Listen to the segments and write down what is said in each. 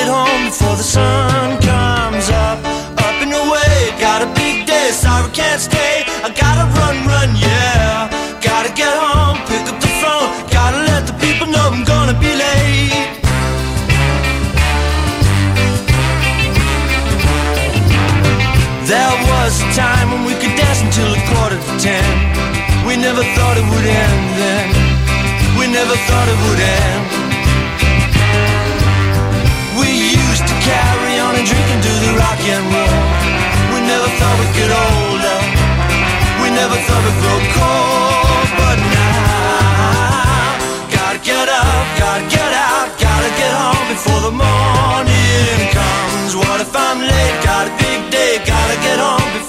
Get home before the sun comes up. Up and away, got a big day, sorry can't stay. I gotta run, run, yeah. Gotta get home, pick up the phone, gotta let the people know I'm gonna be late. There was a time when we could dance until a quarter to ten. We never thought it would end then. We never thought it would end. And drink and the rock and roll. We never thought we'd get older. We never thought we'd grow cold. But now, gotta get up, gotta get out, gotta get home before the morning comes. What if I'm late? Got a big day, gotta get home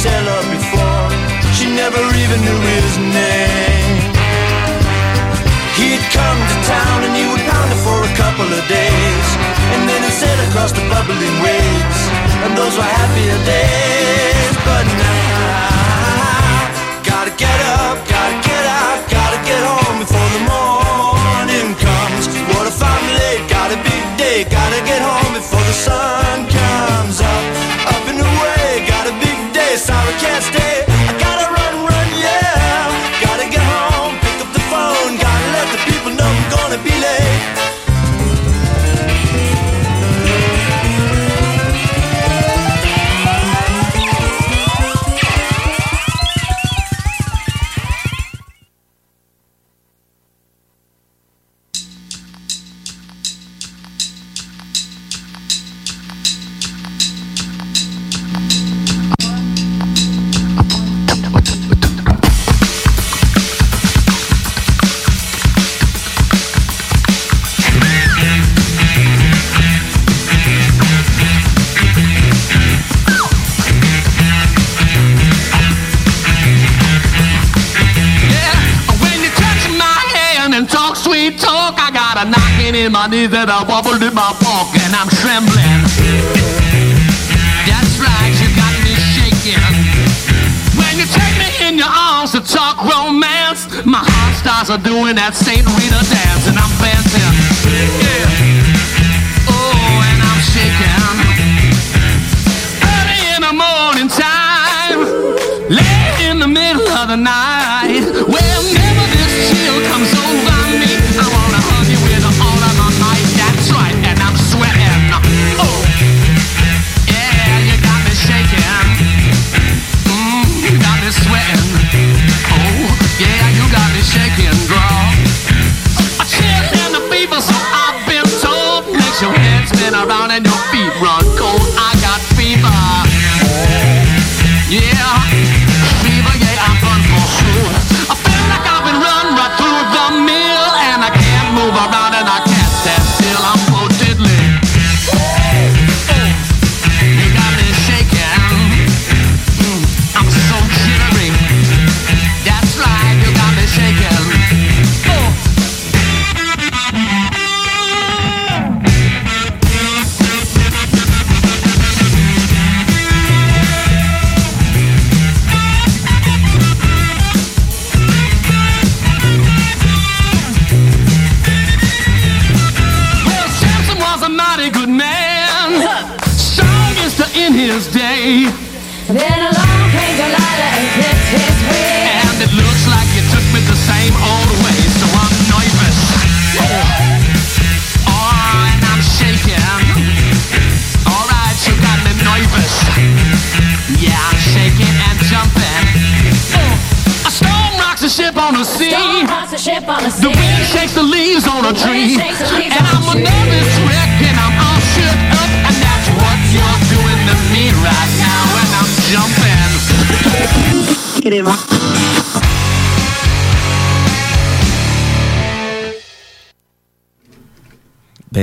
knew before. She never even knew his name. He'd come to town and he would pound her for a couple of days. And then he'd sail across the bubbling waves. And those were happier days. But now, gotta get up, gotta get out, gotta get home before the morning comes. What if I'm? Got a big day, gotta get home before the sun sorry can't stay. Knocking in my knees and a wobble in my walk, and I'm trembling. That's right, you got me shaking. When you take me in your arms to talk romance, my heart starts a doing that Saint Rita dance, and I'm dancing. Yeah. Oh, and I'm shaking. Early in the morning time, late in the middle of the night.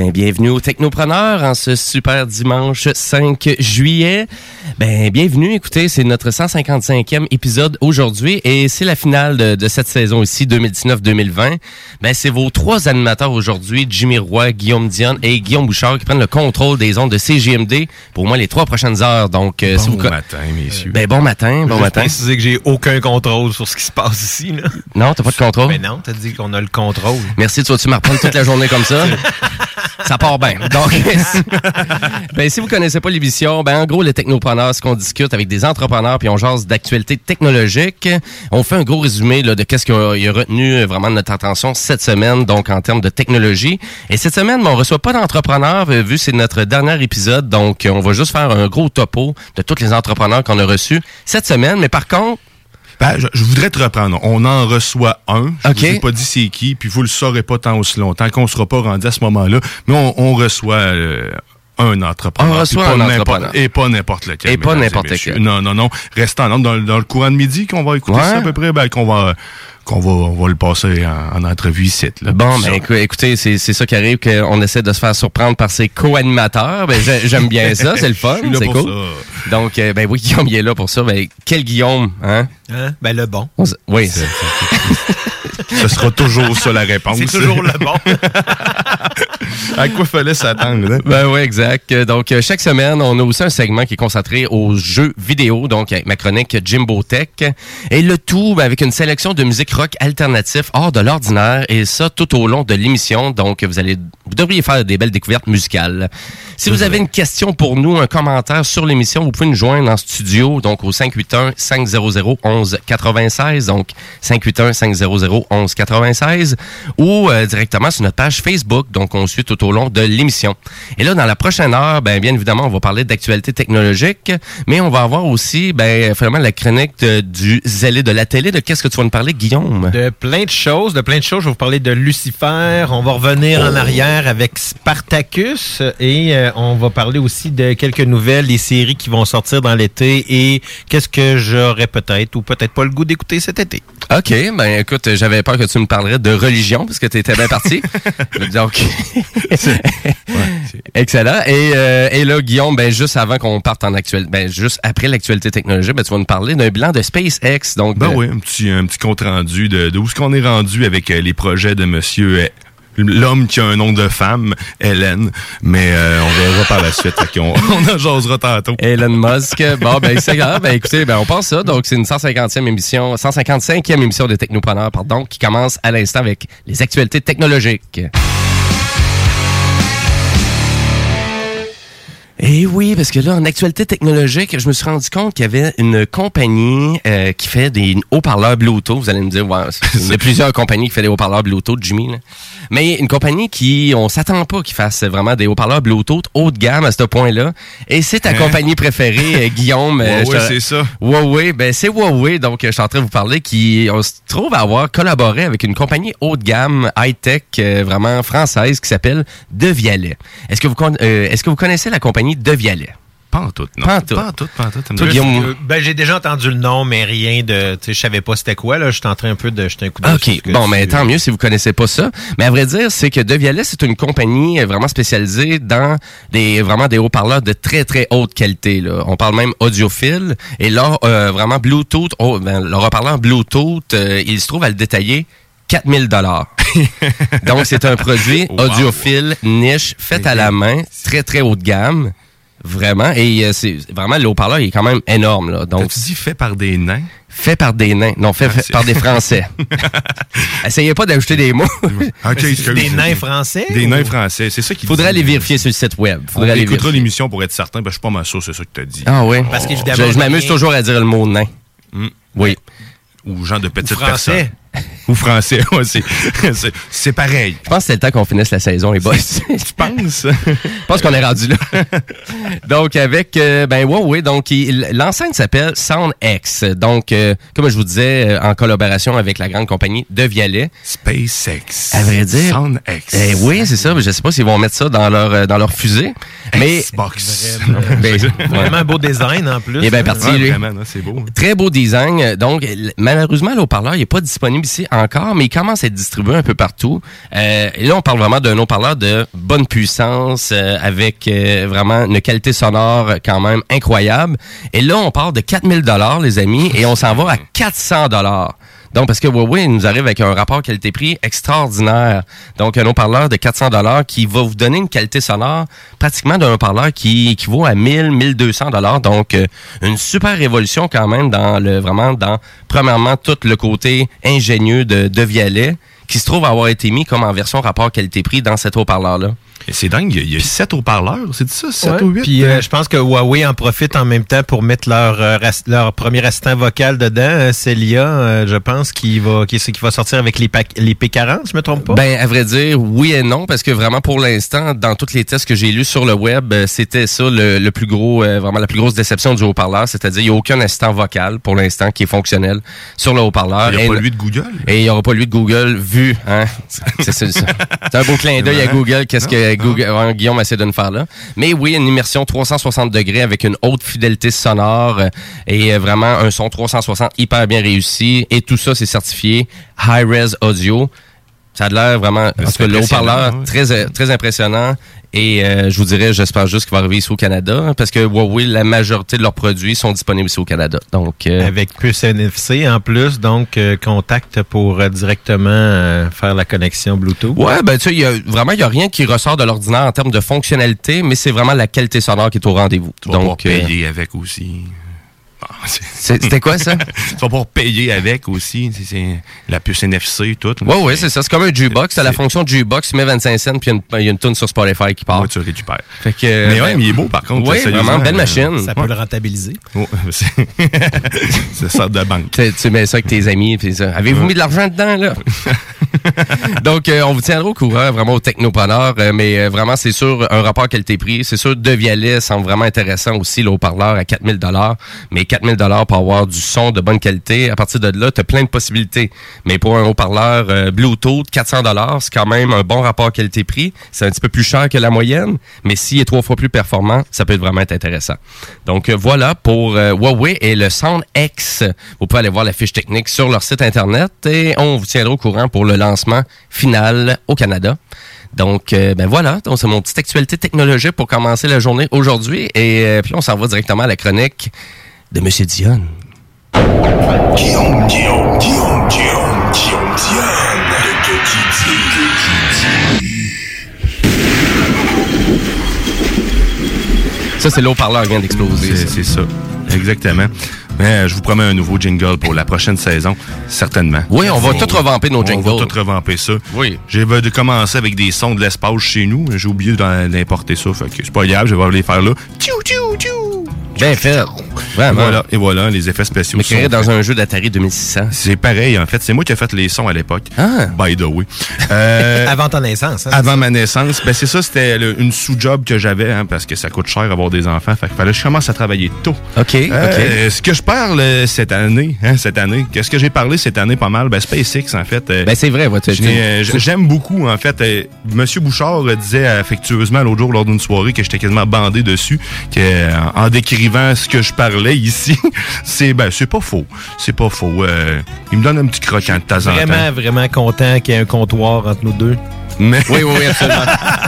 Ben, bienvenue aux Technopreneurs en ce super dimanche 5 juillet. Ben, bienvenue. Écoutez, c'est notre 155e épisode aujourd'hui et c'est la finale de, de cette saison ici, 2019-2020. Ben, c'est vos trois animateurs aujourd'hui, Jimmy Roy, Guillaume Dion et Guillaume Bouchard qui prennent le contrôle des ondes de CGMD pour moi les trois prochaines heures. Donc, euh, si vous Bon matin, messieurs. Ben, bon matin, bon Juste matin. préciser que j'ai aucun contrôle sur ce qui se passe ici. Là. Non, t'as pas de contrôle? Mais non, t'as dit qu'on a le contrôle. Merci, tu vas-tu me reprendre toute la journée comme ça? Ça part bien. Donc, ben, si vous connaissez pas l'émission, ben, en gros, les technopreneurs, ce qu'on discute avec des entrepreneurs puis on jase d'actualités technologiques. On fait un gros résumé là, de qu'est-ce qui a, a retenu euh, vraiment notre attention cette semaine, donc en termes de technologie. Et cette semaine, ben, on reçoit pas d'entrepreneurs, euh, vu que c'est notre dernier épisode. Donc, euh, on va juste faire un gros topo de tous les entrepreneurs qu'on a reçus cette semaine. Mais par contre, Ben, je, je voudrais te reprendre. On en reçoit un. Je OK. vous ai pas dit c'est qui, puis vous le saurez pas tant aussi longtemps qu'on sera pas rendu à ce moment-là. Mais on, on reçoit euh, un entrepreneur. On reçoit un entrepreneur. Et pas n'importe lequel. Et pas n'importe lequel. Non, non, non. Ordre dans, le- dans le courant de midi qu'on va écouter Ouais. ça à peu près, ben, qu'on va qu'on va, on va le passer en, en entrevue ici. Là, Bon, ben écou- écoutez, c'est c'est ça qui arrive, qu'on essaie de se faire surprendre par ses co-animateurs. Ben, j'ai- j'aime bien ça, c'est le fun, c'est cool. ça. Donc, euh, ben oui, Guillaume, il est là pour ça. Ben, quel Guillaume, hein? Hein? Ben, le bon. Oui, Ce sera toujours ça la réponse. C'est toujours le bon. à quoi fallait s'attendre, là? Ben oui, exact. Donc, euh, chaque semaine, on a aussi un segment qui est consacré aux jeux vidéo, donc avec ma chronique Jimbo Tech. Et le tout ben, avec une sélection de musique rock alternatif hors de l'ordinaire, et ça tout au long de l'émission. Donc, vous allez, vous devriez faire des belles découvertes musicales. Si vous avez une question pour nous, un commentaire sur l'émission, vous pouvez nous joindre en studio, donc au 581-500-1196, donc 581-500-1196, ou euh, directement sur notre page Facebook, donc on suit tout au long de l'émission. Et là, dans la prochaine heure, ben, bien évidemment, on va parler d'actualité technologique, mais on va avoir aussi, ben, finalement, la chronique de- du zélé de la télé. De qu'est-ce que tu vas nous parler, Guillaume? De plein de choses, de plein de choses. Je vais vous parler de Lucifer. On va revenir en arrière avec Spartacus et euh, on va parler aussi de quelques nouvelles, des séries qui vont sortir dans l'été et qu'est-ce que j'aurais peut-être ou peut-être pas le goût d'écouter cet été. OK, ben écoute, j'avais peur que tu me parlerais de religion parce que tu étais bien parti. Donc excellent. Et, euh, et là, Guillaume, ben juste avant qu'on parte en actualité, ben juste après l'actualité technologique, ben tu vas nous parler d'un bilan de SpaceX. Donc Ben de- oui, un petit, un petit compte rendu de, de est-ce qu'on est rendu avec euh, les projets de monsieur euh, l'homme qui a un nom de femme, Hélène. Mais euh, on verra par la suite. Qu'on- on en jasera tantôt. Elon Musk. Bon, ben, c'est grave. Ben, écoutez, ben, on passe ça. Donc, c'est une 150e émission, 155e émission de Technopreneurs, pardon, qui commence à l'instant avec les actualités technologiques. Et oui, parce que là, en actualité technologique, je me suis rendu compte qu'il y avait une compagnie euh, qui fait des haut-parleurs Bluetooth. Vous allez me dire, ouais, il y a plusieurs compagnies qui font des haut-parleurs Bluetooth, Jimmy. Là. Mais une compagnie qui, on s'attend pas qu'ils fassent vraiment des haut-parleurs Bluetooth haut de gamme à ce point-là. Et c'est ta Hein? compagnie préférée, euh, Guillaume. euh, je te- c'est ça. Huawei, ben c'est Huawei, donc euh, je suis en train de vous parler, qui on se trouve à avoir collaboré avec une compagnie haut de gamme, high-tech, euh, vraiment française, qui s'appelle De Vialet. Est-ce que vous euh, est-ce que vous connaissez la compagnie De Vialet? Pas en tout, non? Pas en tout. Pas en tout, pas en tout. ça me Toi, dit- Guillaume, ben j'ai déjà entendu le nom, mais rien de. Tu sais, je savais pas c'était quoi là. J'étais en train un peu de jeter un coup d'œil. sur OK. ce que Bon, tu- mais tant mieux si vous connaissez pas ça. Mais à vrai dire, c'est que De Vialet, c'est une compagnie euh, vraiment spécialisée dans des vraiment des haut-parleurs de très, très haute qualité. Là. On parle même audiophile. Et là, euh, vraiment Bluetooth, oh, ben, le haut-parleur Bluetooth, euh, il se trouve à le détailler 4000 dollars. Donc, c'est un produit Wow. audiophile, niche, fait à la main, très, très haut de gamme. Vraiment. Et euh, c'est vraiment, le haut-parleur, est quand même énorme. Là. Donc, dit fait par des nains? fait par des nains. Non, fait, Ah, fait par des Français. Essayez pas d'ajouter des mots. C'est des nains français. Des ou- nains français, c'est ça qui Faudrait aller vérifier sur le site web. On Faudrait aller écoutera l'émission pour être certain, ben, je suis pas mal sûr, c'est ça que t'as dit. Ah oui. Parce qu'évidemment, Je, je m'amuse toujours à dire le mot nain. Mm. Oui. Ou gens de français. personnes. Ou français, ouais, c'est- pareil. Je pense que c'est le temps qu'on finisse la saison, les boys. Tu penses? Je pense qu'on est rendu là. donc, avec, euh, ben, Huawei, donc, l'enceinte s'appelle SoundX. Donc, euh, comme je vous disais, euh, en collaboration avec la grande compagnie de Vialet. SpaceX. À vrai dire. SoundX. Eh oui, c'est ça. mais Je sais pas s'ils vont mettre ça dans leur, euh, dans leur fusée. Mais, Xbox. ben, Vraiment un beau design en plus. Il est bien parti, Ouais, lui. vraiment, c'est beau. Très beau design. Donc, malheureusement, le haut-parleur, il n'est pas disponible encore, mais il commence à être distribué un peu partout. Euh, là, on parle vraiment d'un haut-parleur de bonne puissance, euh, avec euh, vraiment une qualité sonore quand même incroyable. Et là, on parle de 4000 dollars, les amis, et on s'en va à 400 dollars. Donc, parce que Huawei nous arrive avec un rapport qualité-prix extraordinaire. Donc, un haut-parleur de 400 dollars qui va vous donner une qualité sonore pratiquement d'un haut-parleur qui équivaut à 1000, 1200 dollars. Donc, euh, une super révolution quand même dans le, vraiment dans, premièrement, tout le côté ingénieux de, de Vialet qui se trouve avoir été mis comme en version rapport qualité-prix dans cet haut-parleur-là. C'est dingue, il y a- 7 haut-parleurs, c'est ça? 7 Ouais, ou 8? Puis euh, je pense que Huawei en profite en même temps pour mettre leur, euh, leur premier assistant vocal dedans, euh, Celia, euh, je pense, qui va, qui, qui va sortir avec les, les P40, je me trompe pas? Ben, à vrai dire, oui et non, parce que vraiment, pour l'instant, dans tous les tests que j'ai lus sur le web, euh, c'était ça le, le plus gros, euh, vraiment la plus grosse déception du haut-parleur, c'est-à-dire il n'y a aucun assistant vocal pour l'instant qui est fonctionnel sur le haut-parleur. Il n'y Et- a pas lui de Google? Et il n'y aura pas lui de Google vu, hein. C'est c'est ça. C'est un beau clin d'œil à Google. Qu'est-ce que Google, ouais, Guillaume essaie de nous faire là? Mais oui, une immersion 360 degrés avec une haute fidélité sonore euh, et euh, vraiment un son 360 hyper bien réussi. Et tout ça, c'est certifié High-Res Audio. Ça a l'air vraiment, en tout cas, le haut-parleur, très, très impressionnant. Et euh, je vous dirais, j'espère juste qu'il va arriver ici au Canada, hein, parce que Huawei, la majorité de leurs produits sont disponibles ici au Canada. Donc, euh, Avec puce NFC en plus, donc euh, contact pour euh, directement euh, faire la connexion Bluetooth. Ouais, ben tu sais, il y a vraiment il y a rien qui ressort de l'ordinaire en termes de fonctionnalité, mais c'est vraiment la qualité sonore qui est au rendez-vous. Donc euh, payer avec aussi. C'est- c'est- c'était quoi ça? Tu vas pouvoir payer avec aussi. C'est- C'est la puce NFC, tout. là. Ouais ouais, c'est ça, c'est comme un jukebox, t'as la C'est- fonction jukebox, tu mets 25 cents puis il y a une- il y, a une tune sur Spotify qui part. Ouais, tu récupères. Fait que euh, Mais ouais, ben, mais il est beau par contre. Sérieusement. vraiment belle machine. Ça peut le rentabiliser. Ouais, c'est c'est ça de banque. Tu, tu mets ça avec tes amis puis ça. Avez-vous mis de l'argent dedans là? Donc euh, on vous tiendra au courant vraiment au Technopreneur, euh, mais euh, vraiment c'est sûr un rapport qualité-prix, c'est sûr De Vialet semble vraiment intéressant aussi le haut-parleur à 4000 dollars, mais 4000 dollars pour avoir du son de bonne qualité, à partir de là tu as plein de possibilités. Mais pour un haut-parleur euh, Bluetooth 400 dollars, c'est quand même un bon rapport qualité-prix, c'est un petit peu plus cher que la moyenne, mais s'il est trois fois plus performant, ça peut vraiment être intéressant. Donc euh, voilà pour euh, Huawei et le Sound X. Vous pouvez aller voir la fiche technique sur leur site internet et on vous tiendra au courant pour le lancement final au Canada. Donc, ben voilà, donc c'est mon petite actualité technologique pour commencer la journée aujourd'hui. Et puis on s'en va directement à la chronique de Monsieur Dion. Guillaume, Guillaume, Guillaume, Guillaume, Guillaume, Diane, Ça, c'est le haut-parleur qui vient d'exploser. C'est ça. Exactement. Mais euh, je vous promets un nouveau jingle pour la prochaine saison, certainement. Oui, on va tout revamper nos On jingles. va tout revamper ça. Oui. J'ai de commencer avec des sons de l'espace chez nous. J'ai oublié d'importer ça. Fait que c'est pas grave, je vais les faire là. Tchou, tchou, tchou. Bien fait. Vraiment. voilà, et voilà, les effets spéciaux. Mais dans faits. un jeu d'Atari 2600. C'est pareil, en fait. C'est moi qui ai fait les sons à l'époque. Ah. By the way. Euh, Avant ta naissance. hein, avant ma naissance, ben c'est ça, c'était le- une sous-job que j'avais, hein, parce que ça coûte cher avoir des enfants. Fait fallait que je commence à travailler tôt. OK, Euh, Ce que je parle euh, cette année, hein, cette année, qu'est-ce que j'ai parlé cette année pas mal? Ben SpaceX, en fait. euh, Ben c'est vrai, euh, J'aime beaucoup, en fait. euh, Monsieur Bouchard disait affectueusement l'autre jour lors d'une soirée que j'étais quasiment bandé dessus, que euh, en décrivant ce que je parlais ici, c'est ben c'est pas faux, c'est pas faux. euh, il me donne un petit croquant de temps en temps. Vraiment, vraiment content qu'il y ait un comptoir entre nous deux. Mais Oui, oui, oui, absolument.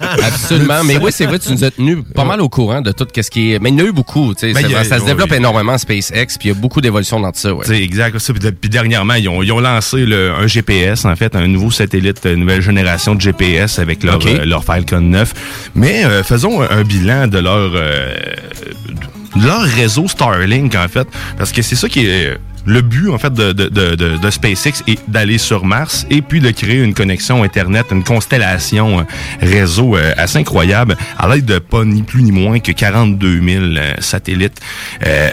absolument. Mais oui, c'est vrai, tu nous as tenu pas mal au courant de tout ce qui est. Mais il y en a eu beaucoup. tu sais, Ben, ça se développe oui. énormément SpaceX, puis il y a beaucoup d'évolutions dans tout ça. Ouais. C'est exact. Ça, puis de- Puis dernièrement, ils ont, ils ont lancé le- un GPS, en fait, un nouveau satellite, une nouvelle génération de GPS avec leur, euh, leur Falcon 9. Mais euh, faisons un, bilan de leur, euh, de leur réseau Starlink, en fait, parce que c'est ça qui est le but, en fait, de, de, de, de- SpaceX est d'aller sur Mars et puis de créer une connexion Internet, une constellation euh, réseau euh, assez incroyable à l'aide de pas ni plus ni moins que 42 000 euh, satellites. Euh,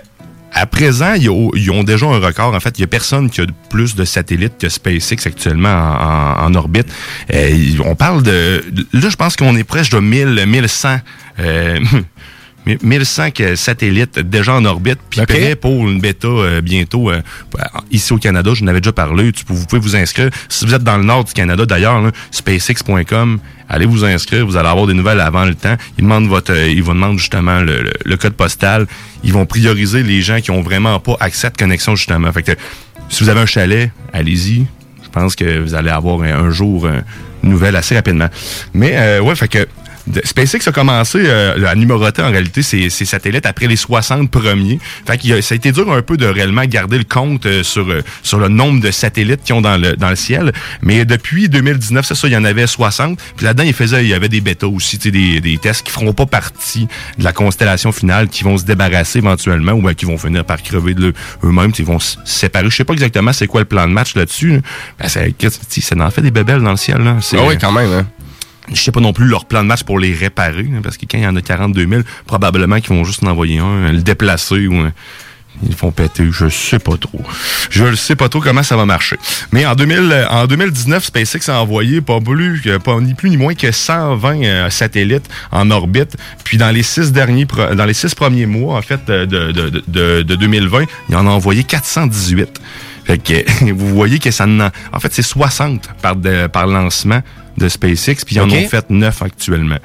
à présent, ils ont, déjà un record. En fait, il y a personne qui a plus de satellites que SpaceX actuellement en, en- orbite. On parle de... Là, je pense qu'on est proche de 1000, 1100... Euh, 1100 que- satellites déjà en orbite, puis prêts pour une bêta euh, bientôt euh, ici au Canada. Je n'avais déjà parlé. Tu, vous pouvez vous inscrire. Si vous êtes dans le nord du Canada, d'ailleurs, spacex.com, allez vous inscrire. Vous allez avoir des nouvelles avant le temps. Ils demandent votre, euh, ils vous demandent justement le, le- le code postal. Ils vont prioriser les gens qui ont vraiment pas accès à de connexion justement. Fait que si vous avez un chalet, allez-y. Je pense que vous allez avoir un, un jour euh, une nouvelle assez rapidement. Mais euh, ouais, fait que de- SpaceX a commencé euh, à numéroter en réalité ses, satellites après les 60 premiers. Fait a- ça a été dur un peu de réellement garder le compte euh, sur, euh, sur le nombre de satellites qu'ils ont dans le, dans le ciel. Mais depuis 2019, c'est ça, il y en avait 60. Puis là-dedans, il faisait, il y avait des bêtas aussi, des, des tests qui feront pas partie de la constellation finale, qui vont se débarrasser éventuellement ou ben, qui vont finir par crever de eux-mêmes, ils vont se séparer. Je sais pas exactement c'est quoi le plan de match là-dessus. là. Ben, ça, en fait des bébelles dans le ciel. Là. Ah oui, quand même. Hein. Je sais pas non plus leur plan de match pour les réparer, hein, parce que quand il y en a 42 000, probablement qu'ils vont juste en envoyer un, le déplacer ou un- ils font péter, je sais pas trop. Je ne sais pas trop comment ça va marcher. Mais en 2000, euh, en 2019, SpaceX a envoyé pas plus, pas ni plus ni moins que 120 euh, satellites en orbite. Puis dans les six derniers, dans les six premiers mois, en fait, de, de, de, de, de 2020, il en a envoyé 418. Fait que vous voyez que ça en, en fait, c'est 60 par, de- par lancement de SpaceX, puis ils en ont fait 9 actuellement.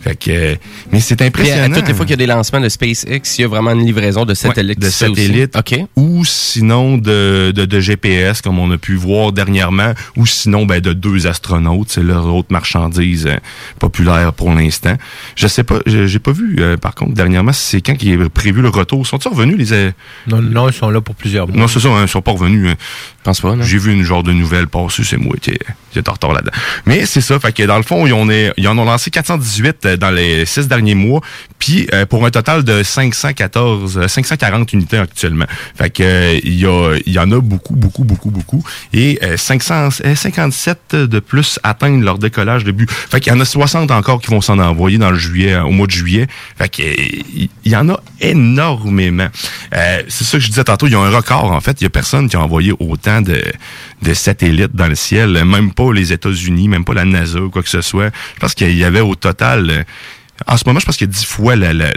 Fait que, euh, mais c'est Puis à, impressionnant. toutes les fois qu'il y a des lancements de SpaceX, il y a vraiment une livraison de satellites. de fait aussi. satellites OK. ou sinon de, de, de GPS comme on a pu voir dernièrement ou sinon ben, de deux astronautes c'est leur autre marchandise euh, populaire pour l'instant je sais pas j'ai pas vu euh, par contre dernièrement c'est quand qui est prévu le retour sont-ils revenus les euh, Non, non, ils sont là pour plusieurs mois. non c'est ça hein, ils sont pas revenus hein. Je pense pas, non? j'ai vu une genre de nouvelle passer c'est moi est en retard là-dedans mais c'est ça. Fait que dans le fond ils est- ils en ont lancé 418 euh, dans les six derniers mois. Puis euh, pour un total de 514 euh, 540 unités actuellement. Fait que euh, il y a il y en a beaucoup beaucoup beaucoup beaucoup. Et euh, 557 de plus atteignent leur décollage de but. Fait qu'il y en a 60 encore qui vont s'en envoyer dans le juillet au mois de juillet. Fait que euh, il y en a énormément. Euh, c'est ça que je disais tantôt. Il y a un record en fait. Il y a personne qui a envoyé autant de, de satellites dans le ciel même pas les États-Unis même pas la NASA ou quoi que ce soit je pense qu'il y avait au total euh, en ce moment je pense qu'il y a 10 fois la, la- la-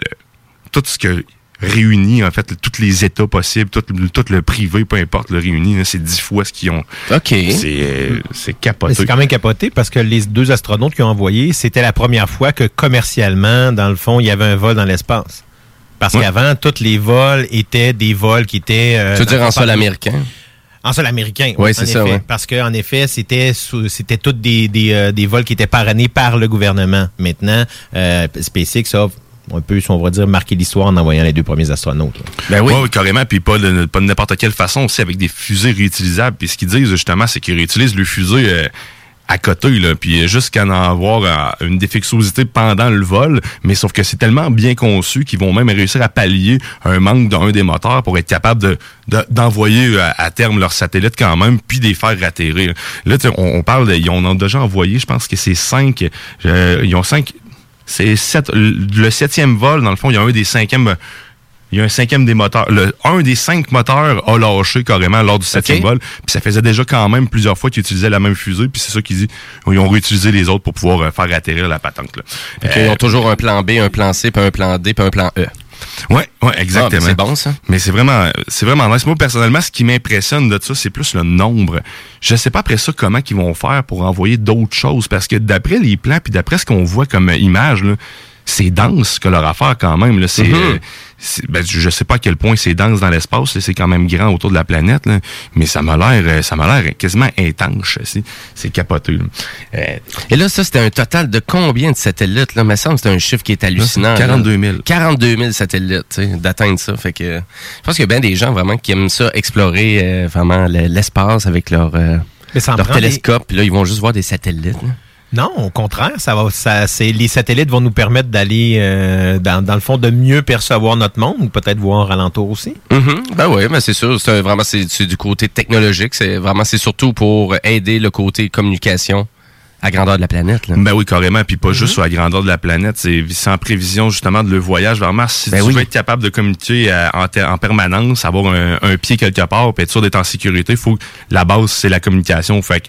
tout ce que réunit en fait tous les états possibles tout, le- tout le privé peu importe le réuni c'est dix fois ce qu'ils ont OK. c'est euh, c'est capoté c'est quand même capoté parce que les deux astronautes qui ont envoyé, c'était la première fois que commercialement, dans le fond, il y avait un vol dans l'espace. Parce Ouais. qu'avant, tous les vols étaient des vols qui étaient... euh, Tu veux dans dire en sol américain? En sol américain. Oui, en c'est ça, effet. ouais. Parce qu'en effet, c'était sous- c'était tous des, des, euh, des vols qui étaient parrainés par le gouvernement. Maintenant, euh, SpaceX a un peu, si on va dire, marqué l'histoire en envoyant les deux premiers astronautes. là. Ben oui. Carrément, puis pas de, pas de n'importe quelle façon aussi avec des fusées réutilisables. Puis ce qu'ils disent justement, c'est qu'ils réutilisent le fusée euh, à côté, là, puis jusqu'à en avoir euh, une défectuosité pendant le vol, mais sauf que c'est tellement bien conçu qu'ils vont même réussir à pallier un manque d'un des moteurs pour être capable de de- d'envoyer à, terme leurs satellites quand même, puis de les faire atterrir. Là, on, on parle, de, en ont déjà envoyé, je pense que c'est cinq, euh, ils ont cinq, c'est sept, le septième vol, dans le fond, il y a un des cinquièmes il y a un cinquième des moteurs. Le, un des cinq moteurs a lâché carrément lors du septième vol. Puis ça faisait déjà quand même plusieurs fois qu'ils utilisaient la même fusée. Puis c'est ça qu'ils disent. Ils ont réutilisé les autres pour pouvoir euh, faire atterrir la patente. Là. OK, Euh, Ils ont toujours un plan B, un plan C, puis un plan D, puis un plan E. ouais, ouais, Ah, exactement. c'est bon, ça. Mais c'est vraiment, c'est vraiment nice. Moi, personnellement, ce qui m'impressionne de ça, c'est plus le nombre. Je sais pas après ça comment ils vont faire pour envoyer d'autres choses, parce que d'après les plans, puis d'après ce qu'on voit comme image, là, c'est dense que leur affaire quand même. Là. C'est, Mhm. euh, c'est- ben, je sais pas à quel point c'est dense dans l'espace. C'est quand même grand autour de la planète, là. mais ça m'a l'air, euh, ça m'a l'air quasiment étanche. C'est, c'est capoté. là. Euh, Et là, ça, c'était un total de combien de satellites? Là, me semble que c'est un chiffre qui est hallucinant. Là, c'est 42 000. 42 000 satellites, tu sais, d'atteindre ça. Fait que, je pense qu'il y a bien des gens vraiment qui aiment ça, explorer euh, vraiment le- l'espace avec leur, euh, leur des- télescope. Puis là, ils vont juste voir des satellites. là. Non, au contraire, ça va, ça, c'est les satellites vont nous permettre d'aller euh, dans, dans le fond de mieux percevoir notre monde, ou peut-être voir alentour aussi. Mhm. Ben oui, mais c'est sûr. C'est vraiment c'est c'est du côté technologique. C'est vraiment c'est surtout pour aider le côté communication à grandeur de la planète. Là. Ben oui, carrément. Puis pas Mhm. juste sur la grandeur de la planète. C'est c'est en prévision justement de le voyage vers Mars. Si Ben tu oui. veux être capable de communiquer euh, en, permanence, avoir un, un pied quelque part, puis être sûr d'être en sécurité, faut que la base, c'est la communication. Fait que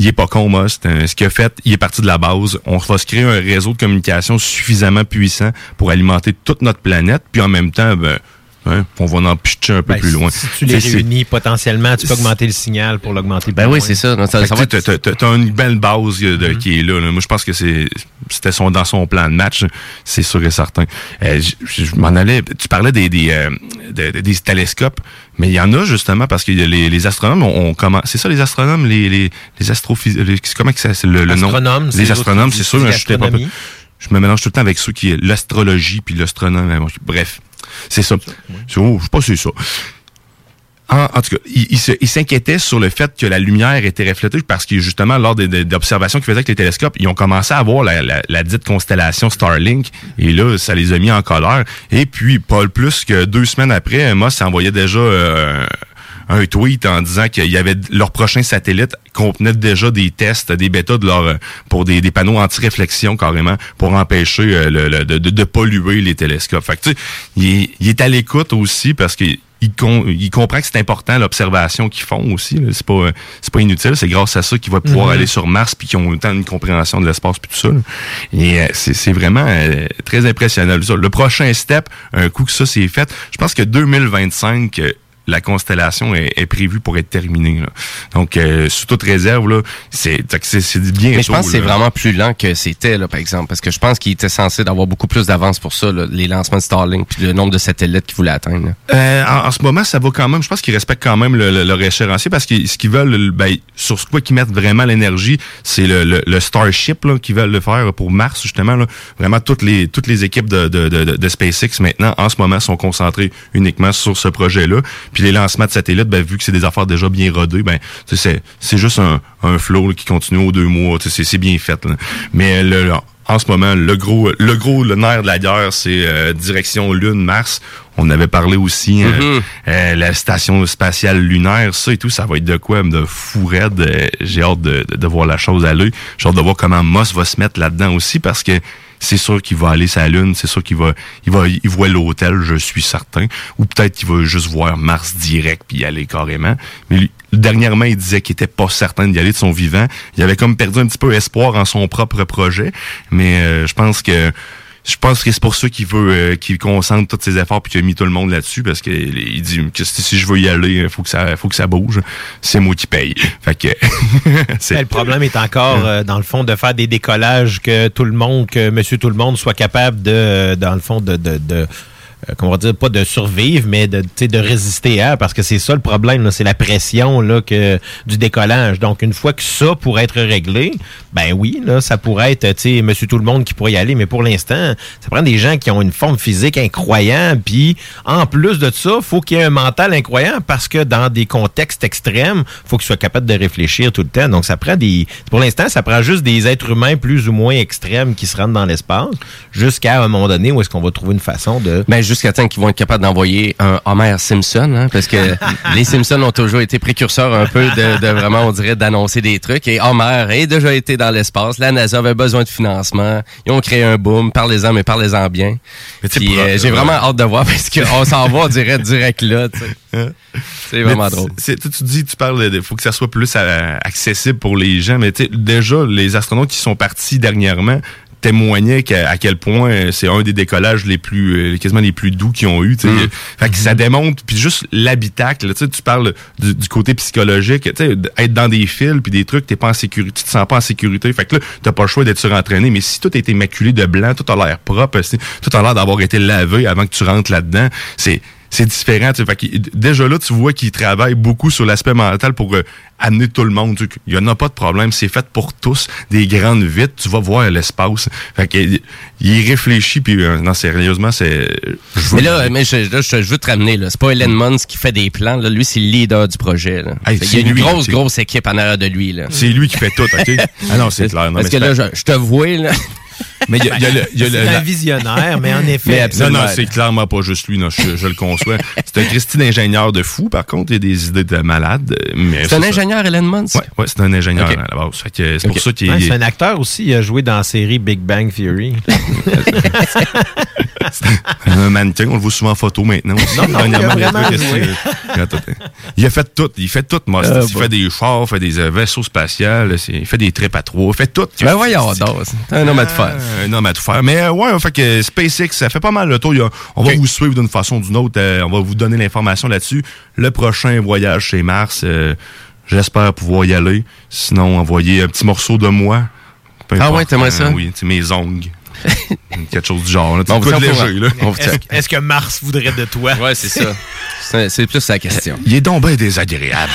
il est pas con, Musk. Euh, Ce qu'il a fait, il est parti de la base. On va se créer un réseau de communication suffisamment puissant pour alimenter toute notre planète. Puis en même temps, ben, hein, on va en pitcher un peu Ben, plus si- loin. Si tu les réunis potentiellement, tu peux augmenter le signal pour l'augmenter. Ben oui, c'est ça. Donc, ça, tu être- t'as une belle base Mm-hmm. qui est là, là. Moi, je pense que c'est c'était son dans son plan de match, c'est sûr et certain. Euh, je m'en allais. Tu parlais des des, euh, de- de- des télescopes, mais il y en a justement parce que les, les astronomes ont, ont comment C'est ça les astronomes, les les les astrophysiciens. Comment que ça c'est le, le nom? Les astronomes, c'est sûr. Je je me mélange tout le temps avec ceux qui l'astrologie puis l'astronome. Bref, c'est ça. C'est- oh, je sais pas si c'est ça. En, en tout cas, il, il s'inquiétait sur le fait que la lumière était reflétée parce que justement, lors des, des- des observations qu'ils faisaient avec les télescopes, ils ont commencé à voir la, la- la dite constellation Starlink et là, ça les a mis en colère. Et puis, pas plus que deux semaines après, Moss envoyait déjà euh, un tweet en disant qu'il y avait leur prochain satellite contenait déjà des tests, des bêtas de leur pour des, des panneaux anti-réflexion carrément pour empêcher euh, le, le- de, de, polluer les télescopes. Fait que il, est- il est à l'écoute aussi parce que il, comprend que c'est important l'observation qu'ils font aussi. C'est pas euh, c'est pas inutile. C'est grâce à ça qu'il va pouvoir Mhm. aller sur Mars puis qu'ils ont autant une compréhension de l'espace puis tout ça. là. Et euh, c'est c'est vraiment euh, très impressionnant. ça. Le prochain step, un coup que ça c'est fait, je pense que 2025. La constellation est, est prévue pour être terminée. là. Donc, euh, sous toute réserve, là, c'est c'est- c'est bien Mais je pense que c'est vraiment plus lent que c'était, là, par exemple. Parce que je pense qu'il était censé d'avoir beaucoup plus d'avance pour ça, là, les lancements de Starlink puis le nombre de satellites qu'il voulait atteindre. Euh, en, en ce moment, ça va quand même. Je pense qu'ils respectent quand même le, le- leur échéancier parce que ce qu'ils veulent, le- ben, sur ce quoi qu'ils mettent vraiment l'énergie, c'est le, le, le Starship là, qu'ils veulent le faire pour Mars justement. Là. Vraiment, toutes les toutes les équipes de, de, de, de SpaceX maintenant, en ce moment, sont concentrées uniquement sur ce projet-là. Puis les lancements de satellites, ben, vu que c'est des affaires déjà bien rodées, ben, c'est c'est juste un, un flow là, qui continue aux deux mois. C'est c'est bien fait. là. Mais le, le- en ce moment, le gros, le gros, le nerf de la guerre, c'est euh, direction Lune, Mars. On avait parlé aussi hein, Mhm. euh, la station spatiale lunaire, ça et tout, ça va être de quoi, de fou raide. Euh, J'ai hâte de, de, de voir la chose aller. J'ai hâte de voir comment Moss va se mettre là-dedans aussi parce que c'est sûr qu'il va aller la Lune, c'est sûr qu'il va, il va, il voit l'hôtel, je suis certain. Ou peut-être qu'il va juste voir Mars direct puis y aller carrément. Mais lui, dernièrement, il disait qu'il était pas certain d'y aller de son vivant. Il avait comme perdu un petit peu espoir en son propre projet. Mais euh, je pense que je pense que c'est pour ça qu'il veut euh, qu'il concentre tous ses efforts puis qu'il a mis tout le monde là-dessus parce que il dit que si je veux y aller, faut que ça faut que ça bouge. C'est moi qui paye. Fait que le problème est encore, euh, dans le fond, de faire des décollages que tout le monde, que Monsieur Tout le Monde soit capable de, euh, dans le fond, de, de, de comment on va dire, pas de survivre, mais de, de résister à, parce que c'est ça le problème, c'est la pression là, que, du décollage. Donc, une fois que ça pourrait être réglé, ben oui, là, ça pourrait être, tu sais, Monsieur Tout le Monde qui pourrait y aller, mais pour l'instant, ça prend des gens qui ont une forme physique incroyable, puis en plus de ça, faut qu'il y ait un mental incroyable, parce que dans des contextes extrêmes, faut qu'ils soient capables de réfléchir tout le temps. Donc, ça prend des, pour l'instant, ça prend juste des êtres humains plus ou moins extrêmes qui se rendent dans l'espace, jusqu'à un moment donné où est-ce qu'on va trouver une façon de Ben, jusqu'à temps qu'ils vont être capables d'envoyer un Homer Simpson, hein, parce que les Simpsons ont toujours été précurseurs un peu de, de vraiment, on dirait, d'annoncer des trucs. Et Homer a déjà été dans l'espace. La NASA avait besoin de financement. Ils ont créé un boom. Parlez-en, mais parlez-en bien. Puis, euh, j'ai vraiment hâte de voir parce qu'on s'en va, on dirait, direct là. sais. C'est vraiment Mais drôle. Tu, tu dis, tu parles de, faut que ça soit plus euh, accessible pour les gens, mais déjà, les astronautes qui sont partis dernièrement témoignaient qu'à- à quel point euh, c'est un des décollages les plus, euh, quasiment les plus doux qu'ils ont eu. sais. Fait que ça démontre, puis juste l'habitacle, tu parles du, du côté psychologique, être dans des fils puis des trucs, t'es pas en sécurité, tu te sens pas en sécurité. Fait que là, t'as pas le choix d'être surentraîné, mais si tout est immaculé de blanc, tout a l'air propre, tout a l'air d'avoir été lavé avant que tu rentres là-dedans, c'est c'est différent. tu sais. Fait que, déjà là, tu vois qu'il travaille beaucoup sur l'aspect mental pour euh, amener tout le monde. Il y en a pas de problème. C'est fait pour tous. Des grandes vitres. Tu vas voir l'espace. Fait que, il- il réfléchit. Puis, euh, non, sérieusement, c'est... Mais là, mais je, là, je, je veux te ramener, là. C'est pas Elon Musk qui fait des plans, là. Lui, c'est le leader du projet, là. Hey, c'est y a une lui, grosse, grosse équipe en arrière de lui, là. C'est lui qui fait tout, OK? Ah non, c'est clair. Non, Parce que là, je te vois, là. Mais il y a, il y a le- il y a le- C'est un la- visionnaire, mais en effet. non, non, c'est clairement pas juste lui, non, je, je le conçois. C'est un Christy d'ingénieur de fou, par contre, il a des idées de malade. C'est un ça. ingénieur, Musk? Ouais, ouais, c'est un ingénieur à la base. C'est pour ça qu'il Ouais, est. c'est un acteur aussi. Il a joué dans la série Big Bang Theory. un mannequin, on le voit souvent en photo maintenant. Non, non, il a vraiment fait- joué. Attends, attends. Il a fait tout. Il fait tout, Mostis. Ah, il fait des chars, il fait des euh, vaisseaux spatials, il fait des trips à trois, il fait tout. Ben voyons c'est un homme à tout faire. Euh, Un homme à tout faire. Mais euh, ouais, fait que SpaceX, ça fait pas mal le tour. On va vous suivre d'une façon ou d'une autre. euh, on va vous donner l'information là-dessus. Le prochain voyage chez Mars, euh, j'espère pouvoir y aller. Sinon, envoyer un petit morceau de moi. Peu Ah importe, ouais, t'aimerais ça? Oui, tu sais, mes ongles. Quelque chose du genre. Là. Vous léger. On vous Est-ce tient. est-ce que Mars voudrait de toi? Ouais, c'est ça. C'est c'est plus la question. Il est donc bien désagréable.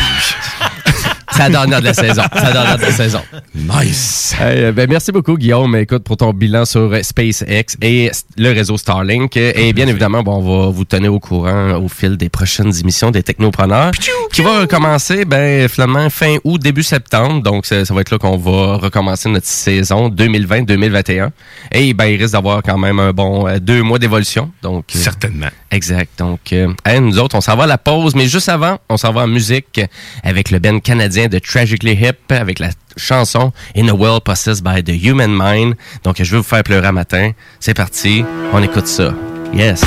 La dernière de la saison. C'est la dernière de la saison. nice. Euh, ben, merci beaucoup, Guillaume, écoute, pour ton bilan sur euh, SpaceX et le réseau Starlink. Et bien évidemment, bon, on va vous tenir au courant au fil des prochaines émissions des Technopreneurs, qui va recommencer, ben, finalement, fin août, début septembre. Donc, ça, ça va être là qu'on va recommencer notre saison 2020-2021. Et ben, il risque d'avoir quand même un bon euh, deux mois d'évolution. Donc, euh, Certainement. Exact. Donc, euh, hey, nous autres, on s'en va à la pause, mais juste avant, on s'en va en musique avec le band canadien de Tragically Hip, avec la chanson In a World Possessed by the Human Mind. Donc, je vais vous faire pleurer un matin. C'est parti, on écoute ça. Yes.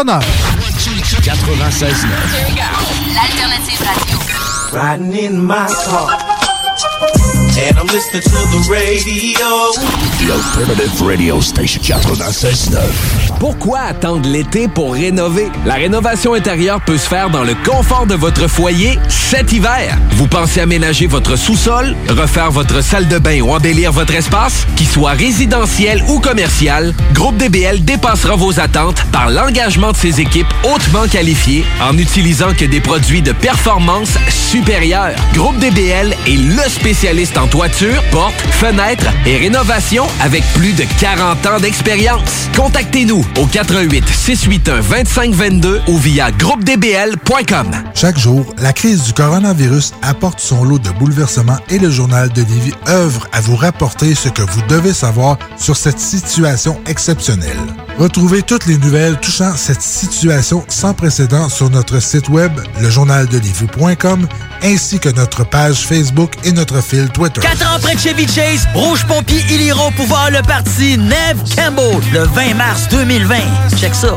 Technopreneurs. 96.9. L'alternative radio. Riding in my car. And I'm listening to the radio. The Alternative Radio Station 96.9. Pourquoi attendre l'été pour rénover? La rénovation intérieure peut se faire dans le confort de votre foyer cet hiver. Vous pensez aménager votre sous-sol, refaire votre salle de bain ou embellir votre espace? Qu'il soit résidentiel ou commercial, Groupe DBL dépassera vos attentes par l'engagement de ses équipes hautement qualifiées en n'utilisant que des produits de performance supérieure. Groupe DBL est le spécialiste en toiture, portes, fenêtres et rénovation avec plus de 40 ans d'expérience. Contactez-nous au 88 681 2522 ou via groupedbl.com. Chaque jour, la crise du coronavirus apporte son lot de bouleversements et le journal de Lévis œuvre à vous rapporter ce que vous devez savoir sur cette situation exceptionnelle. Retrouvez toutes les nouvelles touchant cette situation sans précédent sur notre site web, lejournaldelivie.com, ainsi que notre page Facebook et notre fil Twitter. 4 ans près de Chevy Chase, Rouge Pompier, ils iront pouvoir le parti Neve Campbell le 20 mars 2020. Check ça.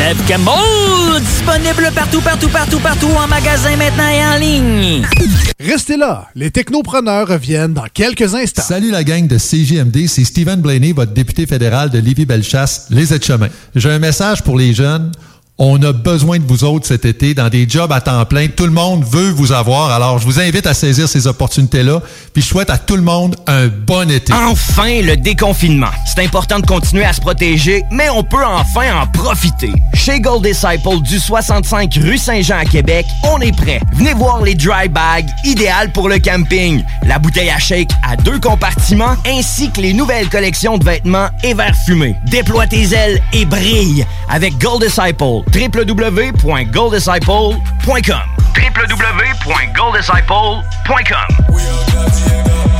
Neve Campbell, disponible partout, partout, partout, partout en magasin maintenant et en ligne. Restez là, les technopreneurs reviennent dans quelques instants. Salut la gang de CGMD, c'est Stephen Blaney, votre député fédéral de Lévis-Bellechasse, les aides-chemins. J'ai un message pour les jeunes. On a besoin de vous autres cet été dans des jobs à temps plein. Tout le monde veut vous avoir. Alors, je vous invite à saisir ces opportunités-là. Puis, je souhaite à tout le monde un bon été. Enfin, le déconfinement. C'est important de continuer à se protéger, mais on peut enfin en profiter. Chez Gold Disciple du 65 rue Saint-Jean à Québec, on est prêt. Venez voir les dry bags, idéales pour le camping. La bouteille à shake à deux compartiments, ainsi que les nouvelles collections de vêtements et verres fumés. Déploie tes ailes et brille avec Gold Disciple www.golddisciple.com www.golddisciple.com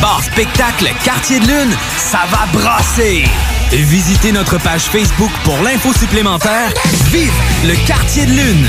Bar spectacle Quartier de Lune, ça va brasser! Visitez notre page Facebook pour l'info supplémentaire. Vive le Quartier de Lune!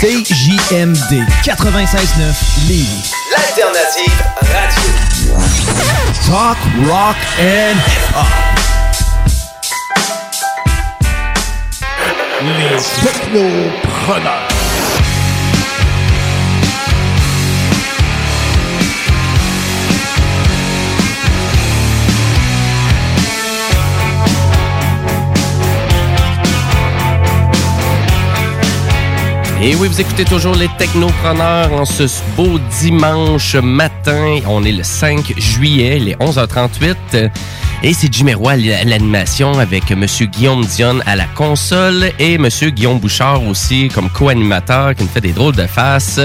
CJMD 96.9 Lévis. L'alternative radio. Talk, rock and hip-hop. Les technopreneurs. Et oui, vous écoutez toujours les technopreneurs en ce beau dimanche matin. On est le 5 juillet, il est 11h38. Et c'est Jimmy Roy à l'animation avec Monsieur Guillaume Dion à la console et Monsieur Guillaume Bouchard aussi comme co-animateur qui nous fait des drôles de faces.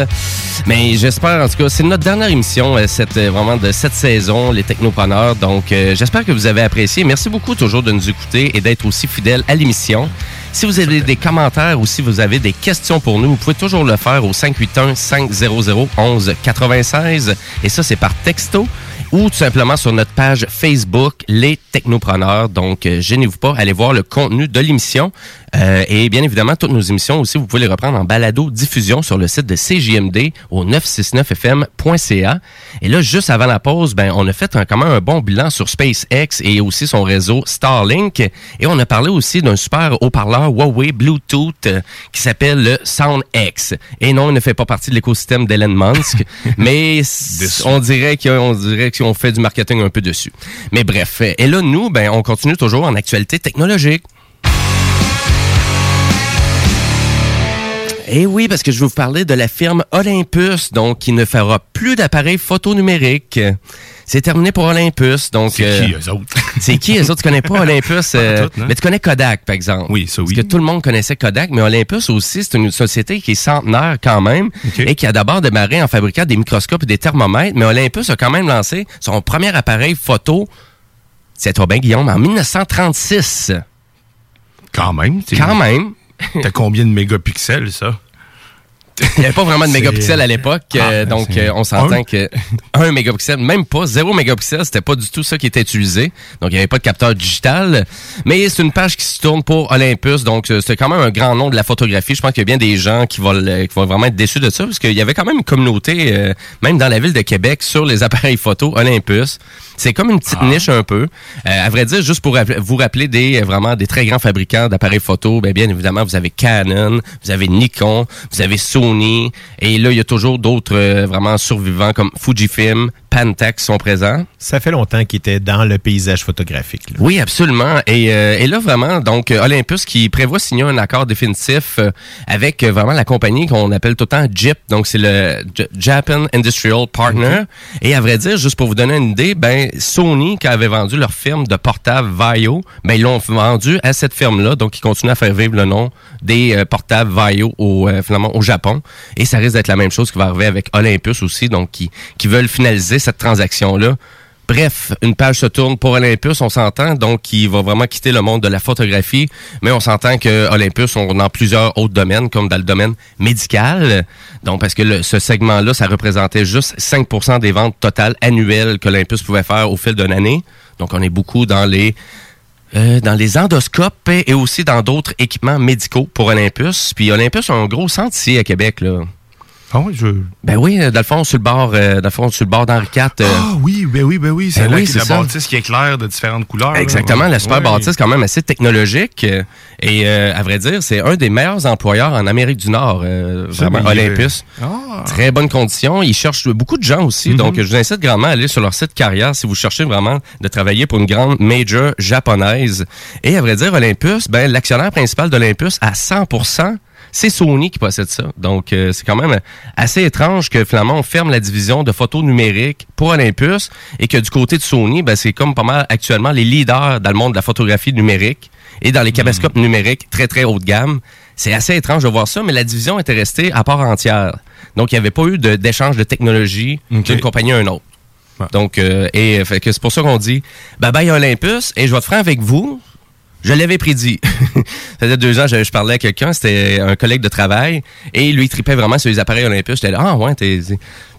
Mais j'espère en tout cas, c'est notre dernière émission euh, euh, vraiment de cette saison, les technopreneurs. Donc euh, j'espère que vous avez apprécié. Merci beaucoup toujours de nous écouter et d'être aussi fidèles à l'émission. Si vous avez des commentaires ou si vous avez des questions pour nous, vous pouvez toujours le faire au 581-500-1196. Et ça, c'est par texto ou tout simplement sur notre page Facebook, Les Technopreneurs. Donc, euh, gênez-vous pas, allez voir le contenu de l'émission. Euh, et bien évidemment, toutes nos émissions aussi, vous pouvez les reprendre en balado diffusion sur le site de CJMD au 969fm.ca. Et là, juste avant la pause, ben, on a fait un, un bon bilan sur SpaceX et aussi son réseau Starlink. Et on a parlé aussi d'un super haut-parleur Huawei Bluetooth euh, qui s'appelle le SoundX. Et non, il ne fait pas partie de l'écosystème d'Elon Musk, mais on dirait qu'on dirait qu'on fait du marketing un peu dessus. Mais bref, et là, nous, ben, on continue toujours en actualité technologique. Et oui, parce que je vais vous parler de la firme Olympus, donc qui ne fera plus d'appareils photo numériques. C'est terminé pour Olympus, donc. C'est euh, qui, eux autres? C'est qui, eux autres? Tu connais pas Olympus? Euh, tout, non? mais tu connais Kodak, par exemple. Oui, ça oui. Parce que tout le monde connaissait Kodak, mais Olympus aussi, c'est une société qui est centenaire quand même et qui a d'abord démarré en fabriquant des microscopes et des thermomètres, mais Olympus a quand même lancé son premier appareil photo, c'est toi bien, Guillaume, en 1936. Quand même. Quand même. T'as combien de mégapixels, ça? Il n'y avait pas vraiment de mégapixels à l'époque, Ah, euh, donc euh, on s'entend un. que un mégapixel, même pas zéro mégapixel, c'était pas du tout ça qui était utilisé. Donc il n'y avait pas de capteur digital, mais c'est une page qui se tourne pour Olympus, donc euh, c'est quand même un grand nom de la photographie. Je pense qu'il y a bien des gens qui vont, qui vont vraiment être déçus de ça, parce qu'il y avait quand même une communauté, euh, même dans la ville de Québec, sur les appareils photo Olympus. C'est comme une petite niche un peu. Euh, à vrai dire, juste pour vous rappeler des euh, vraiment des très grands fabricants d'appareils photo, ben bien évidemment, vous avez Canon, vous avez Nikon, vous avez Sony, et là, il y a toujours d'autres euh, vraiment survivants comme Fujifilm, Pentax sont présents. Ça fait longtemps qu'il était dans le paysage photographique. là. Oui, absolument. Et, euh, et là, vraiment, donc, euh, Olympus qui prévoit signer un accord définitif euh, avec euh, vraiment la compagnie qu'on appelle tout le temps JIP. Donc, c'est le J- Japan Industrial Partner. Et à vrai dire, juste pour vous donner une idée, ben, Sony, qui avait vendu leur firme de portable Vaio, ben, ils l'ont vendu à cette firme-là. Donc, ils continuent à faire vivre le nom des portables Vaio au, finalement, au Japon. Et ça risque d'être la même chose qui va arriver avec Olympus aussi. Donc, qui, qui veulent finaliser cette transaction-là. Bref, une page se tourne pour Olympus, on s'entend, donc il va vraiment quitter le monde de la photographie, mais on s'entend que Olympus sont dans plusieurs autres domaines, comme dans le domaine médical. Donc, parce que ce segment-là, ça représentait juste 5% des ventes totales annuelles qu'Olympus pouvait faire au fil d'une année. Donc, on est beaucoup dans les euh, dans les endoscopes et aussi dans d'autres équipements médicaux pour Olympus. Puis Olympus a un gros centre ici à Québec, là. Ah oui, je... Ben oui, euh, dans le fond, sur le bord, euh, dans le fond, sur le bord d'Henri IV. euh, Ah oui, ben oui, ben oui. C'est Ben là oui, la bâtisse qui éclaire de différentes couleurs. là. Exactement, la super Ouais. bâtisse quand même assez technologique. euh, Et euh, à vrai dire, c'est un des meilleurs employeurs en Amérique du Nord, vraiment, Olympus. Ah. Très bonnes conditions. Ils cherchent beaucoup de gens aussi. Donc, je vous incite grandement à aller sur leur site carrière si vous cherchez vraiment de travailler pour une grande major japonaise. Et à vrai dire, Olympus, ben, l'actionnaire principal d'Olympus à 100 c'est Sony qui possède ça. Donc, euh, c'est quand même assez étrange que finalement, on ferme la division de photos numériques pour Olympus et que du côté de Sony, ben, c'est comme pas mal actuellement les leaders dans le monde de la photographie numérique et dans les caméscopes numériques très, très haut de gamme. C'est assez étrange de voir ça, mais la division était restée à part entière. Donc, il n'y avait pas eu de- d'échange de, technologie d'une compagnie à une autre. Donc, euh, et euh, fait que c'est pour ça qu'on dit bye bye Olympus et je vais être franc avec vous. Je l'avais prédit. ça faisait deux ans, je, je parlais à quelqu'un, c'était un collègue de travail, et lui, il tripait vraiment sur les appareils Olympus. J'étais là, ah ouais, t'es-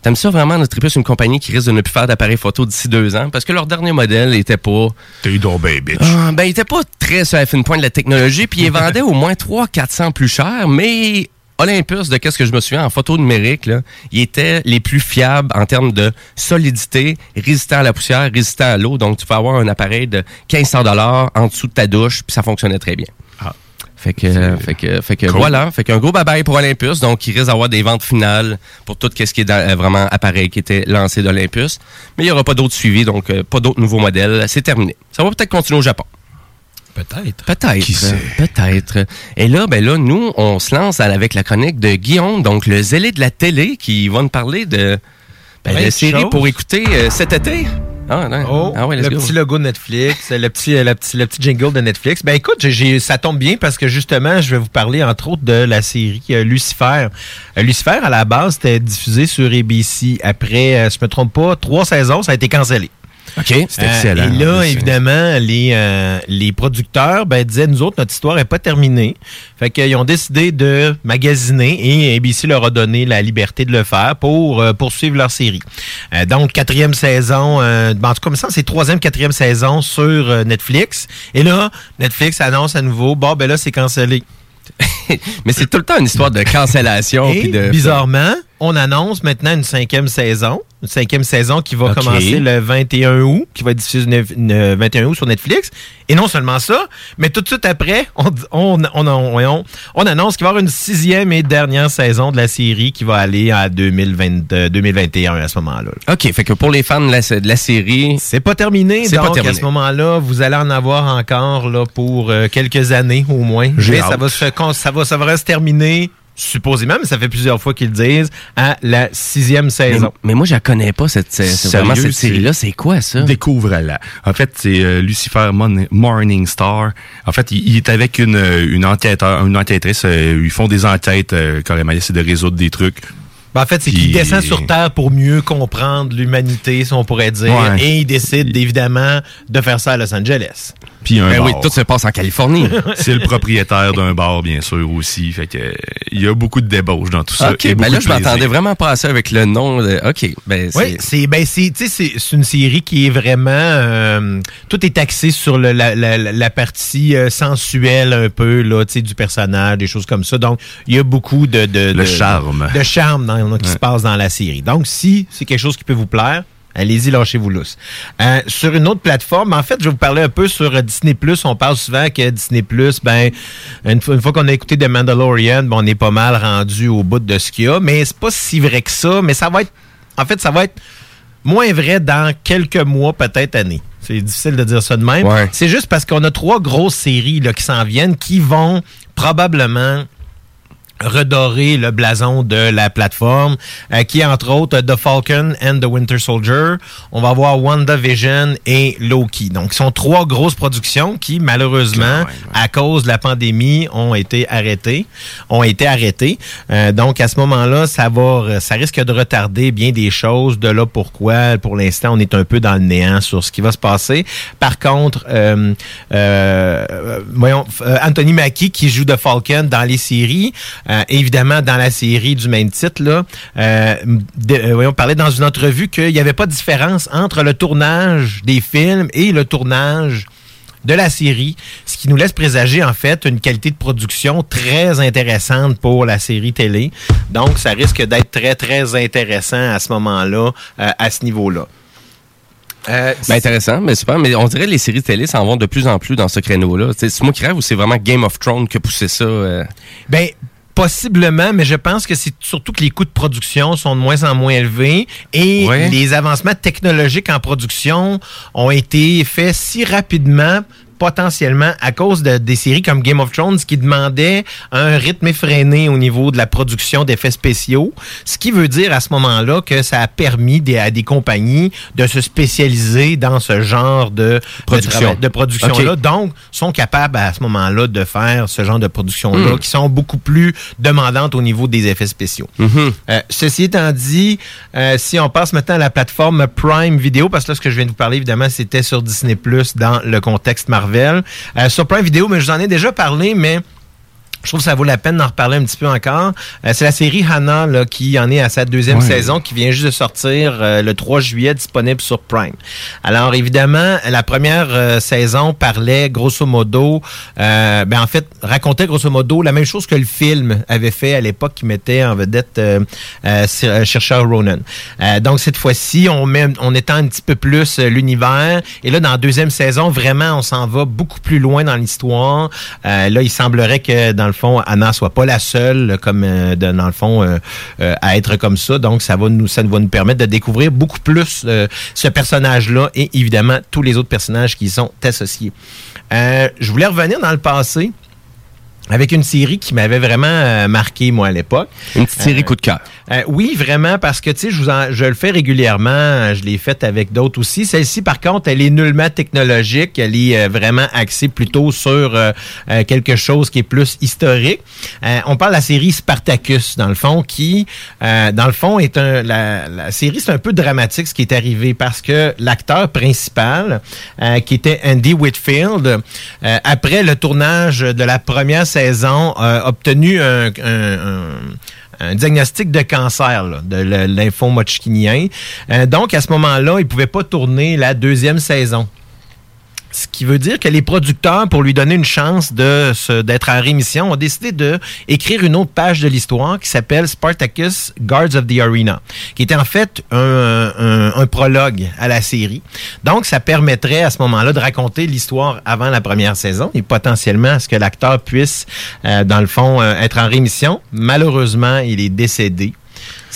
t'aimes ça vraiment de triper sur une compagnie qui risque de ne plus faire d'appareils photo d'ici deux ans? Parce que leur dernier modèle était pas... T'as eu ton bitch. Ah, ben, il était pas très sur la fine pointe de la technologie, puis il vendait au moins 300-400 plus cher, mais Olympus, de qu'est-ce que je me souviens, en photo numérique, là, il était les plus fiables en termes de solidité, résistant à la poussière, résistant à l'eau. Donc, tu peux avoir un appareil de 1500 dollars en dessous de ta douche, puis ça fonctionnait très bien. Fait que, fait que, fait que Cool. voilà. Fait qu'un gros bye pour Olympus. Donc, il risque d'avoir des ventes finales pour tout ce qui est dans- euh, vraiment appareil qui était lancé d'Olympus. Mais il n'y aura pas d'autres suivis, donc euh, pas d'autres nouveaux modèles. C'est terminé. Ça va peut-être continuer au Japon. Peut-être. Peut-être. Peut-être. Et là, ben là, nous, on se lance avec la chronique de Guillaume, donc le zélé de la télé, qui va nous parler de, ben, de séries choses. pour écouter euh, cet été. Ah, non. Oh, ah ouais, le go. petit logo de Netflix, le petit, le petit, le petit jingle de Netflix. Ben écoute, ça tombe bien parce que justement, je vais vous parler entre autres de la série euh, Lucifer. Euh, Lucifer, à la base, c'était diffusé sur ABC. Après, euh, si je me trompe pas, trois saisons, ça a été cancellé. OK. C'est excellent. Et là, évidemment, les, euh, les producteurs ben, disaient, nous autres, notre histoire n'est pas terminée. Fait qu'ils ont décidé de magasiner et ABC leur a donné la liberté de le faire pour euh, poursuivre leur série. Euh, donc, quatrième saison, euh, ben, en tout cas, c'est troisième, quatrième saison sur euh, Netflix. Et là, Netflix annonce à nouveau, bon, ben là, c'est cancellé. Mais c'est tout le temps une histoire de cancellation. Et de... bizarrement, on annonce maintenant une cinquième saison. Une cinquième saison qui va commencer le 21 août, qui va être diffusée le le 21 août sur Netflix. Et non seulement ça, mais tout de suite après, on, on, on, on- on annonce qu'il va y avoir une sixième et dernière saison de la série qui va aller à 2020, euh, 2021 à ce moment-là. OK, fait que pour les fans de la, de la série... C'est pas terminé, C'est pas donc terminé. à ce moment-là, vous allez en avoir encore là, pour euh, quelques années au moins. Mais ça va, se, con- ça, va, ça va se terminer, supposément, mais ça fait plusieurs fois qu'ils le disent, à la sixième saison. mais moi, je la connais pas, cette, c'est Sérieux, vraiment cette c'est- série-là. C'est quoi, ça? Découvre-la. En fait, c'est euh, Lucifer Mon- Morning Star. En fait, il, il est avec une, euh, une enquêteur, une enquêtrice. euh, ils font des enquêtes euh, carrément. C'est de résoudre des trucs. Ben, en fait, c'est qu'il descend sur Terre pour mieux comprendre l'humanité, si on pourrait dire, Ouais. et il décide évidemment de faire ça à Los Angeles. Puis un Ben oui, tout se passe en Californie. C'est le propriétaire d'un bar, bien sûr, aussi. Fait que il y a beaucoup de débauche dans tout ça. OK, et ben là, je m'attendais vraiment pas à ça avec le nom. De... OK, ben c'est... Oui, c'est ben c'est tu sais c'est c'est une série qui est vraiment euh, tout est axé sur le- la, la, la- la partie euh, sensuelle un peu là, tu sais du personnage, des choses comme ça. Donc il y a beaucoup de de, Le de- charme. de, charme dans, qui se passe dans la série. Donc si c'est quelque chose qui peut vous plaire, Allez-y, lâchez-vous lousse. Euh, sur une autre plateforme, en fait, je vais vous parler un peu sur euh, Disney+. On parle souvent que Disney+, ben, une fois, qu'on a écouté The Mandalorian, ben, on est pas mal rendu au bout de ce qu'il y a. Mais c'est pas si vrai que ça. Mais ça va être, en fait, ça va être moins vrai dans quelques mois, peut-être années. C'est difficile de dire ça de même. Ouais. C'est juste parce qu'on a trois grosses séries là, qui s'en viennent qui vont probablement redorer le blason de la plateforme, euh, qui est entre autres The Falcon and the Winter Soldier. On va avoir WandaVision et Loki. Donc, ce sont trois grosses productions qui, malheureusement, à cause de la pandémie, ont été arrêtées. Ont été arrêtées. Euh, donc, à ce moment-là, ça va, ça risque de retarder bien des choses. De là pourquoi, pour l'instant, on est un peu dans le néant sur ce qui va se passer. Par contre, euh, voyons, Anthony Mackie qui joue The Falcon dans les séries, euh, évidemment dans la série du même titre, là, euh, de- euh, voyons, parlait dans une entrevue qu'il n'y avait pas de différence entre le tournage des films et le tournage de la série, ce qui nous laisse présager en fait une qualité de production très intéressante pour la série télé. Donc, ça risque d'être très, très intéressant à ce moment-là, euh, à ce niveau-là. Euh, Ben, intéressant, mais super. Mais on dirait que les séries télé s'en vont de plus en plus dans ce créneau-là. C'est moi qui rêve ou c'est vraiment Game of Thrones qui a poussé ça? euh? Ben, possiblement, mais je pense que c'est surtout que les coûts de production sont de moins en moins élevés et les avancements technologiques en production ont été faits si rapidement potentiellement à cause de, des séries comme Game of Thrones qui demandaient un rythme effréné au niveau de la production d'effets spéciaux, ce qui veut dire à ce moment-là que ça a permis des- à des compagnies de se spécialiser dans ce genre de Production. de, trava- de production-là. Ok. Donc, sont capables à ce moment-là de faire ce genre de production-là Hmm. qui sont beaucoup plus demandantes au niveau des effets spéciaux. Mhm. Euh, ceci étant dit, euh, si on passe maintenant à la plateforme Prime Video, parce que là, ce que je viens de vous parler, évidemment, c'était sur Disney Plus dans le contexte Marvel. Euh, sur Prime Video, mais je vous en ai déjà parlé, mais je trouve que ça vaut la peine d'en reparler un petit peu encore. Euh, c'est la série Hannah là, qui en est à sa deuxième saison, qui vient juste de sortir euh, le 3 juillet, disponible sur Prime. Alors évidemment, la première euh, saison parlait grosso modo, euh, ben en fait, racontait grosso modo la même chose que le film avait fait à l'époque qui mettait en vedette euh, euh, Chercheur Ronan. Euh, donc cette fois-ci, on met, on étend un petit peu plus l'univers. Et là, dans la deuxième saison, vraiment, on s'en va beaucoup plus loin dans l'histoire. Euh, là, il semblerait que dans le fond, Anna soit pas la seule, comme euh, dans le fond, euh, euh, à être comme ça. Donc, ça va nous, ça va nous permettre de découvrir beaucoup plus euh, ce personnage-là et évidemment tous les autres personnages qui sont associés. Je voulais revenir dans le passé avec une série qui m'avait vraiment euh, marqué, moi, à l'époque. Une petite série coup de cœur. Euh, oui, vraiment, parce que, tu sais, je, vous en- je le fais régulièrement. euh, Je l'ai faite avec d'autres aussi. Celle-ci, par contre, elle est nullement technologique. Elle est euh, vraiment axée plutôt sur euh, euh, quelque chose qui est plus historique. Euh, on parle de la série Spartacus, dans le fond, qui, euh, dans le fond, est un... La, la série, c'est un peu dramatique, ce qui est arrivé, parce que l'acteur principal, euh, qui était Andy Whitfield, euh, après le tournage de la première saison, a obtenu un- diagnostic de cancer de l- lymphomochkinien. Euh, donc, à ce moment-là, il ne pouvait pas tourner la deuxième saison. Ce qui veut dire que les producteurs, pour lui donner une chance d'être en rémission, ont décidé de écrire une autre page de l'histoire qui s'appelle Spartacus Guards of the Arena, qui était en fait un prologue à la série. Donc, ça permettrait à ce moment-là de raconter l'histoire avant la première saison et potentiellement à ce que l'acteur puisse, euh, dans le fond, euh, être en rémission. Malheureusement, il est décédé.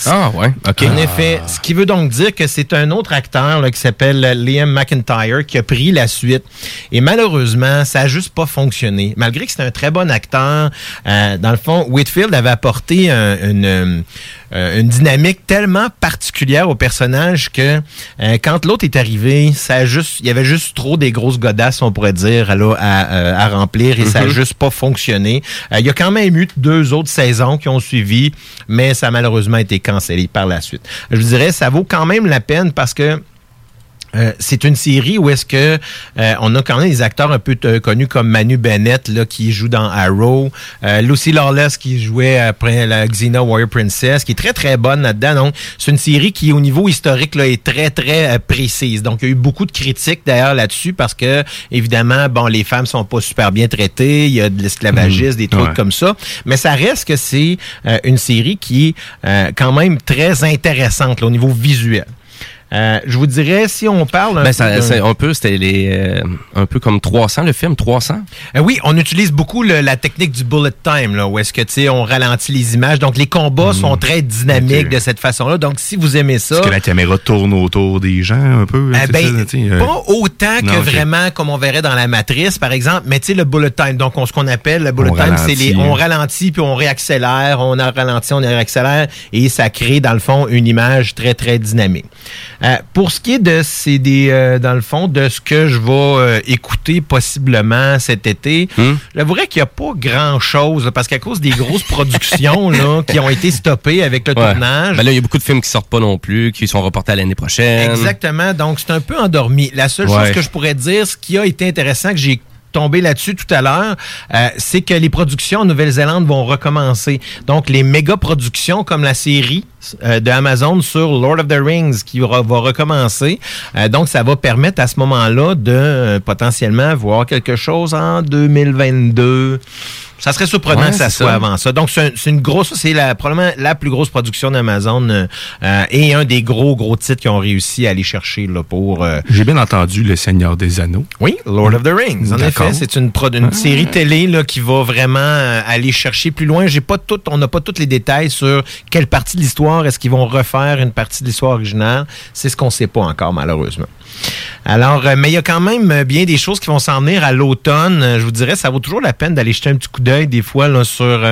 Ah, ouais. OK. En effet, ce qui veut donc dire que c'est un autre acteur là, qui s'appelle euh, Liam McIntyre qui a pris la suite. Et malheureusement, ça n'a juste pas fonctionné. Malgré que c'est un très bon acteur, euh, dans le fond, Whitfield avait apporté un- une, euh, une dynamique tellement particulière au personnage que euh, quand l'autre est arrivé, ça a juste, il y avait juste trop des grosses godasses, on pourrait dire, là, à, à remplir et ça a Mhm. juste pas fonctionné. Euh, il y a quand même eu deux autres saisons qui ont suivi, mais ça a malheureusement été cancellé par la suite. Je vous dirais, ça vaut quand même la peine parce que euh, c'est une série où est-ce que euh, on a quand même des acteurs un peu euh, connus comme Manu Bennett là, qui joue dans Arrow, euh, Lucy Lawless qui jouait après la Xena Warrior Princess, qui est très très bonne là-dedans. Donc c'est une série qui au niveau historique là, est très très précise. Donc il y a eu beaucoup de critiques d'ailleurs là-dessus parce que évidemment bon les femmes sont pas super bien traitées, il y a de l'esclavagisme, des trucs ouais. comme ça, mais ça reste que c'est euh, une série qui est euh, quand même très intéressante là, au niveau visuel. Euh, je vous dirais, si on parle... un Ben, ça, un peu, c'était les, euh, un peu comme 300, le film, 300. Euh, oui, on utilise beaucoup le- la technique du bullet time, là, où est-ce que, tu sais, on ralentit les images. Donc, les combats sont très dynamiques de cette façon-là. Donc, si vous aimez ça... Est-ce que la caméra tourne autour des gens un peu? Eh c'est ben, ça, tu sais, euh, pas autant que non, vraiment comme on verrait dans la matrice, par exemple. Mais tu sais, le bullet time, donc on, ce qu'on appelle le bullet On time, c'est les, ralentit. on ralentit puis on réaccélère, on a ralenti, on réaccélère et ça crée dans le fond une image très très dynamique. Euh, pour ce qui est de ces des euh, dans le fond de ce que je vais euh, écouter possiblement cet été, j'avouerais qu'il n'y a pas grand chose parce qu'à cause des grosses productions là, qui ont été stoppées avec le Ouais. tournage. Ben là, il y a beaucoup de films qui sortent pas non plus, qui sont reportés à l'année prochaine. Exactement. Donc, c'est un peu endormi. La seule Ouais. chose que je pourrais dire, ce qui a été intéressant, que j'ai tombé là-dessus tout à l'heure, euh, c'est que les productions en Nouvelle-Zélande vont recommencer. Donc, les méga productions comme la série euh, de Amazon sur Lord of the Rings qui va recommencer. Euh, donc, ça va permettre à ce moment-là de euh, potentiellement voir quelque chose en 2022. Ça serait surprenant Ouais, que ça soit ça. avant ça. Donc, c'est un- c'est une grosse, c'est la, probablement la plus grosse production d'Amazon euh, euh, et un des gros, gros titres qui ont réussi à aller chercher là, pour. euh, J'ai bien entendu Le Seigneur des Anneaux. oui, Lord of the Rings. En effet, c'est une, une série télé là, qui va vraiment euh, aller chercher plus loin. J'ai pas tout, on n'a pas tous les détails sur quelle partie de l'histoire est-ce qu'ils vont refaire une partie de l'histoire originale. C'est ce qu'on sait pas encore malheureusement. Alors, euh, mais il y a quand même euh, bien des choses qui vont s'en venir à l'automne. Euh, Je vous dirais, ça vaut toujours la peine d'aller jeter un petit coup d'œil des fois sur.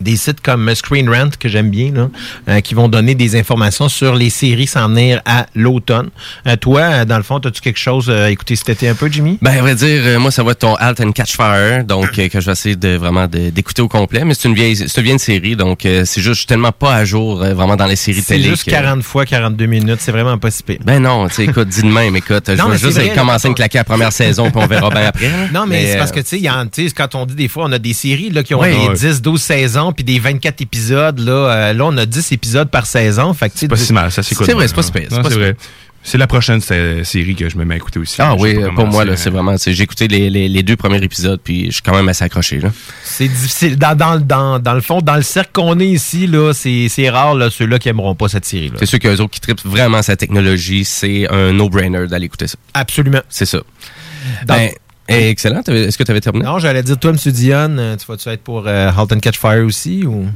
Euh, des sites comme Screen Rant, que j'aime bien, là, euh, qui vont donner des informations sur les séries s'en venir à l'automne. Euh, toi, euh, dans le fond, as-tu quelque chose à écouter cet été un peu, Jimmy? Ben, à vrai dire, euh, moi, ça va être ton Halt and Catch Fire, donc euh, que je vais essayer de vraiment d'écouter au complet. Mais c'est une vieille, c'est une vieille série, donc euh, c'est juste, je suis tellement pas à jour euh, vraiment dans les séries C'est télé. juste que- 40 fois 42 minutes, c'est vraiment pas si pire. Ben non, tu sais, écoute, dis de même, écoute, je vais c'est juste vrai, commencer à me claquer la première saison, puis on verra bien après. Non, mais, c'est euh, parce que, tu sais, quand on dit des fois, on a des séries là, qui ont des Ouais. 10, 12 saisons, puis des 24 épisodes. Là, euh, là, on a 10 épisodes par saison. Fait que, C'est pas si mal, ça s'écoute. C'est vrai, c'est pas si pire, c'est vrai. C'est la prochaine sé- série que je me mets à écouter aussi. Ah oui, pas pour moi, là, c'est- c'est vraiment, j'ai écouté les, les, les deux premiers épisodes, puis je suis quand même assez accroché. C'est difficile. Dans, dans, dans, dans le fond, dans le cercle qu'on est ici, là, c'est rare là, ceux-là qui aimeront pas cette série-là. C'est sûr qu'eux autres qui trippent vraiment sa technologie, c'est un no-brainer d'aller écouter ça. Absolument. C'est ça. Dans- Ben, Eh, excellent. Est-ce que tu avais terminé? Non, j'allais dire, toi, M. Dion, euh, tu vas-tu être pour euh, Halt and Catch Fire aussi ou?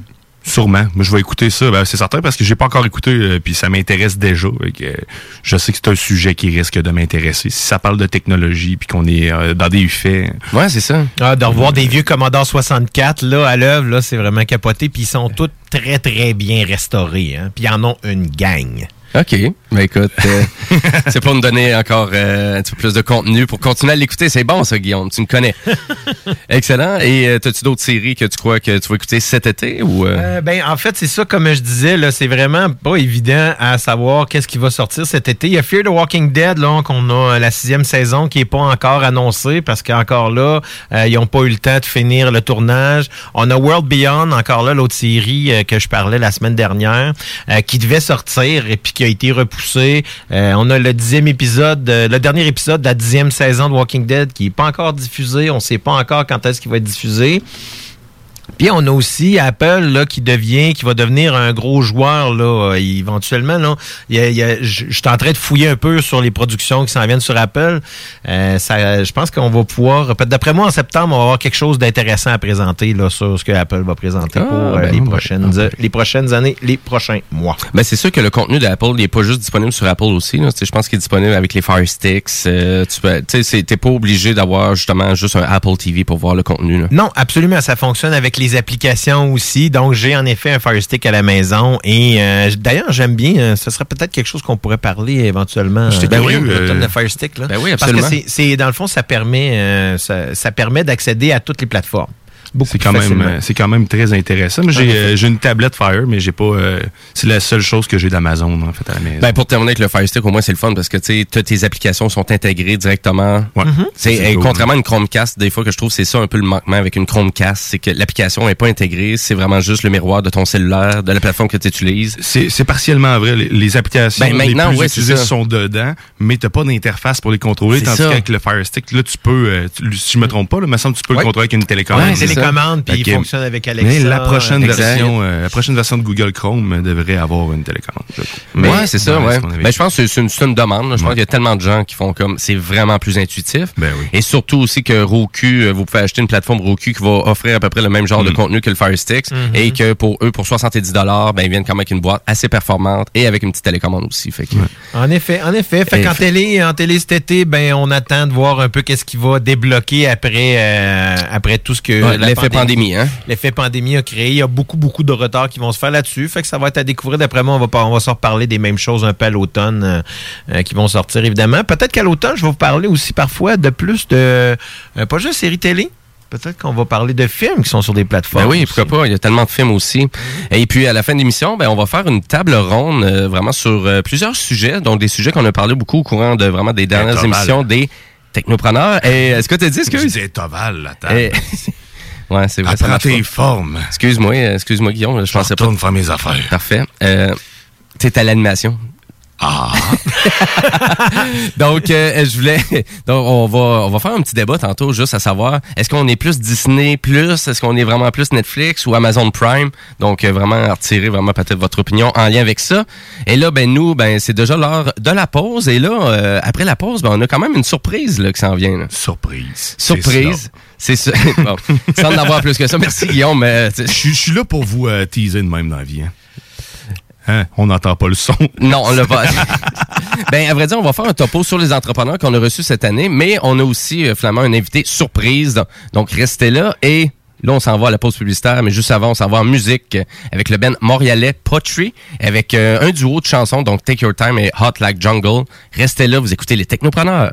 Sûrement. Mais je vais écouter ça. Ben, c'est certain parce que j'ai pas encore écouté, euh, puis ça m'intéresse déjà. Que, euh, je sais que c'est un sujet qui risque de m'intéresser. Si ça parle de technologie, puis qu'on est euh, dans des faits. Ouais, c'est ça. Ah, de revoir des vieux Commodore 64 là, à l'œuvre, là, c'est vraiment capoté. Puis ils sont tous très, très bien restaurés. Hein. Puis ils en ont une gang. OK. Ben écoute, euh, c'est pour nous donner encore euh, un petit peu plus de contenu pour continuer à l'écouter. C'est bon, ça, Guillaume. Tu me connais. Excellent. Et euh, as-tu d'autres séries que tu crois que tu vas écouter cet été ou euh? Ben, en fait, c'est ça, comme je disais, là, c'est vraiment pas évident à savoir qu'est-ce qui va sortir cet été. Il y a Fear the Walking Dead, là, qu'on a la sixième saison qui est pas encore annoncée parce qu'encore là, ils ont pas eu le temps de finir le tournage. On a World Beyond, encore là, l'autre série que je parlais la semaine dernière, qui devait sortir et puis a été repoussée. Euh, on a le dixième épisode, euh, le dernier épisode de la dixième saison de Walking Dead qui est pas encore diffusé. On sait pas encore quand est-ce qu'il va être diffusé. Puis on a aussi Apple là, qui devient, qui va devenir un gros joueur là, euh, éventuellement. Là, je suis en train de fouiller un peu sur les productions qui s'en viennent sur Apple. Euh, ça, je pense qu'on va pouvoir, d'après moi en septembre, on va avoir quelque chose d'intéressant à présenter là, sur ce que Apple va présenter Ah, pour euh, ben, les, prochaines, les prochaines années, les prochains mois. Ben, c'est sûr que le contenu d'Apple, il est pas juste disponible sur Apple aussi. Je pense qu'il est disponible avec les Fire Sticks. tu t'es pas obligé d'avoir justement juste un Apple TV pour voir le contenu. Là. Non, absolument, ça fonctionne avec les applications aussi. Donc, j'ai en effet un Fire Stick à la maison. Et euh, d'ailleurs, j'aime bien. euh, ce serait peut-être quelque chose qu'on pourrait parler éventuellement. J'étais Ben oui, le euh, Fire Stick. Là. Ben oui, Parce que c'est- dans le fond, ça permet, ça, ça permet d'accéder à toutes les plateformes. Beaucoup C'est plus quand même, euh, c'est quand même très intéressant. Moi, J'ai euh, j'ai une tablette Fire, mais j'ai pas. euh, c'est la seule chose que j'ai d'Amazon en fait à la maison. Ben, pour terminer avec le Fire Stick, au moins, c'est le fun parce que tu toutes tes applications sont intégrées directement. Ouais. Mhm. Cool. contrairement à une Chromecast, des fois que je trouve c'est ça un peu le manquement avec une Chromecast, c'est que l'application est pas intégrée, c'est vraiment juste le miroir de ton cellulaire, de la plateforme que tu utilises. C'est partiellement vrai. Les, les applications Ben, les maintenant, plus ouais, c'est utilisées ça. sont dedans, mais t'as pas d'interface pour les contrôler. Tandis qu'avec le Fire Stick, là, tu peux, euh, tu- si je me trompe pas, là, me semble que tu peux Ouais. le contrôler avec une télécommande. Ouais, commandes, puis il fonctionne avec Alexa. Mais la prochaine Exact. version, euh, la prochaine version de Google Chrome devrait avoir une télécommande. Mais ouais, c'est ça, Ouais, Ben, je pense que c'est une, c'est une demande. là. Je pense qu'il y a tellement de gens qui font comme c'est vraiment plus intuitif. Ben oui. Et surtout aussi que Roku, euh, vous pouvez acheter une plateforme Roku qui va offrir à peu près le même genre de Mm. contenu que le Fire Sticks Mhm. et que pour eux, pour 70 dollars, ben ils viennent quand même avec une boîte assez performante et avec une petite télécommande aussi. Fait que, En effet, en effet. Fait qu'en télé, en télé cet été, ben on attend de voir un peu qu'est-ce qui va débloquer après euh, après tout ce que Ouais, la l'effet pandémie, hein? L'effet pandémie a créé. Il y a beaucoup beaucoup de retards qui vont se faire là-dessus. Fait que ça va être à découvrir. D'après moi, on va on va se reparler des mêmes choses un peu à l'automne euh, euh, qui vont sortir évidemment. Peut-être qu'à l'automne, je vais vous parler aussi parfois de plus de euh, pas juste séries télé. Peut-être qu'on va parler de films qui sont sur des plateformes. Ben oui, pourquoi pas? Il y a tellement de films aussi. Et puis, à la fin de l'émission, ben, on va faire une table ronde euh, vraiment sur euh, plusieurs sujets, donc des sujets qu'on a parlé beaucoup au courant de vraiment des dernières Toval. émissions des technopreneurs. Et est-ce que tu as dit, Je excuse? disais Toval, la table. Eh, ouais, c'est vrai. Apprends tes pas. formes. Excuse-moi, euh, excuse-moi, Guillaume. Je pensais pas. Retourne faire mes affaires. Parfait. Euh, T'es à l'animation. Ah! Donc, euh, je voulais. Donc, on va, on va faire un petit débat tantôt, juste à savoir, est-ce qu'on est plus Disney plus, est-ce qu'on est vraiment plus Netflix ou Amazon Prime? Donc, euh, vraiment, retirer vraiment peut-être votre opinion en lien avec ça. Et là, ben nous, ben c'est déjà l'heure de la pause. Et là, euh, après la pause, ben on a quand même une surprise là, qui s'en vient. là. Surprise. Surprise. C'est ça. Bon, sans en avoir plus que ça. Merci Guillaume. Je suis- là pour vous teaser de même dans la vie. Hein? Hein? On n'entend pas le son. Non, on l'a pas. ben, à vrai dire, on va faire un topo sur les entrepreneurs qu'on a reçus cette année, mais on a aussi, euh, finalement, un invité surprise. Donc, restez là et là, on s'en va à la pause publicitaire, mais juste avant, on s'en va en musique avec le band montréalais Pottery, avec euh, un duo de chansons, donc Take Your Time et Hot Like Jungle. Restez là, vous écoutez les technopreneurs.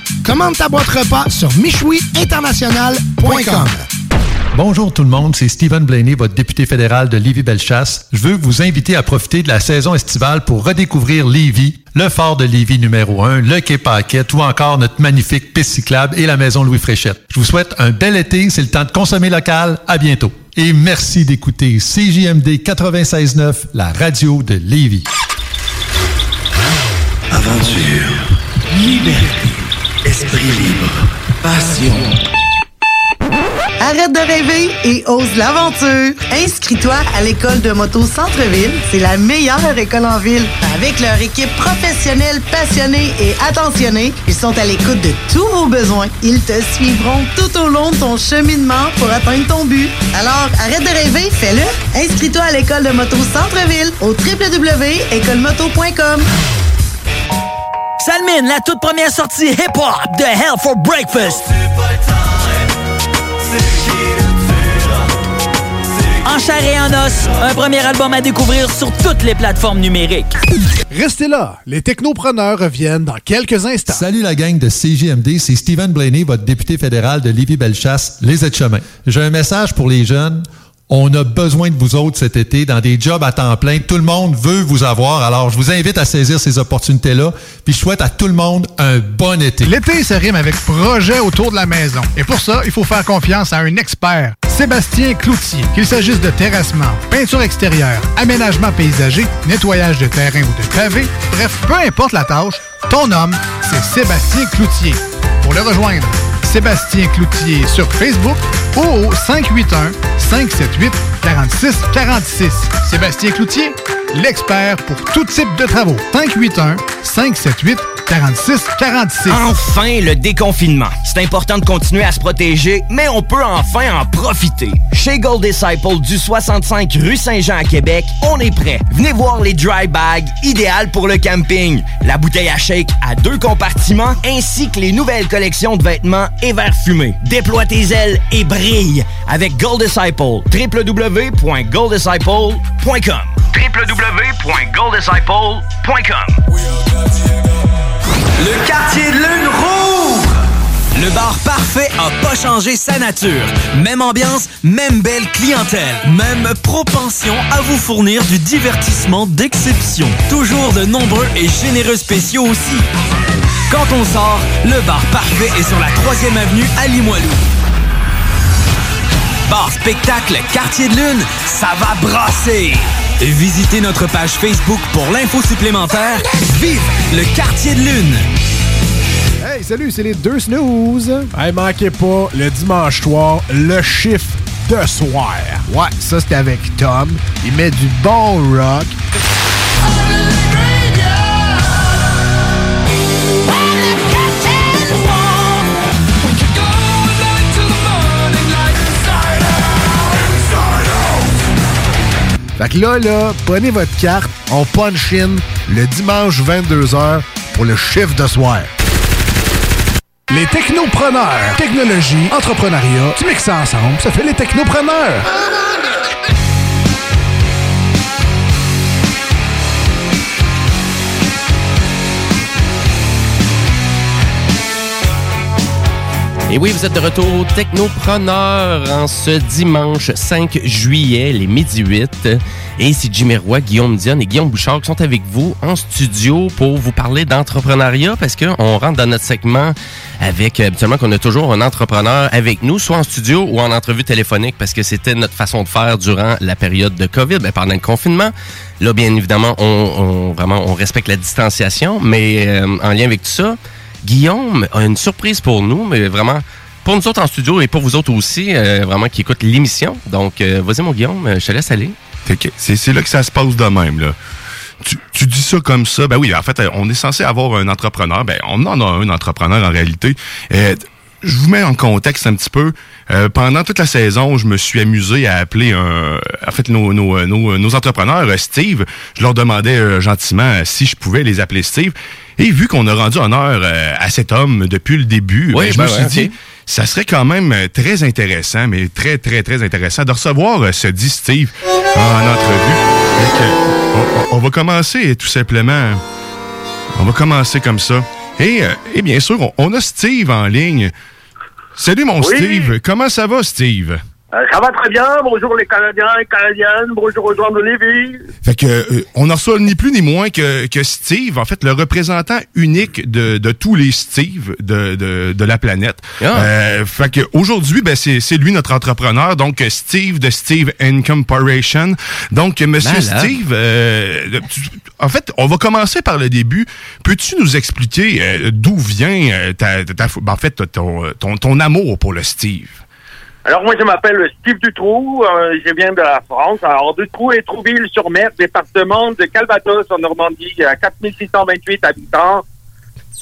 Commande ta boîte repas sur michouiinternational.com. Bonjour tout le monde, c'est Stephen Blaney, votre député fédéral de Lévis-Bellechasse. Je veux vous inviter à profiter de la saison estivale pour redécouvrir Lévis, le fort de Lévis numéro 1, le quai Paquette ou encore notre magnifique piste cyclable et la maison Louis Fréchette. Je vous souhaite un bel été, c'est le temps de consommer local. À bientôt. Et merci d'écouter CJMD 96.9, la radio de Lévis. Aventure, liberté, esprit libre, passion. Arrête de rêver et ose l'aventure. Inscris-toi à l'école de moto Centre-ville. C'est la meilleure école en ville. Avec leur équipe professionnelle, passionnée et attentionnée, ils sont à l'écoute de tous vos besoins. Ils te suivront tout au long de ton cheminement pour atteindre ton but. Alors, arrête de rêver, fais-le. Inscris-toi à l'école de moto Centre-ville au www.écolemoto.com. Salmine, la toute première sortie hip-hop de Hell for Breakfast. En chair et en os, un premier album à découvrir sur toutes les plateformes numériques. Restez là, les technopreneurs reviennent dans quelques instants. Salut la gang de CGMD, c'est Stephen Blaney, votre député fédéral de Lévis-Bellechasse, les aides-chemins. J'ai un message pour les jeunes. On a besoin de vous autres cet été dans des jobs à temps plein. Tout le monde veut vous avoir. Alors, je vous invite à saisir ces opportunités-là. Puis, je souhaite à tout le monde un bon été. L'été se rime avec projet autour de la maison. Et pour ça, il faut faire confiance à un expert. Sébastien Cloutier. Qu'il s'agisse de terrassement, peinture extérieure, aménagement paysager, nettoyage de terrain ou de pavé, bref, peu importe la tâche, ton homme, c'est Sébastien Cloutier. Pour le rejoindre, Sébastien Cloutier sur Facebook ou au 581 578 46 46. Sébastien Cloutier, l'expert pour tout type de travaux. 581 578 46 46. Enfin, le déconfinement. C'est important de continuer à se protéger, mais on peut enfin en profiter. Chez Gold Disciple du 65 rue Saint-Jean à Québec, on est prêt. Venez voir les dry bags, idéales pour le camping. La bouteille à shake à deux compartiments, ainsi que les nouvelles collections de vêtements et verres fumés. Déploie tes ailes et brille avec Gold Disciple. www.golddisciple.com Le quartier de lune rouvre! Le bar parfait a pas changé sa nature. Même ambiance, même belle clientèle, même propension à vous fournir du divertissement d'exception. Toujours de nombreux et généreux spéciaux aussi. Quand on sort, le bar parfait est sur la 3e avenue à Limoilou. Bar spectacle Quartier de Lune, ça va brasser! Visitez notre page Facebook pour l'info supplémentaire. Vive le quartier de lune! Hey, salut, c'est les deux snooze. Hey, manquez pas, le dimanche soir, le chiffre de soir. Ouais, ça c'est avec Tom. Il met du bon rock. Fait que là, là, prenez votre carte, on punch in le dimanche 22h pour le chiffre de soir. Les technopreneurs. Technologie, entrepreneuriat, tu mixes ça ensemble, ça fait les technopreneurs. Et oui, vous êtes de retour Technopreneur en ce dimanche 5 juillet, les midi 8. Et c'est Jimmy Guillaume Dion et Guillaume Bouchard qui sont avec vous en studio pour vous parler d'entrepreneuriat parce qu'on rentre dans notre segment avec, habituellement, qu'on a toujours un entrepreneur avec nous, soit en studio ou en entrevue téléphonique parce que c'était notre façon de faire durant la période de COVID, ben, pendant le confinement. Là, bien évidemment, on, on- vraiment, on respecte la distanciation, mais euh, en lien avec tout ça, Guillaume a une surprise pour nous, mais vraiment pour nous autres en studio et pour vous autres aussi, euh, vraiment qui écoutent l'émission. Donc, euh, vas-y mon Guillaume, euh, je te laisse aller. C'est là que ça se passe de même, là. Tu, dis ça comme ça, ben oui, en fait, on est censé avoir un entrepreneur. Ben, on en a un entrepreneur en réalité. Je vous mets en contexte un petit peu. Euh, pendant toute la saison, je me suis amusé à appeler un, en fait, nos, nos, nos, nos entrepreneurs, euh, Steve. Je leur demandais euh, gentiment euh, si je pouvais les appeler Steve. Et vu qu'on a rendu honneur euh, à cet homme depuis le début, Oui, ben, je ben me suis ouais, dit, ça serait quand même euh, très intéressant, mais très, très, très intéressant de recevoir euh, ce dit Steve en entrevue. On va commencer tout simplement. On va commencer comme ça. Et, euh, et bien sûr, on, on a Steve en ligne. Salut mon Oui. Steve, comment ça va Steve? Euh, ça va très bien. Bonjour les Canadiens et Canadiennes. Bonjour aux gens de Lévis. Fait que euh, on en reçoit ni plus ni moins que, que Steve, en fait, le représentant unique de, de tous les Steve de, de, de la planète. Euh, fait que aujourd'hui, ben, c'est, c'est lui notre entrepreneur, donc Steve de Steve Incorporation. Donc, Monsieur Malade. Steve, euh, tu- en fait, on va commencer par le début. Peux-tu nous expliquer euh, d'où vient euh, ta, ta- ben, en fait, ton, ton, ton amour pour le Steve? Alors moi je m'appelle Steve Dutroux. Euh, je viens de la France. Alors Dutroux est Trouville-sur-Mer, département de Calvados en Normandie. A 4628 habitants.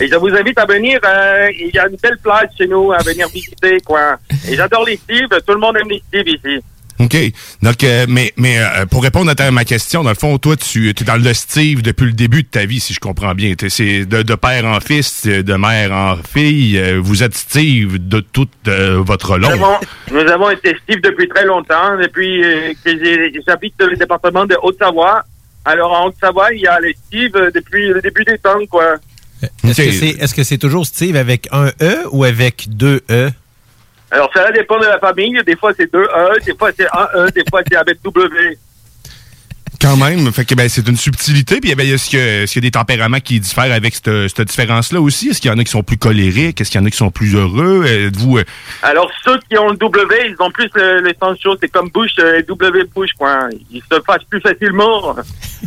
Et je vous invite à venir. euh, il y a une belle plage chez nous à venir visiter quoi. Et j'adore les Steve. Tout le monde aime les Steve ici. OK. Donc, euh, mais, mais euh, pour répondre à ta- ma question, dans le fond, toi, tu es dans le Steve depuis le début de ta vie, si je comprends bien. C'est de, de père en fils, de mère en fille. euh, Vous êtes Steve de toute euh, votre Nous long. avons, nous avons été Steve depuis très longtemps, depuis euh, que j'ai- j'habite dans le département de Haute-Savoie. Alors en Haute-Savoie, il y a les Steve depuis le début des temps, quoi. Est-ce que c'est est-ce que c'est toujours Steve avec un E ou avec deux E? Alors ça dépend de la famille. Des fois c'est deux E, des fois c'est un E, des fois c'est avec W. Quand même. Fait que ben, c'est une subtilité. Puis ben, est-ce qu'il y, a- est-ce qu'il y a des tempéraments qui diffèrent avec cette, cette différence-là aussi? Est-ce qu'il y en a qui sont plus colériques? Est-ce qu'il y en a qui sont plus heureux? Êtes-vous. euh, Alors ceux qui ont le W, ils ont plus le, le sens chaud. C'est comme Bush euh, et W Bush, quoi. Ils se fâchent plus facilement.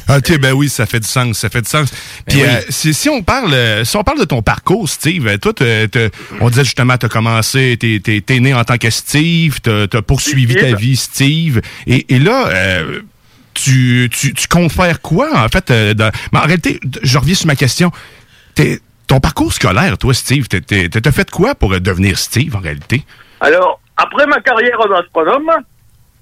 Ah, Ok, ben oui, ça fait du sens, ça fait du sens. Puis Ben oui. euh, si, si on parle, euh, si on parle de ton parcours, Steve, euh, toi, t'as- t'as- on disait justement, t'as commencé, t'es, t'es, t'es né en tant que Steve, t'as, t'as poursuivi ta vie, Steve, et, et là, euh, tu, tu, tu faire quoi en fait euh, Mais en réalité, je reviens sur ma question. T'es- ton parcours scolaire, toi, Steve, t'as fait quoi pour euh, devenir Steve en réalité? Alors, après ma carrière en astronome,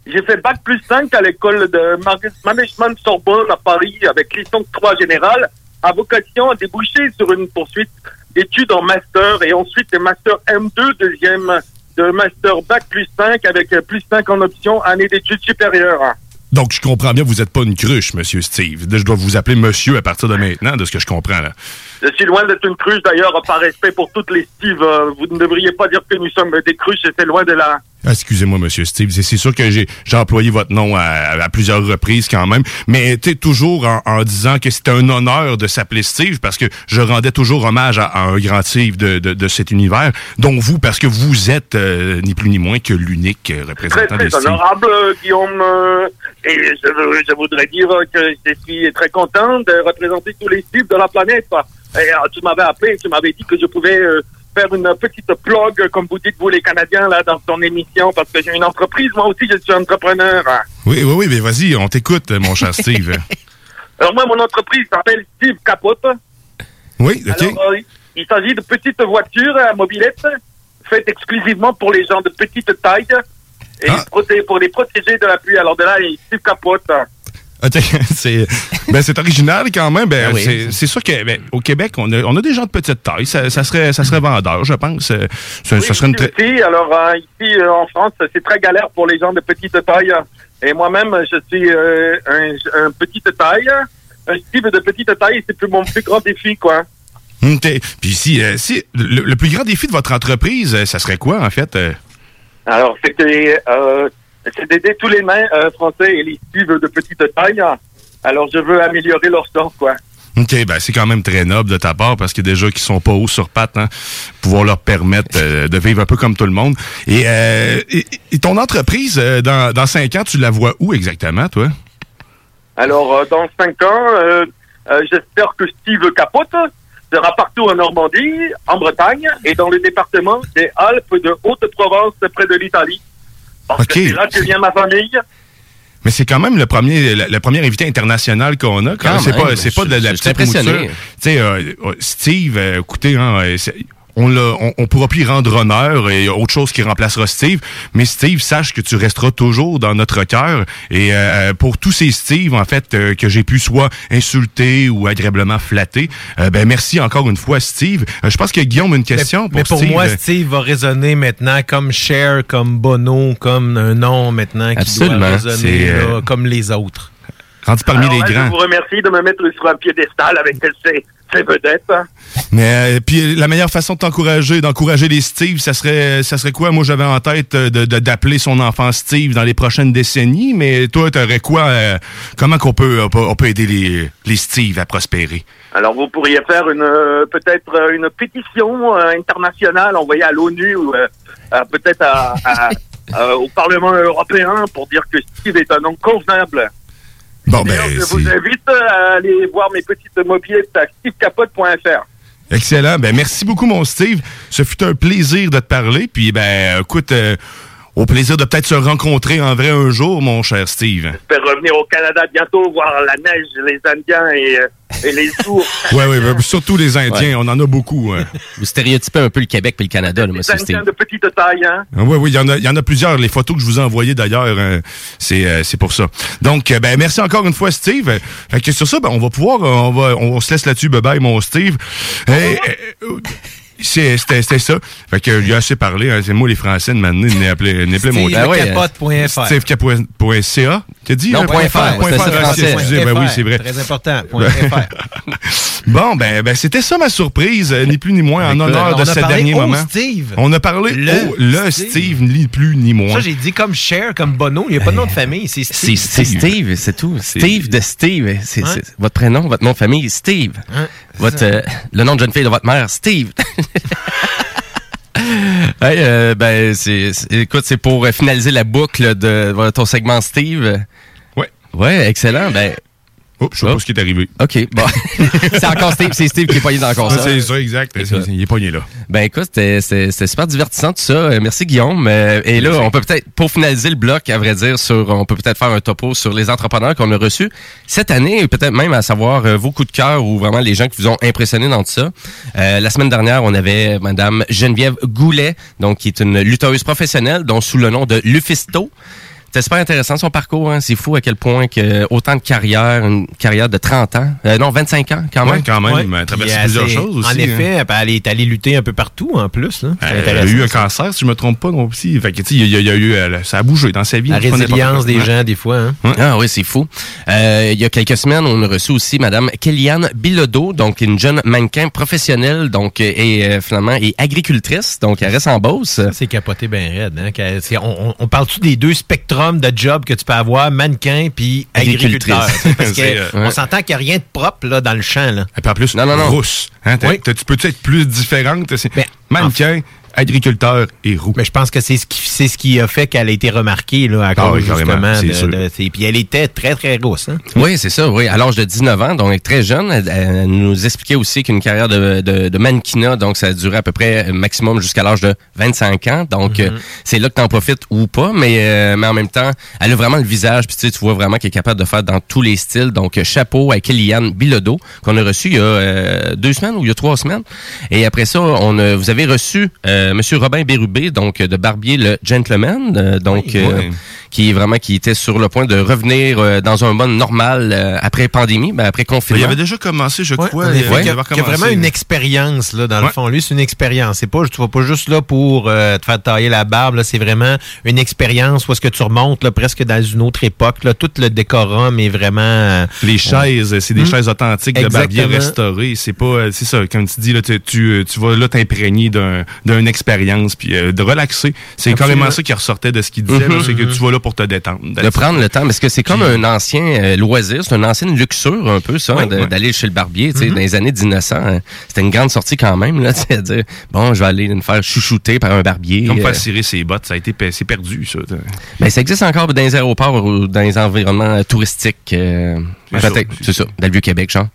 j'ai fait Bac plus 5 à l'école de Management Sorbonne à Paris avec licence 3 générale, à vocation à déboucher sur une poursuite d'études en master et ensuite le master M2, deuxième de master Bac plus 5 avec euh, plus 5 en option, année d'études supérieures. Donc, je comprends bien, vous n'êtes pas une cruche, Monsieur Steve. Je dois vous appeler Monsieur à partir de maintenant, de ce que je comprends là. Je suis loin d'être une cruche d'ailleurs, par respect pour toutes les Steve. euh, vous ne devriez pas dire que nous sommes des cruches, c'est loin de là. Ah, Excusez-moi, Monsieur Steve. C'est sûr que j'ai employé votre nom à, à plusieurs reprises quand même, mais toujours en, en disant que c'était un honneur de s'appeler Steve parce que je rendais toujours hommage à, à un grand Steve de, de, de cet univers, dont vous, parce que vous êtes euh, ni plus ni moins que l'unique euh, Très, représentant très de Steve. honorable, euh, Guillaume. euh, et je, voudrais dire que je suis très content de représenter tous les Steve de la planète. Et tu m'avais appelé, tu m'avais dit que je pouvais euh, faire une petite plug, comme vous dites, vous les Canadiens, là, dans ton émission, parce que j'ai une entreprise. Moi aussi, je suis entrepreneur. Oui, oui, oui, mais vas-y, on t'écoute, mon cher Steve. Alors moi, mon entreprise s'appelle Steve Capote. oui, ok. Alors, euh, il s'agit de petites voitures à mobilette faites exclusivement pour les gens de petite taille et Ah. pour les protéger de la pluie. Alors de là, Steve Capote. C'est ben, c'est original quand même. Ben, Ah oui. c'est- C'est sûr que ben, au Québec, on a, on a des gens de petite taille. Ça, ça serait, ça serait vendeur, je pense. Euh, Ça, ça serait une très- Ici, alors euh, ici euh, en France, c'est très galère pour les gens de petite taille. Et moi-même, je suis euh, un, un petite taille. Un Steve de petite taille, c'est plus mon plus grand défi, quoi. Ok. Puis si, euh, si le, le plus grand défi de votre entreprise, ça serait quoi, en fait? Alors, c'était euh, c'est d'aider tous les mains euh, français et les Steve de petite taille. Alors, je veux améliorer leur sort, quoi. OK, ben c'est quand même très noble de ta part parce que déjà qu'ils sont pas hauts sur pattes, hein, pouvoir leur permettre euh, de vivre un peu comme tout le monde. Et, euh, et, et ton entreprise, euh, dans, dans cinq ans, tu la vois où exactement, toi? Alors, euh, dans cinq ans, euh, j'espère que Steve Capote sera partout en Normandie, en Bretagne et dans le département des Alpes de Haute-Provence, près de l'Italie. Parce que OK. c'est là que vient ma famille. Mais c'est quand même le premier, le, le premier invité international qu'on a. Quand C'est même, pas, c'est pas de la je petite mouture. Tu sais, euh, euh, Steve, euh, écoutez, hein, euh, on, on pourra plus y rendre honneur et autre chose qui remplacera Steve. Mais Steve, sache que tu resteras toujours dans notre cœur. Et euh, pour tous ces Steve, en fait, euh, que j'ai pu soit insulter ou agréablement flatter, euh, ben merci encore une fois, Steve. Euh, je pense que Guillaume a une question mais, pour mais pour Steve. moi, Steve va résonner maintenant comme Cher, comme Bono, comme un nom maintenant qui Absolument. doit résonner euh, là, comme les autres. Rendu parmi Alors les là, grands. Je vous remercie de me mettre sur un piédestal avec ces, ces vedettes. Mais euh, puis la meilleure façon de t'encourager, d'encourager les Steve, ça serait ça serait quoi? Moi j'avais en tête euh, de de- d'appeler son enfant Steve dans les prochaines décennies, mais toi t'aurais quoi euh, Comment qu'on peut on peut, aider les les Steve à prospérer? Alors, vous pourriez faire une euh, peut-être une pétition internationale envoyée à l'ONU ou peut-être à- à- au Parlement européen pour dire que Steve est un nom convenable. Bon ben Je vous invite à aller voir mes petites mobilettes à stevecapote.fr. excellent. Ben merci beaucoup mon Steve. Ce fut un plaisir de te parler. Puis ben écoute, euh, au plaisir de peut-être se rencontrer en vrai un jour, mon cher Steve. J'espère revenir au Canada bientôt, voir la neige, les Indiens et, euh, et les ours. Ouais ouais, ben, surtout les Indiens, Ouais. on en a beaucoup. hein. Vous stéréotypez un peu le Québec et le Canada, là, Les monsieur Indiens Steve. de petite taille, hein. Ah Oui, oui, il y en a, y en a plusieurs. Les photos que je vous ai envoyées d'ailleurs, euh, c'est, euh, c'est pour ça. Donc, euh, ben, merci encore une fois, Steve. Fait que sur ça, ben, on va pouvoir, on va, on se laisse là-dessus. Bye bye, mon Steve. C'est- c'était, c'était ça. Fait que lui a assez parlé. Hein, c'est moi les Français de appelé, il appelé mon. SteveCapote.ca. T'as dit? Non, euh, point fr, point fr, ça, ah, français. excusez, ben Point oui, fr, c'est vrai. Très important. Point fr. Bon, ben, ben c'était ça ma surprise, euh, ni plus ni moins, en Écoute, honneur on de a ce parlé dernier au moment. Steve. On a parlé Le au le Steve. Steve. ni plus ni moins. Ça, j'ai dit comme Cher, comme Bono. Il n'y a pas de nom de famille. C'est Steve. c'est Steve, c'est tout. Steve de Steve. C'est votre prénom, votre nom de famille, Steve. Votre, euh, le nom de jeune fille de votre mère, Steve. Hey, euh, ben, c'est, écoute, c'est pour euh, finaliser la boucle de, de ton segment Steve. Ouais. Ouais, excellent. Ben, Oups, je sais pas ce qui est arrivé. OK, bon. c'est encore Steve, c'est Steve qui est pogné dans la console. C'est ça, exact. Il est pogné là. Ben écoute, c'était- super divertissant tout ça. Euh, Merci Guillaume. Euh, et là, on peut peut-être, pour finaliser le bloc, à vrai dire, sur, on peut peut-être faire un topo sur les entrepreneurs qu'on a reçus cette année, peut-être même à savoir euh, vos coups de cœur ou vraiment les gens qui vous ont impressionné dans tout ça. Euh, la semaine dernière, on avait Madame Geneviève Goulet, donc qui est une lutteuse professionnelle, dont sous le nom de Lufisto. C'était super intéressant son parcours. Hein. C'est fou à quel point que autant de carrière, une carrière de 30 ans, euh, non 25 ans quand même. Ouais, quand même. Ouais. Elle a traversé Puis, plusieurs choses aussi. En effet, hein. ben, elle est allée lutter un peu partout en plus. Là. Elle a eu un ça. cancer, si je me trompe pas, non aussi. Fait que, tu sais, il y, a- il y a eu, elle- ça a bougé dans sa vie. La résilience des Ouais. gens, des fois. Hein? Ah oui, c'est fou. Euh, il y a quelques semaines, on a reçu aussi Madame Kellyanne Bilodeau, donc une jeune mannequin professionnelle, donc euh, et euh, finalement et agricultrice, donc elle reste en Beauce. C'est capoté bien raide. Hein? On, on- on parle-tu des deux de jobs que tu peux avoir, mannequin puis agriculteur? Parce qu'on euh, s'entend qu'il n'y a rien de propre là, dans le champ. Là. Et puis en plus, Non, non, non. rousse. Hein, tu peux-tu être plus différente? Mais, mannequin, agriculteur et roux. Mais je pense que c'est ce qui c'est ce qui a fait qu'elle a été remarquée là, à Ah cause justement c'est de, sûr. de- c'est- puis elle était très très grosse. Hein? Oui, c'est ça, oui. À l'âge de 19 ans, donc elle est très jeune, elle, elle nous expliquait aussi qu'une carrière de, de, de mannequinat, donc ça a duré à peu près euh, maximum jusqu'à l'âge de 25 ans. Donc euh, c'est là que tu en profites ou pas, mais, euh, mais en même temps, elle a vraiment le visage, puis tu sais, tu vois vraiment qu'elle est capable de faire dans tous les styles. Donc chapeau avec Eliane Bilodeau, qu'on a reçu il y a euh, deux semaines ou il y a trois semaines. Et après ça, on a, vous avez reçu euh, Monsieur Robin Bérubé, donc euh, de Barbier le Gentleman, euh, donc Oui, euh, oui. qui est vraiment qui était sur le point de revenir euh, dans un mode normal euh, après pandémie, ben, après Mais confinement. il avait déjà commencé, je crois. Il y a- commencé. qu'il y a vraiment une expérience là dans le fond. Lui, c'est une expérience. C'est pas, tu vas pas juste là pour euh, te faire tailler la barbe. là. C'est vraiment une expérience où est-ce que tu remontes là, presque dans une autre époque. Là. Tout le décorum est vraiment. euh, Les chaises, c'est des Hmm. chaises authentiques de barbier restaurées. C'est pas, euh, c'est ça, comme tu dis, là, tu, tu, tu vas là t'imprégner d'un, d'une expérience, puis euh, de relaxer. C'est carrément ça qui ressortait de ce qu'il disait, Mhm. c'est que tu vas là pour te détendre. de prendre le temps, parce que c'est comme un ancien euh, loisir, c'est une ancienne luxure un peu ça, d'aller chez le barbier, tu sais, Mhm. dans les années 1900, hein. c'était une grande sortie quand même là, tu dire bon, je vais aller me faire chouchouter par un barbier. Comme euh, faire cirer ses bottes, ça a été, c'est perdu, ça. Ben, ça existe encore dans les aéroports ou dans les environnements touristiques. C'est ça, peut-être, c'est ça, dans le Vieux-Québec, genre.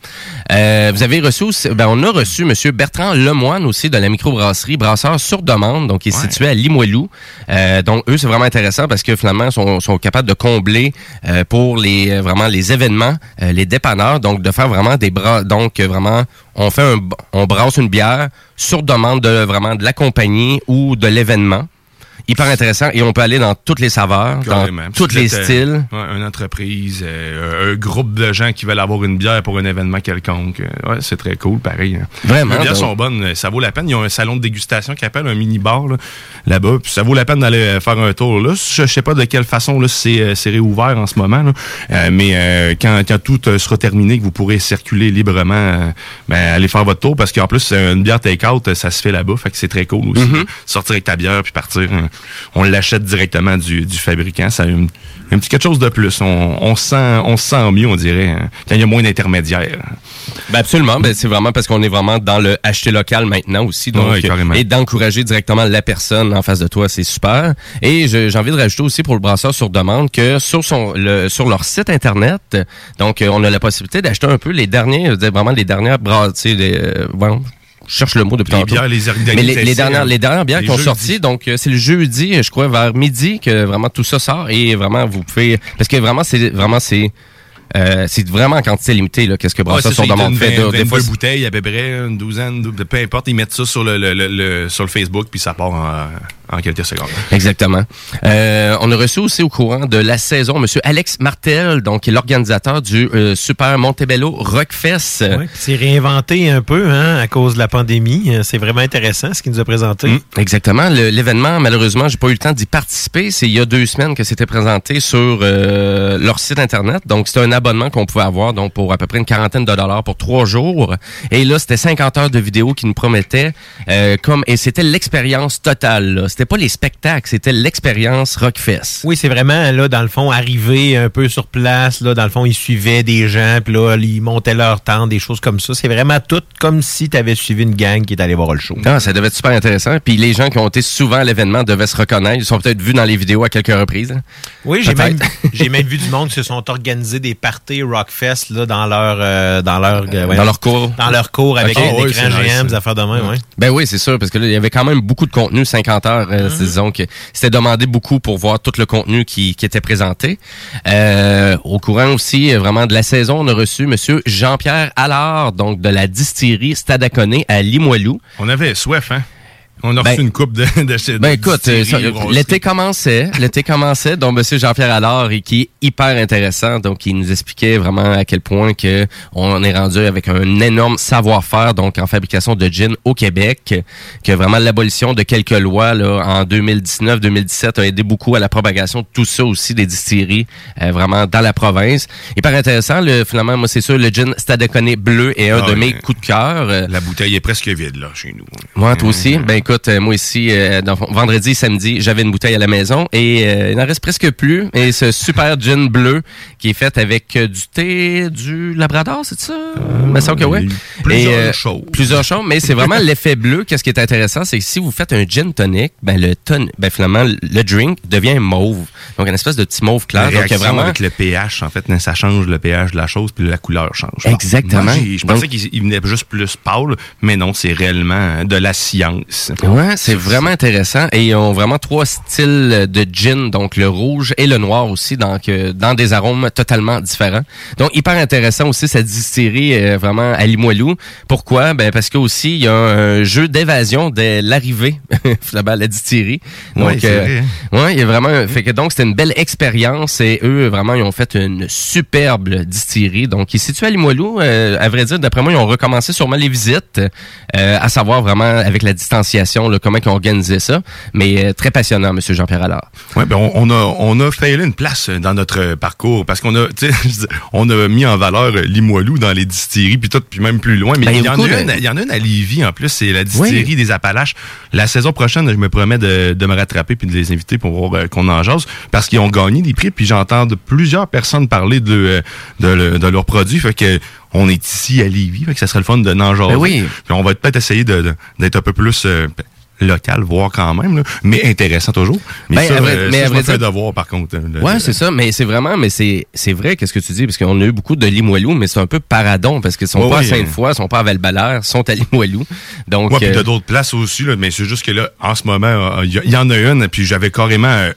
Euh, vous avez reçu aussi, ben, on a reçu M. Bertrand Lemoine aussi de la microbrasserie Brasseur sur demande, donc qui est Ouais. situé à Limoilou. Euh, donc, eux, c'est vraiment intéressant parce que finalement, ils sont, sont capables de combler euh, pour les euh, vraiment les événements, euh, les dépanneurs, donc de faire vraiment des bras. Donc, euh, vraiment, on fait un, on brasse une bière sur demande de vraiment de la compagnie ou de l'événement. Hyper intéressant et on peut aller dans toutes les saveurs, Carrément. dans tous les euh, styles. ouais, une entreprise, euh, un groupe de gens qui veulent avoir une bière pour un événement quelconque. Euh, Ouais, c'est très cool, pareil. hein. Vraiment, Les bières donc. sont bonnes, euh, ça vaut la peine. Ils ont un salon de dégustation qui appelle un mini-bar là, là-bas. Puis ça vaut la peine d'aller euh, faire un tour. Là, je, sais pas de quelle façon là, c'est, euh, réouvert en ce moment. là. Euh, mais euh, quand, quand tout euh, sera terminé, que vous pourrez circuler librement, euh, ben, allez faire votre tour. Parce qu'en plus, une bière take-out, euh, ça se fait là-bas. Fait que c'est très cool aussi. Mm-hmm. là. Sortir avec ta bière puis partir. hein. On l'achète directement du, du fabricant. Ça a un, un petit quelque chose de plus. On, on, se sent, on se sent mieux, on dirait, hein, quand il y a moins d'intermédiaires. Ben absolument, ben c'est vraiment parce qu'on est vraiment dans le acheter local maintenant aussi, donc Ouais, et d'encourager directement la personne en face de toi, c'est super. Et j'ai envie de rajouter aussi pour le brasseur sur demande que sur son le, sur leur site internet, donc euh, on a la possibilité d'acheter un peu les derniers, je veux dire, vraiment les dernières bras, tu sais, les, euh, bon, je cherche le mot depuis Les tantôt. bières, les Mais les, les dernières, les dernières bières Les qui ont sorti, donc euh, c'est le jeudi, je crois, vers midi que vraiment tout ça sort et vraiment vous pouvez, parce que vraiment c'est vraiment c'est euh, c'est vraiment en quantité limitée là, qu'est-ce que Ouais, Brasseur demande donnent fait. 20, de- des 22 fois, bouteilles à peu près, une douzaine, dou- peu importe, ils mettent ça sur le, le, le- le- sur le Facebook puis ça part en, en quelques secondes. Exactement. Euh, on a reçu aussi au courant de la saison Monsieur Alex Martel, donc qui est l'organisateur du euh, Super Montebello Rockfest. Puis c'est réinventé un peu hein, à cause de la pandémie. Euh, C'est vraiment intéressant ce qu'il nous a présenté. Mm, Exactement. L'événement, malheureusement, j'ai pas eu le temps d'y participer. C'est il y a deux semaines que c'était présenté sur euh, leur site internet. Donc, c'était un abonnement qu'on pouvait avoir donc pour à peu près une quarantaine de dollars pour trois jours. Et là, c'était 50 heures de vidéo qui nous promettaient euh, comme et c'était l'expérience totale. là. C'était pas les spectacles, c'était l'expérience Rockfest. Oui, c'est vraiment, là, dans le fond, arrivé un peu sur place. Là, dans le fond, ils suivaient des gens, puis là, ils montaient leur tente, des choses comme ça. C'est vraiment tout comme si tu avais suivi une gang qui est allée voir le show. Ah, ça devait être super intéressant. Puis les gens qui ont été souvent à l'événement devaient se reconnaître. Ils sont peut-être vus dans les vidéos à quelques reprises. hein. Oui, j'ai même, Peut-être. j'ai même vu du monde qui se sont organisés des parties Rockfest là, dans leur euh, dans leur euh, ouais, Dans leur cours. Dans leur cours avec Ok. un Ah ouais, écran c'est nice. géant, des affaires de même, ouais. Ben oui, c'est sûr, parce que là, il y avait quand même beaucoup de contenu, 50 heures, euh, que c'était demandé beaucoup pour voir tout le contenu qui, qui était présenté. Euh, au courant aussi, euh, vraiment de la saison, on a reçu Monsieur Jean-Pierre Allard, donc de la distillerie Stadaconé à Limoilou. On avait soif, hein? On a Ben- reçu une coupe de, de, Ben écoute, euh, l'été commençait, l'été commençait, donc Monsieur Jean-Pierre Allard, qui est hyper intéressant, donc il nous expliquait vraiment à quel point que on est rendu avec un énorme savoir-faire donc en fabrication de gin au Québec, que vraiment l'abolition de quelques lois là en 2019-2017 a aidé beaucoup à la propagation de tout ça aussi des distilleries euh, vraiment dans la province. Hyper intéressant, le, finalement moi c'est sûr le gin Stadacone bleu est un Ah de mes coups de cœur. La bouteille est presque vide, là, chez nous. moi, toi aussi? Ben écoute, euh, moi ici, euh, dans- vendredi, samedi, j'avais une bouteille à la maison et euh, il n'en reste presque plus. Et ce super gin bleu qui est fait avec euh, du thé, du labrador, c'est ça? Il me semble que oui. plusieurs choses. Plusieurs choses, mais c'est vraiment l'effet bleu. Qu'est-ce qui est intéressant, c'est que si vous faites un gin tonic, ben le ton, ben finalement, le drink devient mauve. Donc, une espèce de petit mauve clair. La Donc, vraiment... avec le pH, en fait, ça change le pH de la chose, puis la couleur change. Exactement. Moi, je pensais qu'il il venait juste plus pâle, mais non, c'est réellement de la science. Ouais, c'est vraiment intéressant. Et ils ont vraiment trois styles de gin, donc le rouge et le noir aussi, donc euh, dans des arômes totalement différents. Donc hyper intéressant aussi cette distillerie euh, vraiment à Limoilou. Pourquoi? Ben parce que aussi il y a un jeu d'évasion dès l'arrivée finalement à la distillerie. Donc Ouais, vrai, hein. ouais, il y a vraiment fait que donc c'était une belle expérience et eux vraiment ils ont fait une superbe distillerie. Donc ils situent à Limoilou. Euh, à vrai dire, d'après moi, ils ont recommencé sûrement les visites, euh, à savoir vraiment avec la distanciation, là, comment ils ont organisé ça. Mais euh, très passionnant, Monsieur Jean-Pierre Allard. Ouais, ben on, on a on a failli une place dans notre parcours parce qu'on a on a mis en valeur Limoilou dans les distilleries puis tout puis même plus loin mais Ben, il y en a une il y en a une à Lévis en plus c'est la distillerie des Appalaches. La saison prochaine, je me promets de, de me rattraper puis de les inviter pour voir euh, qu'on en jase parce qu'ils ont gagné des prix puis j'entends plusieurs personnes parler de euh, de, de leurs produits fait que on est ici à Lévis fait que ça serait le fun de n'en jaser. Ben oui. Puis on va peut-être essayer de- de- d'être un peu plus euh, local, voir quand même, là, mais intéressant toujours. Mais Ben, ça, à vrai- euh, mais ça, à je vrai me fais dire- devoir, par contre. le- Ouais, le- c'est ça, mais c'est vraiment, mais c'est c'est vrai, qu'est-ce que tu dis, parce qu'on a eu beaucoup de Limoilou, mais c'est un peu paradon, parce qu'ils sont Ouais, pas à Sainte-Foy, ils sont pas à val ils sont à Limoilou. Donc, Ouais, puis euh, de d'autres places aussi, là, mais c'est juste que là, en ce moment, euh, il y, en a une, puis j'avais carrément euh,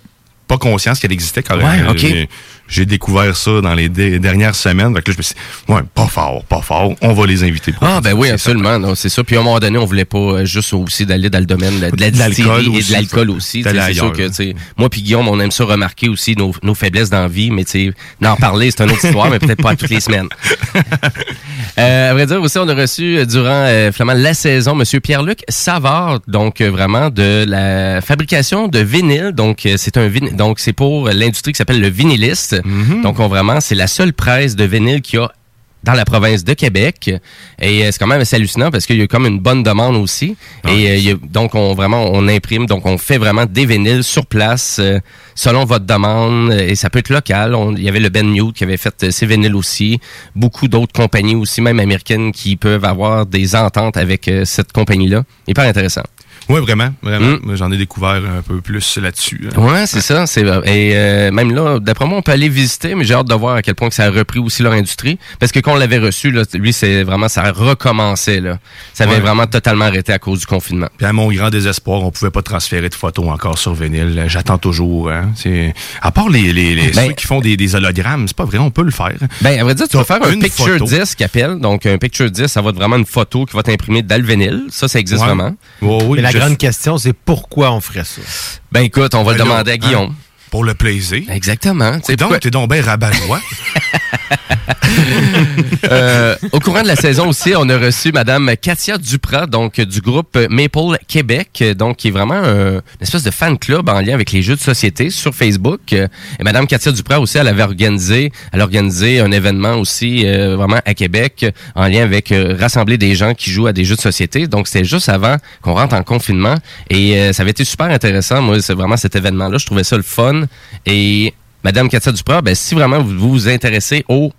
pas conscience qu'elle existait carrément. Ouais, ok. J'ai- découvert ça dans les dernières semaines. Fait que là, je me suis dit, ouais, pas fort, pas fort, on va les inviter. pour Ah ben oui, absolument, non, c'est ça. Puis à un moment donné, on voulait pas euh, juste aussi d'aller dans le domaine de, de la De l'alcool et de l'alcool aussi. C'est sûr que tu moi puis Guillaume, on aime ça remarquer aussi nos, nos faiblesses dans la vie, mais tu sais, d'en parler, c'est une autre histoire, mais peut-être pas toutes les semaines. Euh, à vrai dire aussi, on a reçu euh, durant euh, finalement la saison Monsieur Pierre-Luc Savard, donc euh, vraiment de la fabrication de vinyle. Donc c'est un vinyle, donc c'est pour l'industrie qui s'appelle le vinyliste. Donc on vraiment c'est la seule presse de vinyle qu'il y a dans la province de Québec. Et euh, c'est quand même assez hallucinant parce qu'il y a comme une bonne demande aussi. et euh, il y a- donc, on vraiment, on imprime, donc on fait vraiment des vinyles sur place euh, selon votre demande. Et ça peut être local. On- Il y avait le Ben Mute qui avait fait ses vinyles aussi. Beaucoup d'autres compagnies aussi, même américaines, qui peuvent avoir des ententes avec cette compagnie-là. Hyper intéressant. Oui, vraiment, vraiment. J'en ai découvert un peu plus là-dessus. hein. Ouais, c'est ça. C'est et euh, même là, d'après moi, on peut aller visiter, mais j'ai hâte de voir à quel point que ça a repris aussi leur industrie, parce que quand on l'avait reçu, là, lui, c'est vraiment ça a recommencé là. Ça avait Ouais. vraiment totalement arrêté à cause du confinement. Puis à mon grand désespoir, on pouvait pas transférer de photos encore sur vinyle. J'attends toujours. Hein. C'est à part les, les, les- Ben- ceux qui font des, des hologrammes, c'est pas vrai, on peut le faire. Ben, à vrai dire, tu vas faire un picture photo. disc appelle. Donc, un picture disc, ça va être vraiment une photo qui va t'imprimer dans le vinyle. Ça, ça existe Ouais. vraiment. Mais la grande question, c'est pourquoi on ferait ça? Ben, écoute, on va le Ben là, demander à Guillaume. Pour le plaisir. Exactement. Donc, pourquoi- t'es donc bien rabat-joie. Euh, au courant de la saison aussi, on a reçu Madame Katia Duprat, donc du groupe Maple Québec, donc qui est vraiment un- une espèce de fan club en lien avec les jeux de société sur Facebook. Et Madame Katia Duprat aussi, elle avait organisé, elle a un événement aussi euh, vraiment à Québec en lien avec euh, rassembler des gens qui jouent à des jeux de société. Donc c'était juste avant qu'on rentre en confinement et euh, ça avait été super intéressant. Moi, c'est vraiment cet événement-là, je trouvais ça le fun. Et Madame Katia Duprat, ben si vraiment vous vous, intéressez au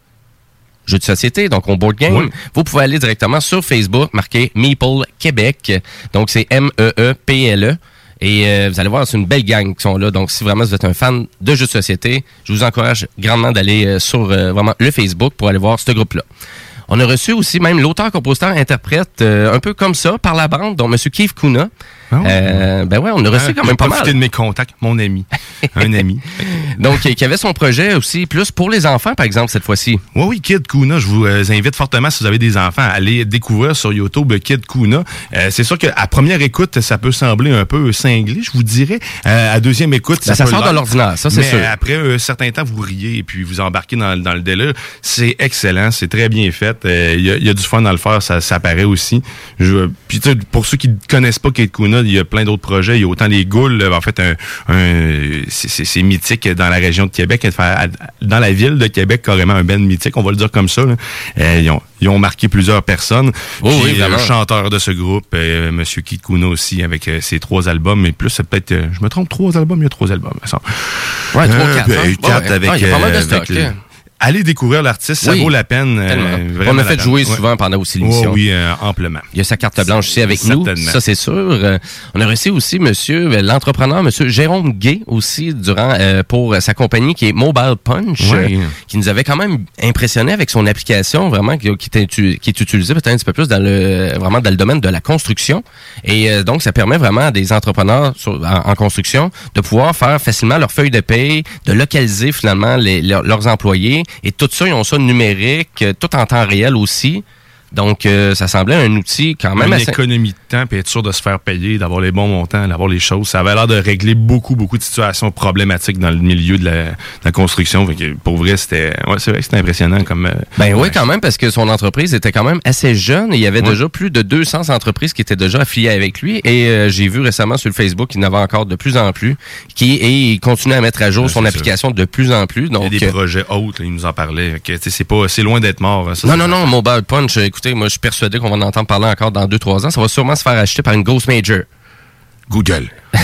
jeux de société, donc on board game. Oui. Vous pouvez aller directement sur Facebook, marquer Meeple Québec. Donc c'est M-E-E-P-L-E. Et euh, vous allez voir, c'est une belle gang qui sont là. Donc, si vraiment vous êtes un fan de jeux de société, je vous encourage grandement d'aller euh, sur euh, vraiment le Facebook pour aller voir ce groupe-là. On a reçu aussi même l'auteur, compositeur, interprète, un peu comme ça, par la bande, donc M. Keith Kuna. Euh, ben ouais, on a reçu Hein, quand même pas mal. de mes contacts, mon ami. un ami. Donc, qui avait son projet aussi plus pour les enfants, par exemple, cette fois-ci. Oui, oui, Kid Kuna, je vous euh, invite fortement, si vous avez des enfants, à aller découvrir sur YouTube Kid Kuna. Euh, c'est sûr qu'à première écoute, ça peut sembler un peu cinglé, je vous dirais. Euh, à deuxième écoute, Ben, ça sort de l'ordinaire, ça, c'est sûr. après un certain temps, vous riez et puis vous embarquez dans, dans le délire. C'est excellent, c'est très bien fait. Euh, Il y, a- il y a du fun à le faire, ça, ça paraît aussi. Je, puis tu sais, pour ceux qui ne connaissent pas Kid Kuna, il y a plein d'autres projets. Il y a autant les Goules, en fait, un, un- c'est- mythique dans la région de Québec. Dans la ville de Québec, carrément un band mythique, on va le dire comme ça. là. Euh, ils, ont, ils ont marqué plusieurs personnes. Oh oui, Puis, vraiment. le chanteur de ce groupe, euh, Monsieur Kuna aussi, avec euh, ses trois albums. Mais plus, c'est peut-être, je me trompe, trois albums, il y a trois albums. semble. Ouais, trois, quatre, ben, hein? quatre Ouais, avec, ouais, il y a pas mal de stock, avec le- là. Allez découvrir l'artiste, ça Oui, vaut la peine. euh, on la fait peine. jouer Ouais. souvent pendant aussi l'émission. Oh oui, euh, amplement. Il y a sa carte blanche aussi avec nous, ça c'est sûr. Euh, on a reçu aussi monsieur l'entrepreneur monsieur Jérôme Gay aussi durant pour sa compagnie qui est Mobile Punch qui nous avait quand même impressionné avec son application vraiment qui, qui, est, utu- qui est utilisée peut-être un petit peu plus dans le vraiment dans le domaine de la construction et donc ça permet vraiment à des entrepreneurs sur- en, en construction de pouvoir faire facilement leur feuille de paye, de localiser finalement les- leurs- leurs employés et tout ça ils ont ça numérique, euh, tout en temps réel aussi. Donc, euh, ça semblait un outil quand même une assez... économie de temps, puis être sûr de se faire payer, d'avoir les bons montants, d'avoir les choses. Ça avait l'air de régler beaucoup, beaucoup de situations problématiques dans le milieu de la, de la construction. Fait que pour vrai, c'était ouais, c'est vrai que c'était impressionnant comme. euh, Ben oui, quand même, parce que son entreprise était quand même assez jeune et il y avait Ouais. déjà plus de 200 entreprises qui étaient déjà affiliées avec lui. Et euh, j'ai vu récemment sur le Facebook qu'il en avait encore de plus en plus. Qui, et il continue à mettre à jour Ouais, son application de plus en plus. il y a Donc, des euh, projets autres, là, il nous en parlait. C'est pas, c'est loin d'être mort. hein, ça, non, non, non, Mobile Punch, euh, écoutez, moi je suis persuadé qu'on va en entendre parler encore dans 2-3 ans. Ça va sûrement se faire acheter par une Ghost Major. Google.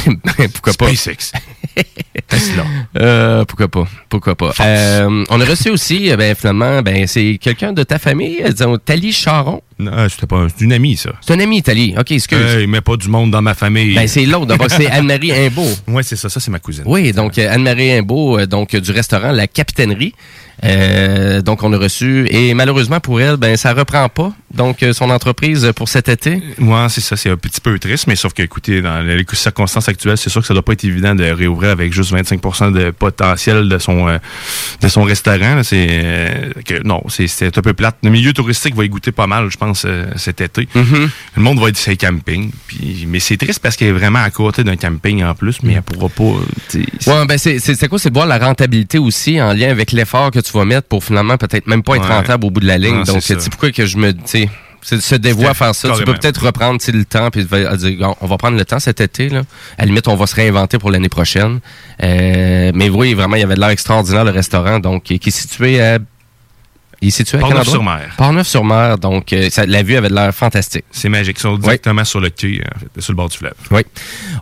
pourquoi pas? SpaceX. Tesla. Euh, pourquoi pas? Pourquoi pas? Euh, on a reçu aussi, euh, ben, finalement, ben, c'est quelqu'un de ta famille, euh, disons, Tali Charon. Non, c'était pas un- c'est une amie, ça. C'est un ami, Tali. OK, excuse. Hey, mais pas du monde dans ma famille. Ben, c'est l'autre. D'abord, c'est Anne-Marie Imbeau. Oui, c'est ça. Ça, c'est ma cousine. Oui, donc euh, Anne-Marie Imbeau, euh, donc euh, du restaurant La Capitainerie. Euh, donc, on a reçu. Et malheureusement pour elle, ben, ça reprend pas. Donc, euh, son entreprise pour cet été. Ouais, c'est ça, c'est un petit peu triste, mais sauf que, écoutez, dans les circonstances actuelles, c'est sûr que ça doit pas être évident de réouvrir avec juste 25% de potentiel de son euh, de son restaurant. C'est euh, que non, c'est un peu plate. Le milieu touristique va y goûter pas mal, je pense, cet été. Mm-hmm. Le monde va être sur les campings. Puis, mais c'est triste parce qu'elle est vraiment à côté d'un camping en plus, mais elle pourra pas. Ouais, ben c'est quoi, c'est de voir la rentabilité aussi en lien avec l'effort que tu vas mettre pour finalement peut-être même pas être Ouais. rentable au bout de la ligne. Non, Donc, c'est pourquoi que je me, tu sais, se dévouer à faire ça. Tu peux peut-être reprendre tu sais, le temps puis dire, on- va prendre le temps cet été là. À la limite, on va se réinventer pour l'année prochaine. Euh, mais oui, vraiment, il y avait de l'air extraordinaire le restaurant, donc qui est situé à il est situé à? Port-Neuf-sur-Mer. Port-Neuf-sur-Mer, donc euh, ça- la vue avait de l'air fantastique. C'est magique. Ils sont directement sur le quai, en fait, sur le bord du fleuve. Oui.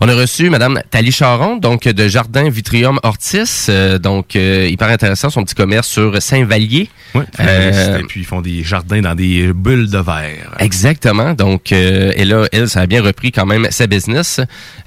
On a reçu Madame Thalie Charon, donc de Jardin Vitrium Ortis, euh, donc euh, hyper intéressant, son petit commerce sur Saint-Vallier. Oui, Euh, et puis ils font des jardins dans des bulles de verre. Exactement. Donc, euh, et là, elle, ça a bien repris quand même sa business.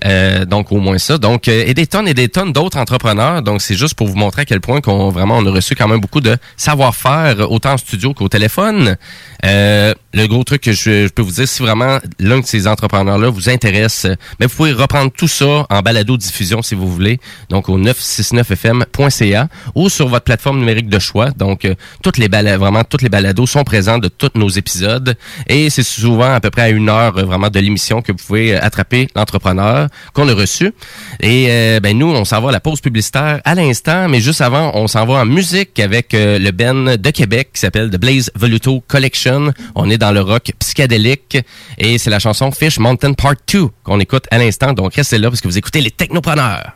Euh, donc, au moins ça. Donc, euh, et des tonnes et des tonnes d'autres entrepreneurs. Donc, c'est juste pour vous montrer à quel point qu'on vraiment on a reçu quand même beaucoup de savoir-faire, autant en studio qu'au téléphone. Euh, le gros truc que je, peux vous dire, si vraiment l'un de ces entrepreneurs-là vous intéresse, ben, vous pouvez reprendre tout ça en balado-diffusion si vous voulez. Donc, au 969fm.ca ou sur votre plateforme numérique de choix. Donc, euh, toutes les balados, vraiment, toutes les balados sont présents de tous nos épisodes. Et c'est souvent à peu près à une heure euh, vraiment de l'émission que vous pouvez attraper l'entrepreneur qu'on a reçu. Et ben nous, on s'en va à la pause publicitaire à l'instant, mais juste avant, on s'en va en musique avec le Ben de Québec qui s'appelle The Blaze Voluto Collection. On est dans le rock psychédélique et c'est la chanson Fish Mountain Part 2 qu'on écoute à l'instant. Donc restez là parce que vous écoutez les technopreneurs.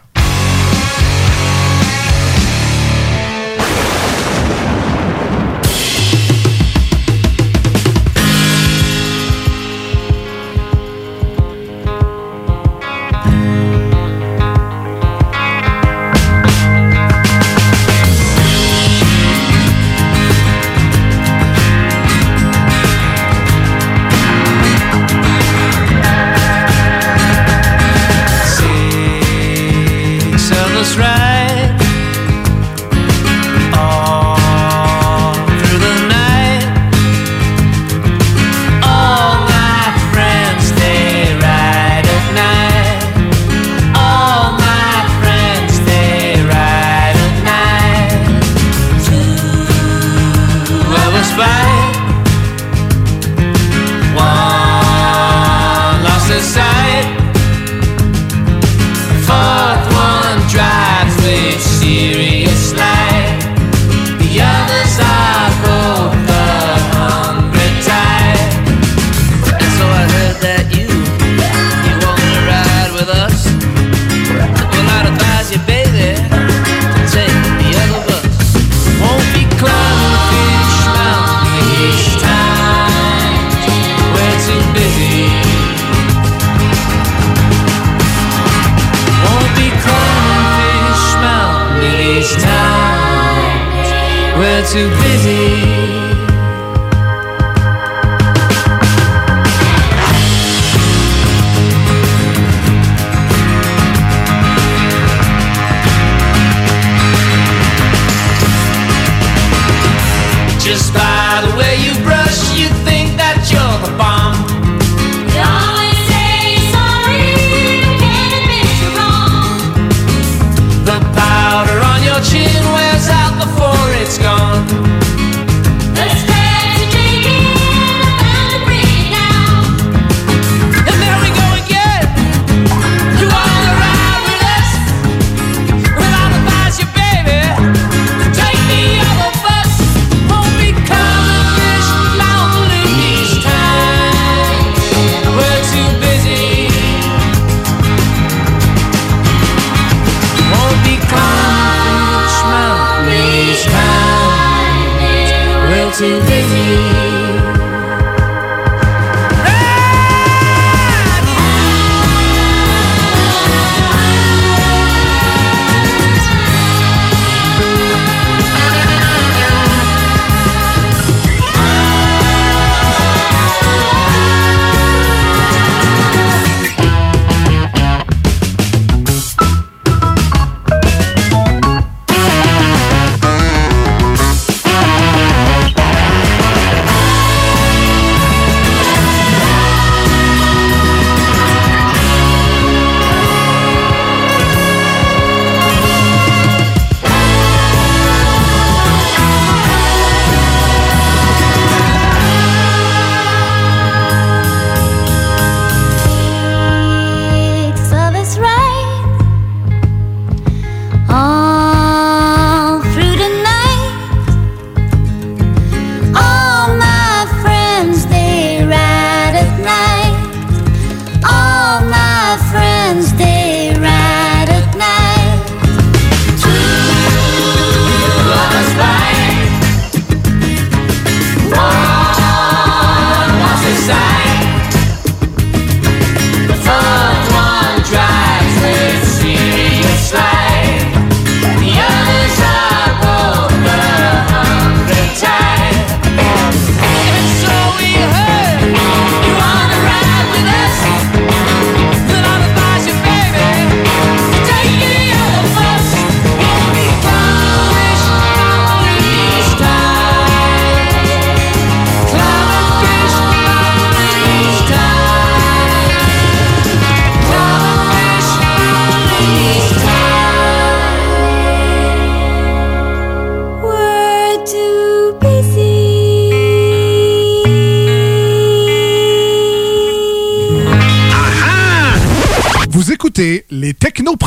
to be.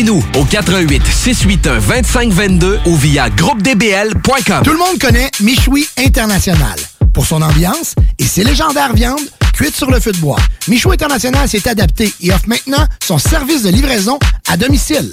Contactez-nous au 88 681 2522 ou via. Tout le monde connaît Michoui International pour son ambiance et ses légendaires viandes cuites sur le feu de bois. Michoui International s'est adapté et offre maintenant son service de livraison à domicile.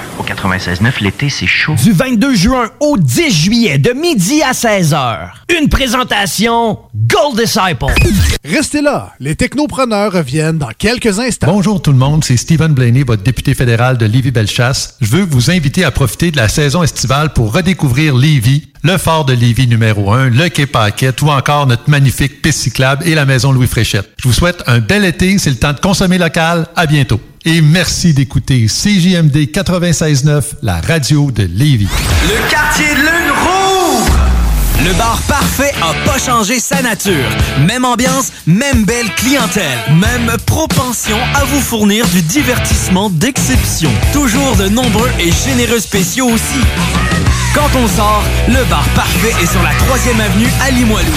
Au 96.9, l'été, c'est chaud. Du 22 juin au 10 juillet, de midi à 16h. Une présentation Gold Disciple. Restez là, les technopreneurs reviennent dans quelques instants. Bonjour tout le monde, c'est Stephen Blaney, votre député fédéral de Lévis-Bellechasse. Je veux vous inviter à profiter de la saison estivale pour redécouvrir Lévis, le fort de Lévis numéro 1, le quai Paquette ou encore notre magnifique piste cyclable et la maison Louis Fréchette. Je vous souhaite un bel été, c'est le temps de consommer local. À bientôt. Et merci d'écouter CJMD 96.9, la radio de Lévis. Le quartier de lune rouvre! Le bar parfait a pas changé sa nature. Même ambiance, même belle clientèle, même propension à vous fournir du divertissement d'exception. Toujours de nombreux et généreux spéciaux aussi. Quand on sort, le bar parfait est sur la 3e avenue à Limoilou.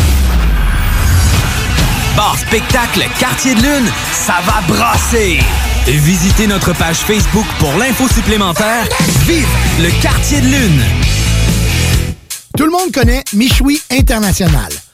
Bar spectacle Quartier de Lune, ça va brasser! Visitez notre page Facebook pour l'info supplémentaire. Vive le Quartier de Lune! Tout le monde connaît Michoui International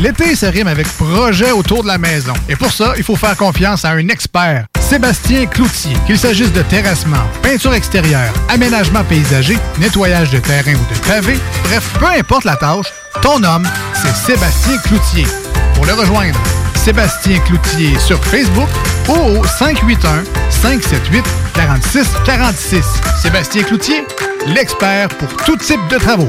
L'été se rime avec projet autour de la maison. Et pour ça, il faut faire confiance à un expert, Sébastien Cloutier. Qu'il s'agisse de terrassement, peinture extérieure, aménagement paysager, nettoyage de terrain ou de pavé, bref, peu importe la tâche, ton homme, c'est Sébastien Cloutier. Pour le rejoindre, Sébastien Cloutier sur Facebook ou au 581-578-4646. Sébastien Cloutier, l'expert pour tout type de travaux.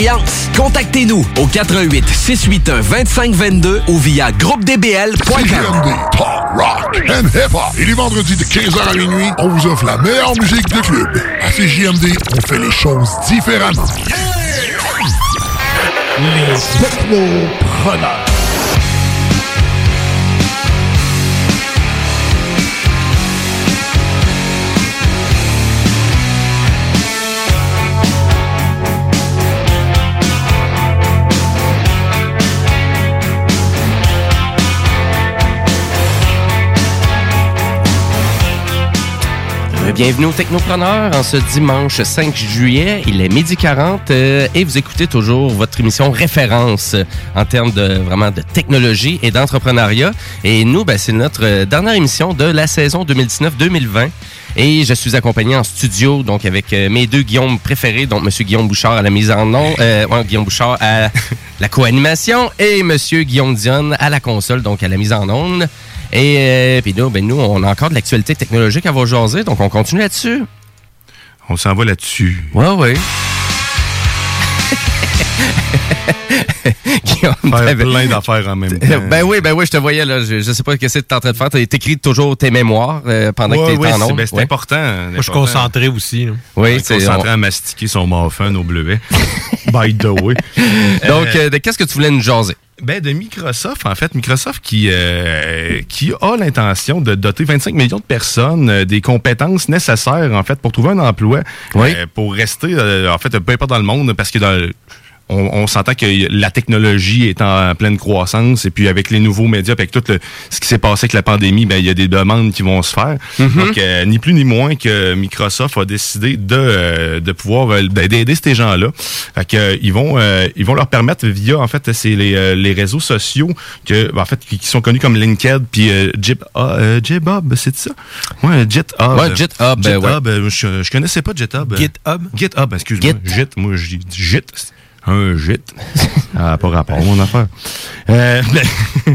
Contactez-nous au 88 681 2522 ou via groupedbl.com. CJMD, Talk, Rock and Hip Hop. Et les vendredis de 15h à minuit, on vous offre la meilleure musique de club. À CJMD, on fait les choses différemment. Les technopreneurs. Bienvenue aux Technopreneurs en ce dimanche 5 juillet. Il est midi 40 euh, et vous écoutez toujours votre émission référence en termes de vraiment de technologie et d'entrepreneuriat. Et nous, ben, c'est notre euh, dernière émission de la saison 2019-2020. Et je suis accompagné en studio, donc avec euh, mes deux Guillaume préférés, donc Monsieur Guillaume Bouchard à la mise en nom, Guillaume Bouchard à la co-animation et Monsieur Guillaume Dion à la console, donc à la mise en onde. Et euh, puis nous, ben nous, on a encore de l'actualité technologique à vous jaser, donc on continue là-dessus. On s'en va là-dessus. Ouais, ouais. Guillaume, Faire plein d'affaires en même temps. Ben oui, ben oui, je te voyais là. Je, je sais pas ce que c'est que t'es en train de faire. T'as écrit toujours tes mémoires euh, pendant Ouais, que t'étais ouais, en c'est- ondes. ben, c'est Ouais. important. Moi, je suis concentré aussi. là. Oui, c'est- est concentré on- à mastiquer son muffin au bleuet. By the way. Donc, euh, de qu'est-ce que tu voulais nous jaser? Ben, de Microsoft, en fait. Microsoft qui, euh, qui a l'intention de doter 25 millions de personnes euh, des compétences nécessaires, en fait, pour trouver un emploi, euh, pour rester, euh, en fait, peu importe dans le monde, parce que dans on, on s'entend que la technologie est en pleine croissance et puis avec les nouveaux médias, avec tout le- ce qui s'est passé avec la pandémie, ben il y a des demandes qui vont se faire. Mhm. Donc euh, ni plus ni moins que Microsoft a décidé de euh, de pouvoir euh, ben, d'aider ces gens-là. Fait que ils vont ils vont leur permettre via en fait c'est les, les réseaux sociaux que ben, en fait qui, qui sont connus comme LinkedIn puis Jib ah, Jibhub, c'est ça? Ouais, GitHub. Ouais, GitHub, GitHub, euh, je, je connaissais pas GitHub. GitHub? GitHub, excuse-moi. Git, moi je dis Git. Un gîte. Ah, pas rapport, mon affaire. Euh, ben,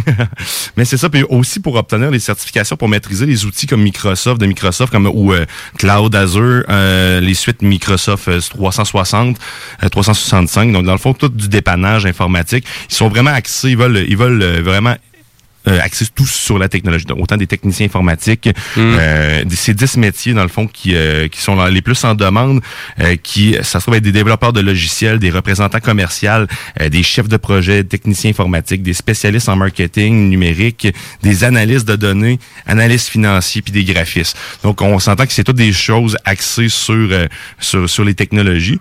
Mais c'est ça, puis aussi pour obtenir les certifications, pour maîtriser les outils comme Microsoft, de Microsoft, comme ou euh, Cloud Azure, euh, les suites Microsoft euh, 360, euh, 365. Donc dans le fond, tout du dépannage informatique. Ils sont vraiment axés, ils veulent, ils veulent euh, vraiment euh, axés tous sur la technologie. Donc, autant des techniciens informatiques, euh, des- ces 10 métiers, dans le fond, qui, euh, qui sont les plus en demande, euh, qui, ça se trouve être des développeurs de logiciels, des représentants commerciaux, euh, des chefs de projet, des techniciens informatiques, des spécialistes en marketing numérique, des analystes de données, analystes financiers, puis des graphistes. Donc, on s'entend que c'est toutes des choses axées sur, euh, sur, sur les technologies.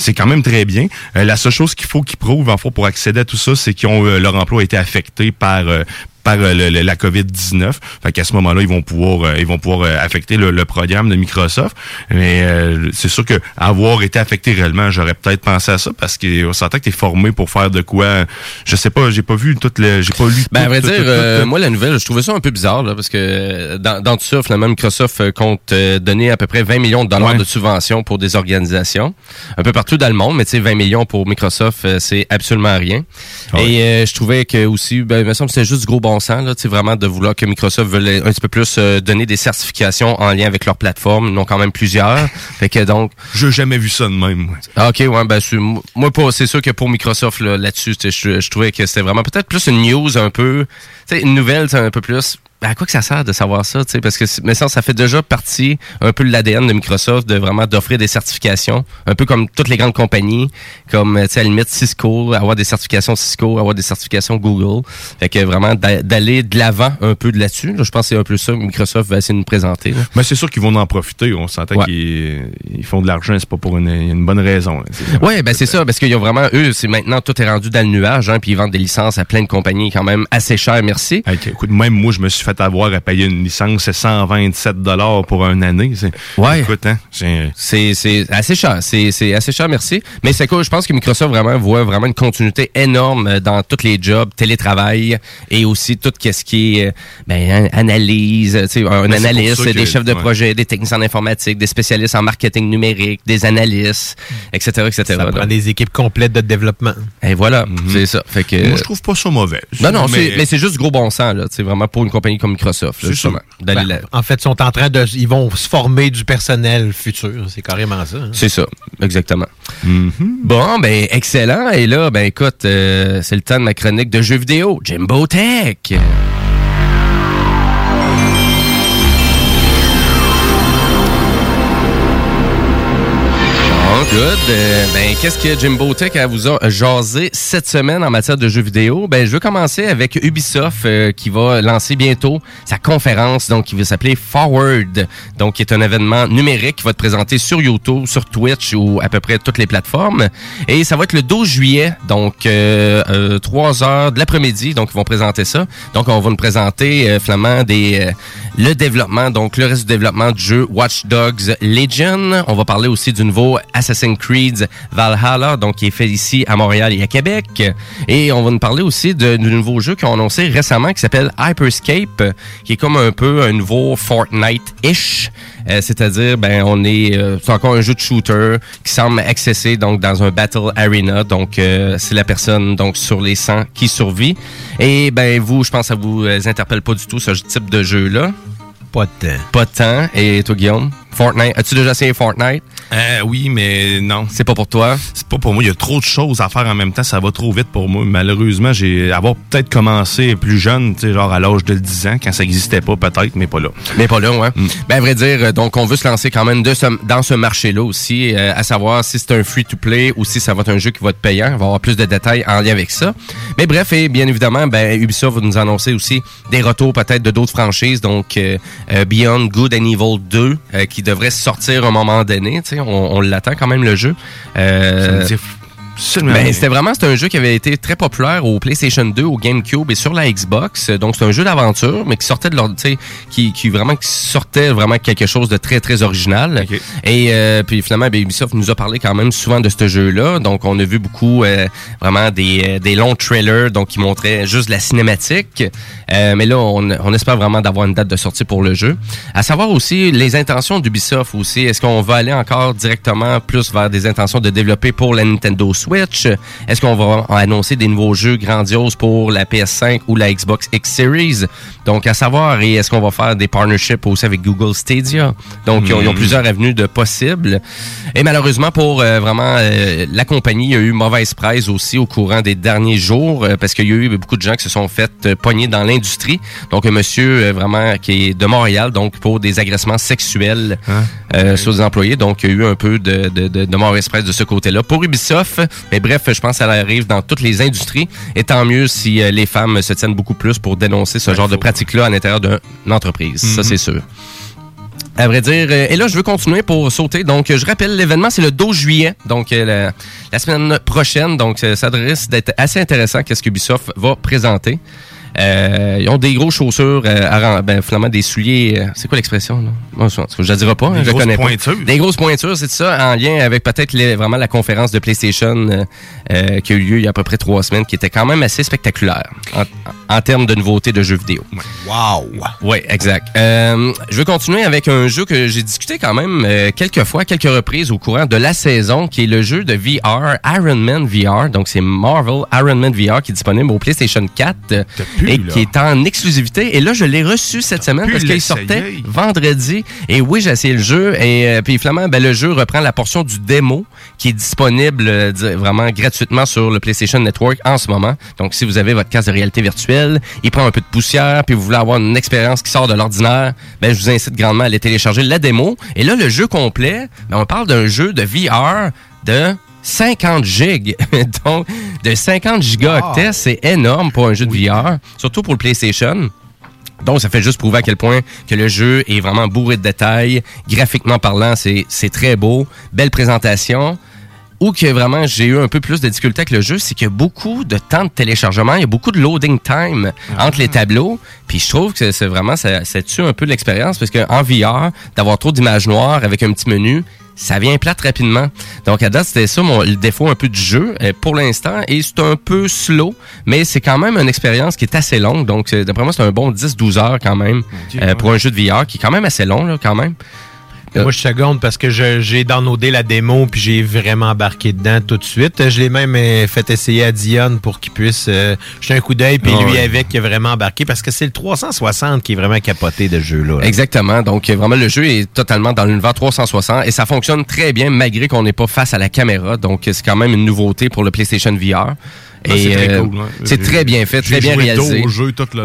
C'est quand même très bien. Euh, la seule chose qu'il faut qu'ils prouvent, en fait, pour accéder à tout ça, c'est qu'ils ont euh, leur emploi a été affecté par euh, par euh, le- le- la COVID-19. Fait qu'à ce moment-là, ils vont pouvoir euh, ils vont pouvoir euh, affecter le, le programme de Microsoft. Mais euh, c'est sûr que avoir été affecté réellement, j'aurais peut-être pensé à ça parce qu'on s'entend que tu es formé pour faire de quoi. Je sais pas, j'ai pas vu toute le. J'ai pas lu. Ben, à tout, vrai tout, dire, tout, euh, moi, la nouvelle, je trouvais ça un peu bizarre, là, parce que dans, dans tout ça, finalement, Microsoft compte donner à peu près 20 millions de dollars de subventions pour des organisations, un peu partout dans le monde, mais tu sais, 20 millions pour Microsoft, c'est absolument rien. Et euh, je trouvais que aussi, ben, il me semble que c'était juste du gros bon sens, là, vraiment de vouloir que Microsoft veuille un petit peu plus euh, donner des certifications en lien avec leur plateforme. Ils en ont quand même plusieurs. fait que donc... J'ai jamais vu ça de même. Ah, OK, ouais, ben, moi, c'est sûr que pour Microsoft, là, sais, je, je trouvais que c'était vraiment peut-être plus une news un peu, une nouvelle, c'est un peu plus. À quoi que ça sert de savoir ça, tu sais, parce que, mais ça, ça fait déjà partie un peu de l'ADN de Microsoft de vraiment d'offrir des certifications, un peu comme toutes les grandes compagnies, comme, euh, tu sais, à la limite Cisco, avoir des certifications Cisco, avoir des certifications Google. Fait que vraiment d'a- d'aller de l'avant un peu de là-dessus. Là, je pense que c'est un peu ça que Microsoft va essayer de nous présenter. là. Mais c'est sûr qu'ils vont en profiter. On s'entend Ouais. qu'ils ils font de l'argent, c'est pas pour une, une bonne raison. Ouais, ben c'est ça, parce qu'ils ont vraiment, eux, c'est maintenant tout est rendu dans le nuage, hein, puis ils vendent des licences à plein de compagnies quand même assez chères, merci. Écoute, même moi, je me suis fait avoir à payer une licence, c'est 127 dollars pour une année. C'est, Ouais. Écoute, hein, C'est, c'est assez cher, c'est, c'est assez cher, merci. Mais c'est cool, je pense que Microsoft vraiment voit vraiment une continuité énorme euh, dans tous les jobs, télétravail et aussi tout ce qui est euh, ben, an- analyse, tu sais, un Ben, c'est analyste, ça que- des chefs de ouais. projet, des techniciens en informatique, des spécialistes en marketing numérique, des analystes, etc., etc. Ça prend Donc, des équipes complètes de développement. Et voilà, c'est ça. Fait que, Mhm. Moi, je trouve pas ça mauvais. Non, non, c'est- mais c'est juste gros bon sens, là. C'est vraiment pour une compagnie comme Microsoft, là, justement. Ben, En fait, ils sont en train de, ils vont se former du personnel futur. C'est carrément ça. hein. C'est ça, exactement. Mhm. Bon, ben, excellent. Et là, ben, écoute, euh, c'est le temps de ma chronique de jeux vidéo. Jimbo Tech. Good. Euh, ben, qu'est-ce que Jimbo Tech a vous a jasé cette semaine en matière de jeux vidéo? Ben, je veux commencer avec Ubisoft euh, qui va lancer bientôt sa conférence, donc qui va s'appeler Forward, donc qui est un événement numérique qui va être présenté sur YouTube, sur Twitch ou à peu près toutes les plateformes. Et ça va être le 12 juillet, donc euh, euh, 3 heures de l'après-midi, donc ils vont présenter ça. Donc on va nous présenter euh, finalement des euh, le développement, donc le reste du développement du jeu Watch Dogs Legion. On va parler aussi du nouveau Assassin's Creed Valhalla, donc qui est fait ici à Montréal et à Québec. Et on va nous parler aussi de, du nouveau jeu qu'on a annoncé récemment qui s'appelle Hyperscape, qui est comme un peu un nouveau Fortnite-ish. Euh, C'est-à-dire, ben, on est, euh, c'est encore un jeu de shooter qui semble accessé donc dans un battle arena. Donc, euh, c'est la personne donc sur les 100 qui survit. Et ben, vous, je pense, que ça vous interpelle pas du tout ce type de jeu-là. Pas de temps. Pas de temps. Et toi, Guillaume, Fortnite, as-tu déjà essayé Fortnite? Euh, oui, mais non. C'est pas pour toi? C'est pas pour moi. Il y a trop de choses à faire en même temps. Ça va trop vite pour moi. Malheureusement, j'ai avoir peut-être commencé plus jeune, tu sais, genre à l'âge de 10 ans, quand ça existait pas, peut-être, mais pas là. Mais pas là, ouais. Ben, à vrai dire, euh, donc, on veut se lancer quand même de ce- dans ce marché-là aussi, euh, à savoir si c'est un free-to-play ou si ça va être un jeu qui va être payant. On va avoir plus de détails en lien avec ça. Mais bref, et bien évidemment, ben, Ubisoft va nous annoncer aussi des retours peut-être de d'autres franchises, donc euh, euh, Beyond Good and Evil 2, euh, qui devrait sortir à un moment donné. Tu sais, on, l'attend quand même, le jeu. Euh, absolument ben, c'était vraiment c'est un jeu qui avait été très populaire au PlayStation 2, au GameCube et sur la Xbox. Donc c'est un jeu d'aventure, mais qui sortait de sais, qui, qui vraiment qui sortait vraiment quelque chose de très très original. Et euh, puis finalement, ben, Ubisoft nous a parlé quand même souvent de ce jeu-là. Donc on a vu beaucoup euh, vraiment des, euh, des longs trailers, donc qui montraient juste la cinématique. Euh, mais là, on, on espère vraiment d'avoir une date de sortie pour le jeu. À savoir aussi les intentions d'Ubisoft aussi. Est-ce qu'on va aller encore directement plus vers des intentions de développer pour la Nintendo Switch? Switch? Est-ce qu'on va annoncer des nouveaux jeux grandioses pour la PS5 ou la Xbox X Series? Donc, à savoir, et est-ce qu'on va faire des partnerships aussi avec Google Stadia? Donc, ils ont- ils ont Mhm. plusieurs avenues de possibles. Et malheureusement, pour euh, vraiment euh, la compagnie, il y a eu mauvaise presse aussi au courant des derniers jours euh, parce qu'il y a eu beaucoup de gens qui se sont fait pogner dans l'industrie. Donc, un monsieur vraiment qui est de Montréal, donc pour des agressements sexuels euh, sur des employés. Donc, il y a eu un peu de, de, de, de mauvaise presse de ce côté-là. Pour Ubisoft, mais bref, je pense que ça arrive dans toutes les industries. Et tant mieux si euh, les femmes se tiennent beaucoup plus pour dénoncer ce genre de pratique-là à l'intérieur d'une entreprise. Ça, Mhm. c'est sûr. À vrai dire, euh, et là, je veux continuer pour sauter. Donc, euh, je rappelle, l'événement, c'est le 12 juillet, donc la, la semaine prochaine. Donc, ça risque d'être assez intéressant qu'est-ce qu'Ubisoft va présenter. Euh, ils ont des gros chaussures, euh, ben, finalement des souliers. euh, c'est quoi l'expression? là? Je je la dirai pas, hein, Des je grosses connais pas. pointures. Des grosses pointures, c'est ça, en lien avec peut-être les- vraiment la conférence de PlayStation euh, euh, qui a eu lieu il y a à peu près trois semaines, qui était quand même assez spectaculaire en, en termes de nouveautés de jeux vidéo. Wow! Oui, exact. Euh, je vais continuer avec un jeu que j'ai discuté quand même euh, quelques fois, quelques reprises au courant de la saison, qui est le jeu de VR, Iron Man VR. Donc, c'est Marvel Iron Man VR qui est disponible au PlayStation 4 et là. qui est en exclusivité. Et là, je l'ai reçu cette semaine parce qu'il sortait vendredi. Et oui, j'ai essayé le jeu. Et euh, puis, finalement, ben, le jeu reprend la portion du démo qui est disponible euh, vraiment gratuitement sur le PlayStation Network en ce moment. Donc, si vous avez votre casque de réalité virtuelle, il prend un peu de poussière, puis vous voulez avoir une expérience qui sort de l'ordinaire, ben, je vous incite grandement à aller télécharger la démo. Et là, le jeu complet, ben, on parle d'un jeu de VR de 50 gigs. Donc, de 50 gigaoctets, c'est énorme pour un jeu de VR, surtout pour le PlayStation. Donc, ça fait juste prouver à quel point que le jeu est vraiment bourré de détails. Graphiquement parlant, c'est c'est très beau. Belle présentation. Ou que vraiment j'ai eu un peu plus de difficulté avec le jeu, c'est qu'il y a beaucoup de temps de téléchargement, il y a beaucoup de loading time entre les tableaux. Puis je trouve que c'est vraiment, ça, ça tue un peu l'expérience parce qu'en VR, d'avoir trop d'images noires avec un petit menu, ça vient plate rapidement. Donc à date, c'était ça mon, le défaut un peu du jeu euh, pour l'instant. Et c'est un peu slow, mais c'est quand même une expérience qui est assez longue. Donc d'après moi, c'est un bon 10-12 heures quand même Dieu, euh, ouais. pour un jeu de VR qui est quand même assez long là, quand même. Moi, je seconde parce que j'ai downloadé la démo puis j'ai vraiment embarqué dedans tout de suite. Je l'ai même euh, fait essayer à Dion pour qu'il puisse euh, jeter un coup d'œil puis Ah lui ouais. avec il a vraiment embarqué parce que c'est le 360 qui est vraiment capoté de jeu-là. là. Exactement. Donc, euh, vraiment, le jeu est totalement dans l'univers 360 et ça fonctionne très bien malgré qu'on n'est pas face à la caméra. Donc, euh, c'est quand même une nouveauté pour le PlayStation VR. Ah, c'est très euh, cool, ouais. c'est très bien fait, très bien réalisé.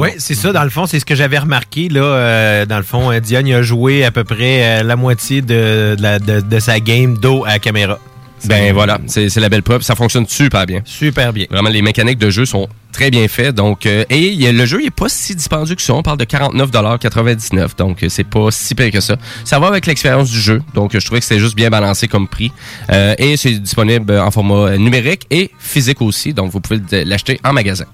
Oui, c'est ça. Dans le fond, c'est ce que j'avais remarqué. Là, euh, dans le fond, Dion il a joué à peu près euh, la moitié de, de la- de- de sa game dos à la caméra. Ben voilà, c'est la belle preuve. Ça fonctionne super bien. Super bien. Vraiment, les mécaniques de jeu sont très bien faites. Donc, euh, et il y a- le jeu il est pas si dispendieux que ça. On parle de 49,99 Donc, euh, c'est pas si pire que ça. Ça va avec l'expérience du jeu. Donc, euh, je trouvais que c'était juste bien balancé comme prix. Euh, et c'est disponible en format numérique et physique aussi. Donc, vous pouvez l'acheter en magasin.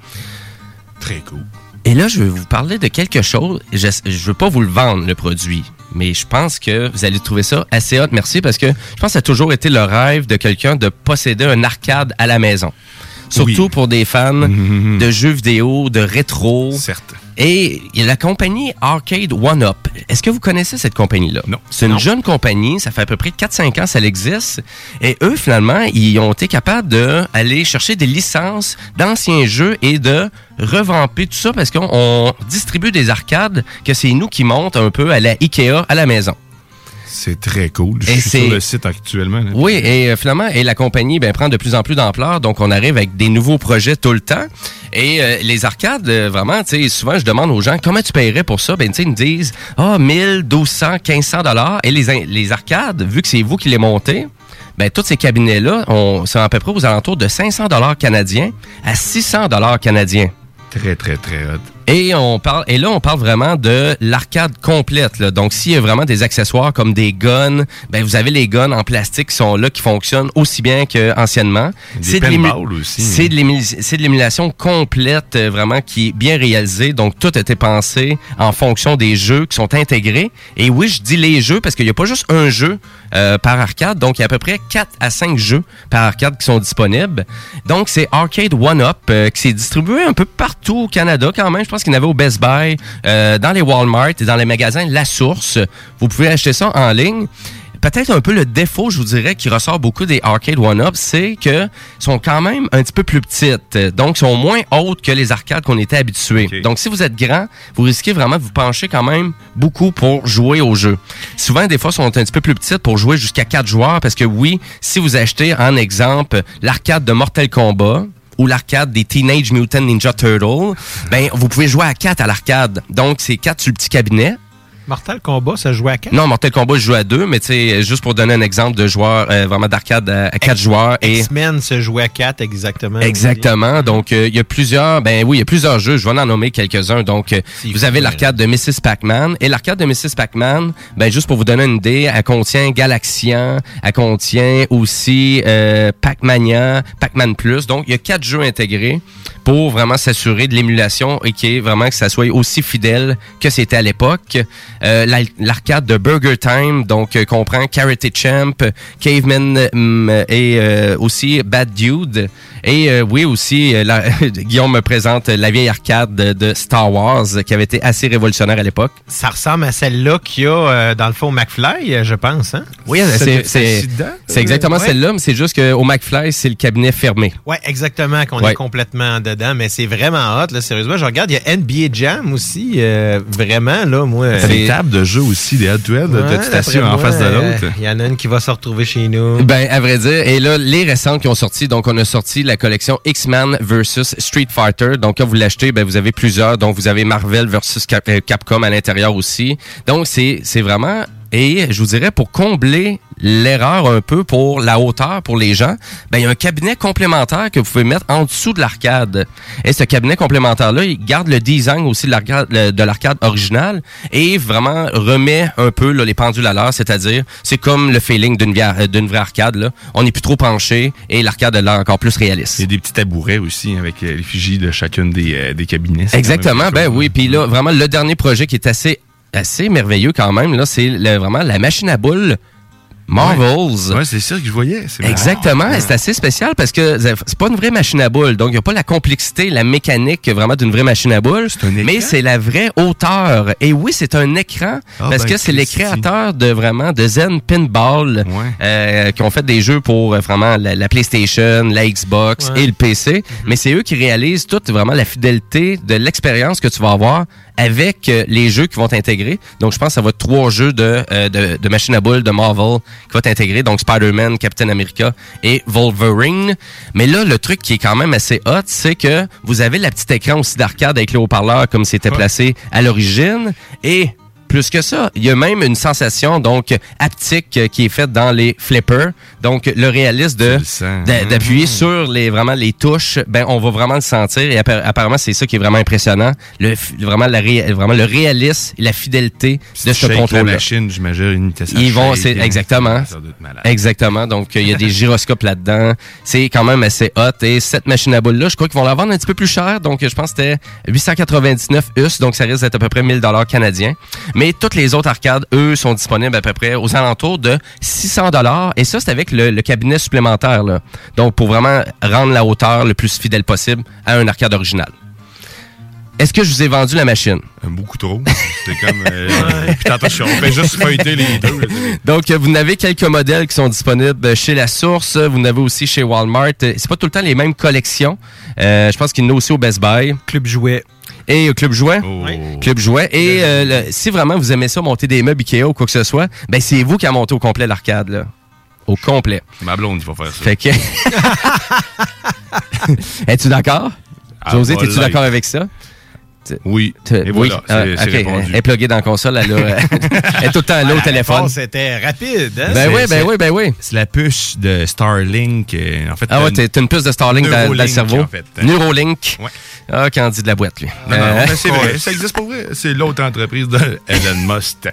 Très cool. Et là, je vais vous parler de quelque chose. Je ne veux pas vous le vendre, le produit, mais je pense que vous allez trouver ça assez hot. Merci, parce que je pense que ça a toujours été le rêve de quelqu'un de posséder un arcade à la maison. Surtout pour des fans de jeux vidéo, de rétro. Certes. Et la compagnie Arcade One Up. Est-ce que vous connaissez cette compagnie-là? Non. C'est une jeune compagnie, ça fait à peu près 4-5 ans ça existe. Et eux, finalement, ils ont été capables d'aller chercher des licences d'anciens jeux et de revamper tout ça parce qu'on on distribue des arcades que c'est nous qui montent un peu à la Ikea à la maison. C'est très cool. Je Et suis c'est- sur le site actuellement. là. Oui, et euh, finalement, et la compagnie ben, prend de plus en plus d'ampleur, donc on arrive avec des nouveaux projets tout le temps. Et euh, les arcades, euh, vraiment, tu sais, souvent je demande aux gens comment tu paierais pour ça? Ben, tu sais, ils me disent ah 1000, 1200, 1500 dollars. Et les arcades, vu que c'est vous qui les montez. Ben, tous ces cabinets-là, on- c'est à peu près aux alentours de 500 dollars canadiens à 600 dollars canadiens. Très, très, très hot. Et on parle et là on parle vraiment de l'arcade complète là. Donc s'il y a vraiment des accessoires comme des guns, ben vous avez les guns en plastique qui sont là qui fonctionnent aussi bien qu'anciennement. C'est de l'émulation complète euh, vraiment qui est bien réalisée. Donc tout a été pensé en fonction des jeux qui sont intégrés. Et oui, je dis les jeux parce qu'il n'y a pas juste un jeu euh, par arcade. Donc il y a à peu près 4 à 5 jeux par arcade qui sont disponibles. Donc c'est Arcade One Up euh, qui s'est distribué un peu partout au Canada quand même. Je pense qu'il y en avait au Best Buy, euh, dans les Walmart et dans les magasins La Source. Vous pouvez acheter ça en ligne. peut-être un peu le défaut, je vous dirais, qui ressort beaucoup des arcade one-up, c'est que sont quand même un petit peu plus petites. Donc, sont moins hautes que les arcades qu'on était habitués. Donc, si vous êtes grand, vous risquez vraiment de vous pencher quand même beaucoup pour jouer au jeu. Souvent, des fois, sont un petit peu plus petites pour jouer jusqu'à quatre joueurs parce que oui, si vous achetez en exemple l'arcade de Mortal Kombat, ou l'arcade des Teenage Mutant Ninja Turtles, ben vous pouvez jouer à 4 à l'arcade. Donc c'est 4 sur le petit cabinet. Mortal Kombat, ça jouait à 4? Non, Mortal Kombat, je joue à 2, mais tu sais, juste pour donner un exemple de joueurs euh, vraiment d'arcade à 4 joueurs. Et X-Men se jouait à 4, exactement. Exactement. Donc, euh, il y a plusieurs, ben oui, il y a plusieurs jeux. Je vais en nommer quelques-uns. Donc, euh, vous avez l'arcade de Mrs. Pac-Man. Et l'arcade de Mrs. Pac-Man, ben juste pour vous donner une idée, elle contient Galaxian, elle contient aussi euh, Pac-Mania, Pac-Man Plus. Donc, il y a quatre jeux intégrés pour vraiment s'assurer de l'émulation et qui est vraiment que ça soit aussi fidèle que c'était à l'époque. Euh, la- L'arcade de Burger Time, donc euh, comprend Karate Champ, Caveman hum, et euh, aussi Bad Dude. Et euh, oui, aussi, euh, la- Guillaume me présente la vieille arcade de, de Star Wars qui avait été assez révolutionnaire à l'époque. Ça ressemble à celle-là qu'il y a euh, dans le fond au McFly, euh, je pense. Hein? Oui, c'est c'est- c'est exactement Ouais. celle-là, mais c'est juste qu'au McFly, c'est le cabinet fermé. Ouais, exactement, qu'on Ouais. est complètement dedans, mais c'est vraiment hot, là, sérieusement. Je regarde, il y a NBA Jam aussi, euh, vraiment, là, moi. T'as des tables de jeu aussi, des head-to-head, Ouais, de tu t'assures en face de l'autre. euh, Il y en a une qui va se retrouver chez nous. Ben, à vrai dire. Et là, les récentes qui ont sorti, donc on a sorti la collection X-Men versus Street Fighter. Donc, quand vous l'achetez, ben, vous avez plusieurs. Donc, vous avez Marvel versus euh, Capcom à l'intérieur aussi. Donc, c'est vraiment... Et je vous dirais, pour combler l'erreur un peu pour la hauteur pour les gens, ben, il y a un cabinet complémentaire que vous pouvez mettre en dessous de l'arcade. Et ce cabinet complémentaire-là, il garde le design aussi de l'arcade le- de l'arcade originale et vraiment remet un peu là, les pendules à l'heure, c'est-à-dire c'est comme le feeling d'une euh, d'une vraie arcade. Là. On n'est plus trop penché et l'arcade a l'air encore plus réaliste. Il y a des petits tabourets aussi avec euh, l'effigie de chacune des, euh, des cabinets. Exactement, ben oui. Puis là, vraiment, le dernier projet qui est assez assez merveilleux quand même, là, c'est vraiment la machine à boules Marvels. Ouais, c'est ça que je voyais. Exactement, et c'est assez spécial parce que c'est pas une vraie machine à boules. Donc, il n'y a pas la complexité, la mécanique vraiment d'une vraie machine à boules. Mais c'est la vraie hauteur. Et oui, c'est un écran Ah, parce ben, que c'est les créateurs de vraiment de Zen Pinball euh, qui ont fait des jeux pour euh, vraiment la, la PlayStation, la Xbox Ouais. et le PC. Mais c'est eux qui réalisent toute vraiment la fidélité de l'expérience que tu vas avoir avec euh, les jeux qui vont t'intégrer. Donc, je pense que ça va être trois jeux de, euh, de, de machine à boules de Marvel qui vont t'intégrer. Donc, Spider-Man, Captain America et Wolverine. Mais là, le truc qui est quand même assez hot, c'est que vous avez la petite écran aussi d'arcade avec le haut-parleur comme c'était placé à l'origine. Et plus que ça, il y a même une sensation donc haptique euh, qui est faite dans les flippers. Donc le réalisme de d'a- d'appuyer sur les vraiment les touches, ben on va vraiment le sentir et appa- apparemment c'est ça qui est vraiment impressionnant, le vraiment la ré- vraiment le réalisme et la fidélité de ce la contrôle là. machine, j'imagine, Ils vont, c'est exactement, exactement. Donc il y a des gyroscopes là-dedans. C'est quand même assez hot. Et cette machine à boules là, je crois qu'ils vont la vendre un petit peu plus cher. Donc je pense que c'était 899 US. Donc ça risque d'être à peu près 1000 dollars canadiens. Mais toutes les autres arcades, eux, sont disponibles à peu près aux alentours de 600 dollars. Et ça, c'est avec le, le cabinet supplémentaire. Là. Donc pour vraiment rendre la hauteur le plus fidèle possible à un arcade original. Est-ce que je vous ai vendu la machine? Beaucoup trop. C'est comme. Euh, je- on fait juste feuilleter les deux. Donc, euh, vous n'avez quelques modèles qui sont disponibles chez La Source. Vous n'avez aussi chez Walmart. Euh, C'est pas tout le temps les mêmes collections. Euh, je pense qu'il y en a aussi au Best Buy. Club Jouet. Et au Club Jouet. Oh. Club Jouet. Et euh, le- si vraiment vous aimez ça, monter des meubles Ikea ou quoi que ce soit, ben c'est vous qui a monté au complet l'arcade, là. Au complet. Ma blonde, il va faire ça. Fait que... Es-tu d'accord? Ah, José, l'être. d'accord avec ça? Oui. Et Et voilà, c'est- c'est ok. répondu. Elle est pluguée dans la console, elle, a- elle est tout le temps là au téléphone. C'était rapide, hein? Ben C'est- oui, ben oui, ben oui. C'est la puce de Starlink. euh, En fait, Ah ouais, t'as une puce de Starlink dans, dans le cerveau. en fait. Neuralink. Ouais. Ah, quand on dit de la boîte, lui. Non, non, Euh, c'est vrai, ça existe pour vrai. C'est l'autre entreprise de Elon Musk.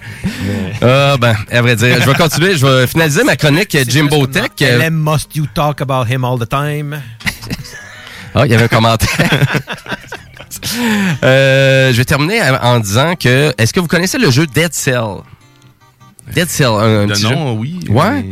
Ah, ben, à vrai dire, je vais continuer, je vais finaliser ma chronique Jimbo Tech. LM must you talk about him all the time? Ah, il y avait un commentaire. Euh, je vais terminer en disant que, est-ce que vous connaissez le jeu Dead Cell? Dead Cell, un, un De petit nom, jeu. oui, Ouais. mais-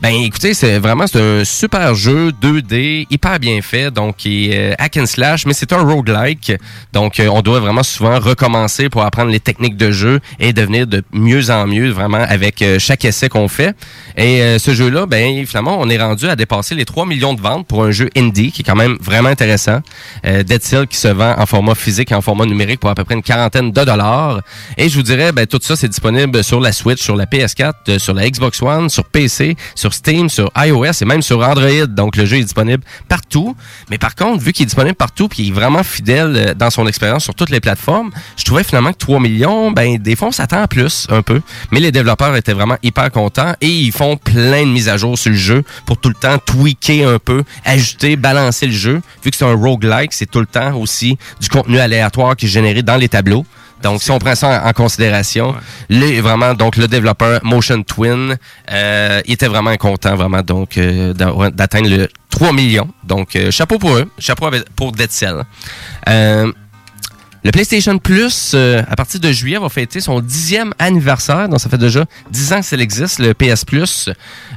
Ben écoutez, c'est vraiment c'est un super jeu 2D, hyper bien fait, donc qui est euh, hack and slash, mais c'est un roguelike. Donc euh, on doit vraiment souvent recommencer pour apprendre les techniques de jeu et devenir de mieux en mieux vraiment avec euh, chaque essai qu'on fait. Et euh, ce jeu-là, ben finalement, on est rendu à dépasser les 3 millions de ventes pour un jeu indie qui est quand même vraiment intéressant. Euh, Dead Cell qui se vend en format physique et en format numérique pour à peu près une quarantaine de dollars. Et je vous dirais, ben tout ça c'est disponible sur la Switch, sur la PS4, euh, sur la Xbox One, sur PC, sur Steam, sur iOS et même sur Android. Donc le jeu est disponible partout. Mais par contre, vu qu'il est disponible partout puis il est vraiment fidèle euh, dans son expérience sur toutes les plateformes, je trouvais finalement que 3 millions, ben des fois on s'attend à plus un peu. Mais les développeurs étaient vraiment hyper contents et ils font plein de mises à jour sur le jeu pour tout le temps tweaker un peu, ajuster, balancer le jeu. Vu que c'est un roguelike, c'est tout le temps aussi du contenu aléatoire qui est généré dans les tableaux. Donc, si on prend ça en, en considération, le, vraiment, donc le développeur Motion Twin, euh, était vraiment content, vraiment, donc, euh, d'a- d'atteindre le 3 millions. Donc, euh, chapeau pour eux, chapeau pour Dead Cell. Le PlayStation Plus, à partir de juillet, va fêter son dixième anniversaire. Donc, ça fait déjà dix ans que ça existe, le PS Plus,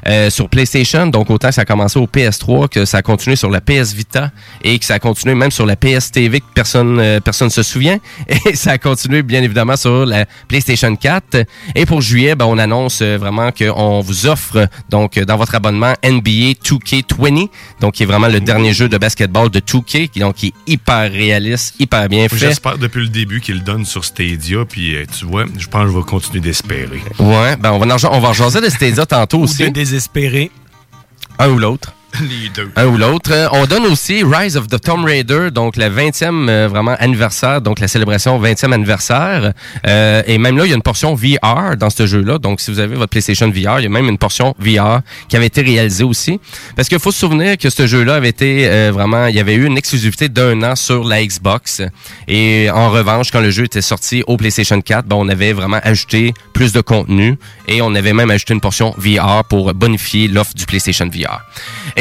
euh, sur PlayStation. Donc, autant que ça a commencé au PS3, que ça a continué sur la PS Vita et que ça a continué même sur la PS TV, que personne euh, personne se souvient. Et ça a continué, bien évidemment, sur la PlayStation 4. Et pour juillet, ben, on annonce euh, vraiment qu'on vous offre, donc, euh, dans votre abonnement NBA 2K20, donc, qui est vraiment le dernier jeu de basketball de 2K, qui, donc, qui est hyper réaliste, hyper bien fait. J'espère depuis le début qu'il le donne sur Stadia, puis euh, tu vois, je pense que je vais continuer d'espérer. Ouais, ben on va en, on va en jaser de Stadia tantôt aussi. de désespérer. Un ou l'autre. Un ou l'autre. Euh, On donne aussi Rise of the Tomb Raider, donc le 20e euh, vraiment anniversaire, donc la célébration 20e anniversaire. Euh, et même là, il y a une portion VR dans ce jeu-là. Donc, si vous avez votre PlayStation VR, il y a même une portion VR qui avait été réalisée aussi. Parce qu'il faut se souvenir que ce jeu-là avait été vraiment, il y avait eu une exclusivité d'un an sur la Xbox. Et en revanche, quand le jeu était sorti au PlayStation 4, ben, on avait vraiment ajouté plus de contenu et on avait même ajouté une portion VR pour bonifier l'offre du PlayStation VR.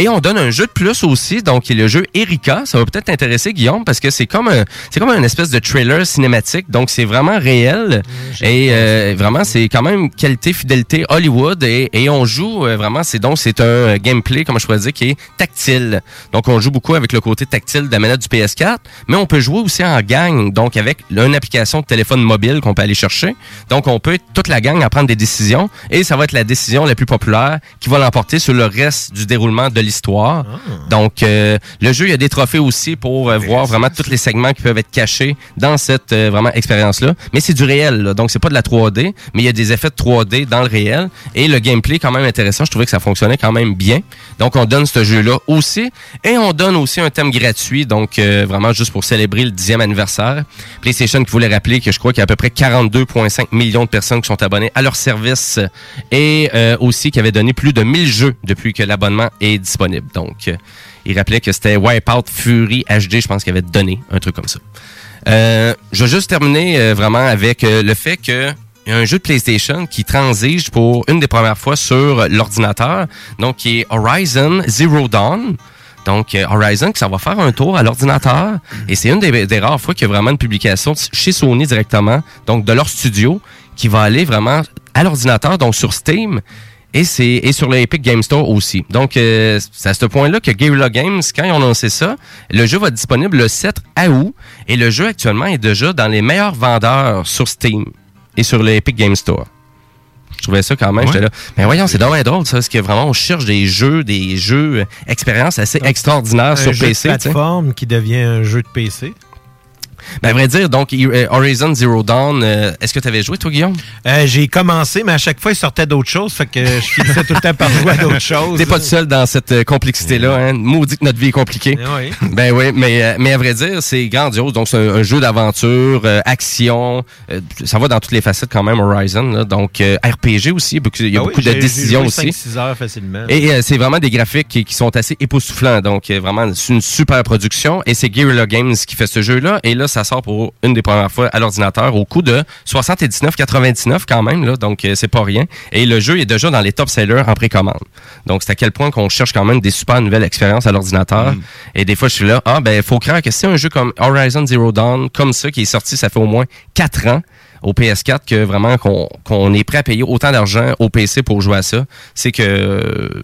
On donne un jeu de plus aussi, donc qui est le jeu Erika. Ça va peut-être t'intéresser, Guillaume, parce que c'est comme un, c'est comme une espèce de trailer cinématique. Donc c'est vraiment réel et euh, vraiment c'est quand même qualité fidélité Hollywood et, et on joue euh, vraiment c'est donc c'est un gameplay comme je pourrais dire qui est tactile. Donc on joue beaucoup avec le côté tactile de la manette du PS4, mais on peut jouer aussi en gang, donc avec une application de téléphone mobile qu'on peut aller chercher. Donc on peut toute la gang à prendre des décisions et ça va être la décision la plus populaire qui va l'emporter sur le reste du déroulement de l'histoire. Donc euh, le jeu il y a des trophées aussi pour euh, voir vraiment tous les segments qui peuvent être cachés dans cette euh, vraiment expérience là, mais c'est du réel là. donc c'est pas de la 3D, mais il y a des effets de 3D dans le réel et le gameplay quand même intéressant, je trouvais que ça fonctionnait quand même bien. Donc on donne ce jeu là aussi et on donne aussi un thème gratuit donc euh, vraiment juste pour célébrer le 10e anniversaire. PlayStation qui voulait rappeler que je crois qu'il y a à peu près 42,5 millions de personnes qui sont abonnées à leur service et euh, aussi qui avait donné plus de 1000 jeux depuis que l'abonnement est disponible. Donc, euh, il rappelait que c'était Wipeout Fury HD, je pense qu'il avait donné un truc comme ça. Euh, je vais juste terminer euh, vraiment avec euh, le fait que un jeu de PlayStation qui transige pour une des premières fois sur l'ordinateur, donc qui est Horizon Zero Dawn. Donc, euh, Horizon, ça va faire un tour à l'ordinateur. Et c'est une des, rares fois qu'il y a vraiment une publication chez Sony directement, donc de leur studio, qui va aller vraiment à l'ordinateur, donc sur Steam. Et c'est et sur le Epic Game Store aussi. Donc, euh, c'est à ce point-là que Guerrilla Games, quand ils ont annoncé ça, le jeu va être disponible le 7 août. Et le jeu, actuellement, est déjà dans les meilleurs vendeurs sur Steam et sur le Epic Game Store. Je trouvais ça quand même, Ouais. j'étais là. Mais voyons, c'est dommage drôle, ça, parce que vraiment, on cherche des jeux, des jeux, euh, expériences assez extraordinaires sur jeu PC. sais. plateforme qui devient un jeu de PC. Ben, à vrai dire, donc, euh, Horizon Zero Dawn, euh, est-ce que tu avais joué, toi, Guillaume? Euh, j'ai commencé, mais à chaque fois, il sortait d'autres choses. Fait que je finissais tout le temps par jouer à d'autres choses. T'es pas le seul dans cette complexité-là, hein? Maudit que notre vie est compliquée. Oui. Ben oui, mais, mais à vrai dire, c'est grandiose. Donc, c'est un, un jeu d'aventure, euh, action. ça va dans toutes les facettes quand même, Horizon. là. Donc, RPG aussi. Il y a Ah oui, beaucoup de décisions aussi. 5-6 heures facilement. Et c'est vraiment des graphiques qui, qui sont assez époustouflants. Donc, vraiment, c'est une super production. Et c'est Guerrilla Games qui fait ce jeu-là. Et là, ça sort pour une des premières fois à l'ordinateur au coût de 79,99 quand même, là, donc euh, c'est pas rien. Et le jeu est déjà dans les top sellers en précommande. Donc c'est à quel point qu'on cherche quand même des super nouvelles expériences à l'ordinateur. Et des fois, je suis là, ah ben, faut croire que c'est un jeu comme Horizon Zero Dawn, comme ça, qui est sorti, ça fait au moins 4 ans au PS4 que vraiment qu'on est prêt à payer autant d'argent au PC pour jouer à ça, c'est que euh,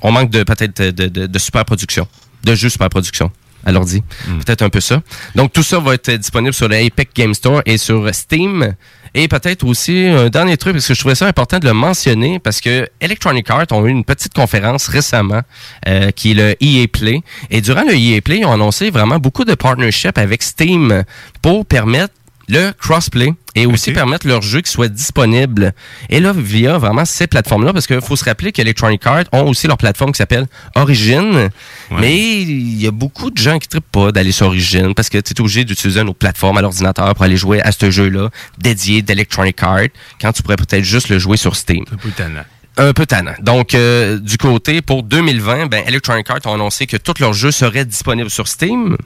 on manque de peut-être de, de, de super production, de jeux super production à l'ordi. Peut-être un peu ça. Donc tout ça va être disponible sur le Game Store et sur Steam. Et peut-être aussi un dernier truc, parce que je trouvais ça important de le mentionner, parce que Electronic Arts ont eu une petite conférence récemment, euh, qui est le EA Play. Et durant le EA Play, ils ont annoncé vraiment beaucoup de partnerships avec Steam pour permettre le crossplay et aussi permettre leurs jeux qui soient disponibles. Et là, via vraiment ces plateformes-là, parce qu'il faut se rappeler qu'Electronic Arts ont aussi leur plateforme qui s'appelle Origin. Mais il y a beaucoup de gens qui ne trippent pas d'aller sur Origin parce que tu es obligé d'utiliser une autre plateforme à l'ordinateur pour aller jouer à ce jeu-là dédié d'Electronic Arts quand tu pourrais peut-être juste le jouer sur Steam. Un peu tannant. Un peu tannant. Donc, euh, du côté, pour 2020, ben, Electronic Arts ont annoncé que tous leurs jeux seraient disponibles sur Steam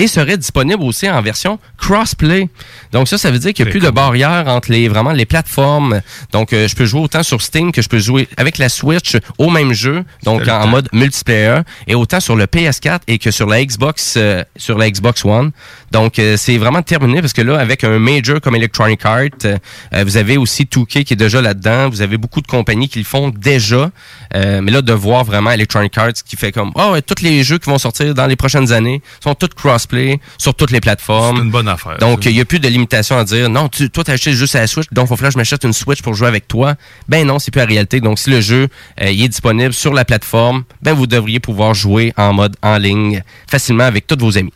et seraient disponibles aussi en version crossplay. Donc ça, ça veut dire qu'il n'y a plus de barrière entre les vraiment les plateformes. Donc euh, je peux jouer autant sur Steam que je peux jouer avec la Switch au même jeu, donc en mode multiplayer, et autant sur le PS4 et que sur la Xbox euh, sur la Xbox One. Donc euh, c'est vraiment terminé parce que là, avec un major comme Electronic Arts, euh, euh, vous avez aussi 2K qui est déjà là-dedans. Vous avez beaucoup de compagnies qui le font déjà. Euh, mais là, de voir vraiment Electronic Arts qui fait comme oh, ouais, tous les jeux qui vont sortir dans les prochaines années sont tous crossplay sur toutes les plateformes. C'est une bonne affaire. Donc, il n'y a plus de limitation à dire non, tu, toi, tu acheté juste à la Switch, donc il faut falloir que je m'achète une Switch pour jouer avec toi. Ben non, c'est plus la réalité. Donc, si le jeu euh, il est disponible sur la plateforme, ben vous devriez pouvoir jouer en mode en ligne facilement avec tous vos amis.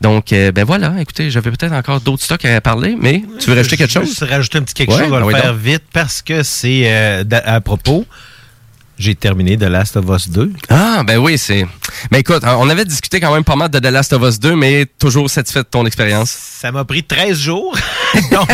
Donc, euh, ben voilà, écoutez, j'avais peut-être encore d'autres stocks à parler, mais tu veux rajouter quelque Je vais chose? juste rajouter un petit quelque Ouais, chose, on va ah le oui, faire donc. vite parce que c'est euh, à propos. J'ai terminé The Last of Us 2. Ah, ben oui, c'est. Mais écoute, on avait discuté quand même pas mal de The Last of Us 2, mais toujours satisfait de ton expérience. Ça m'a pris 13 jours, donc,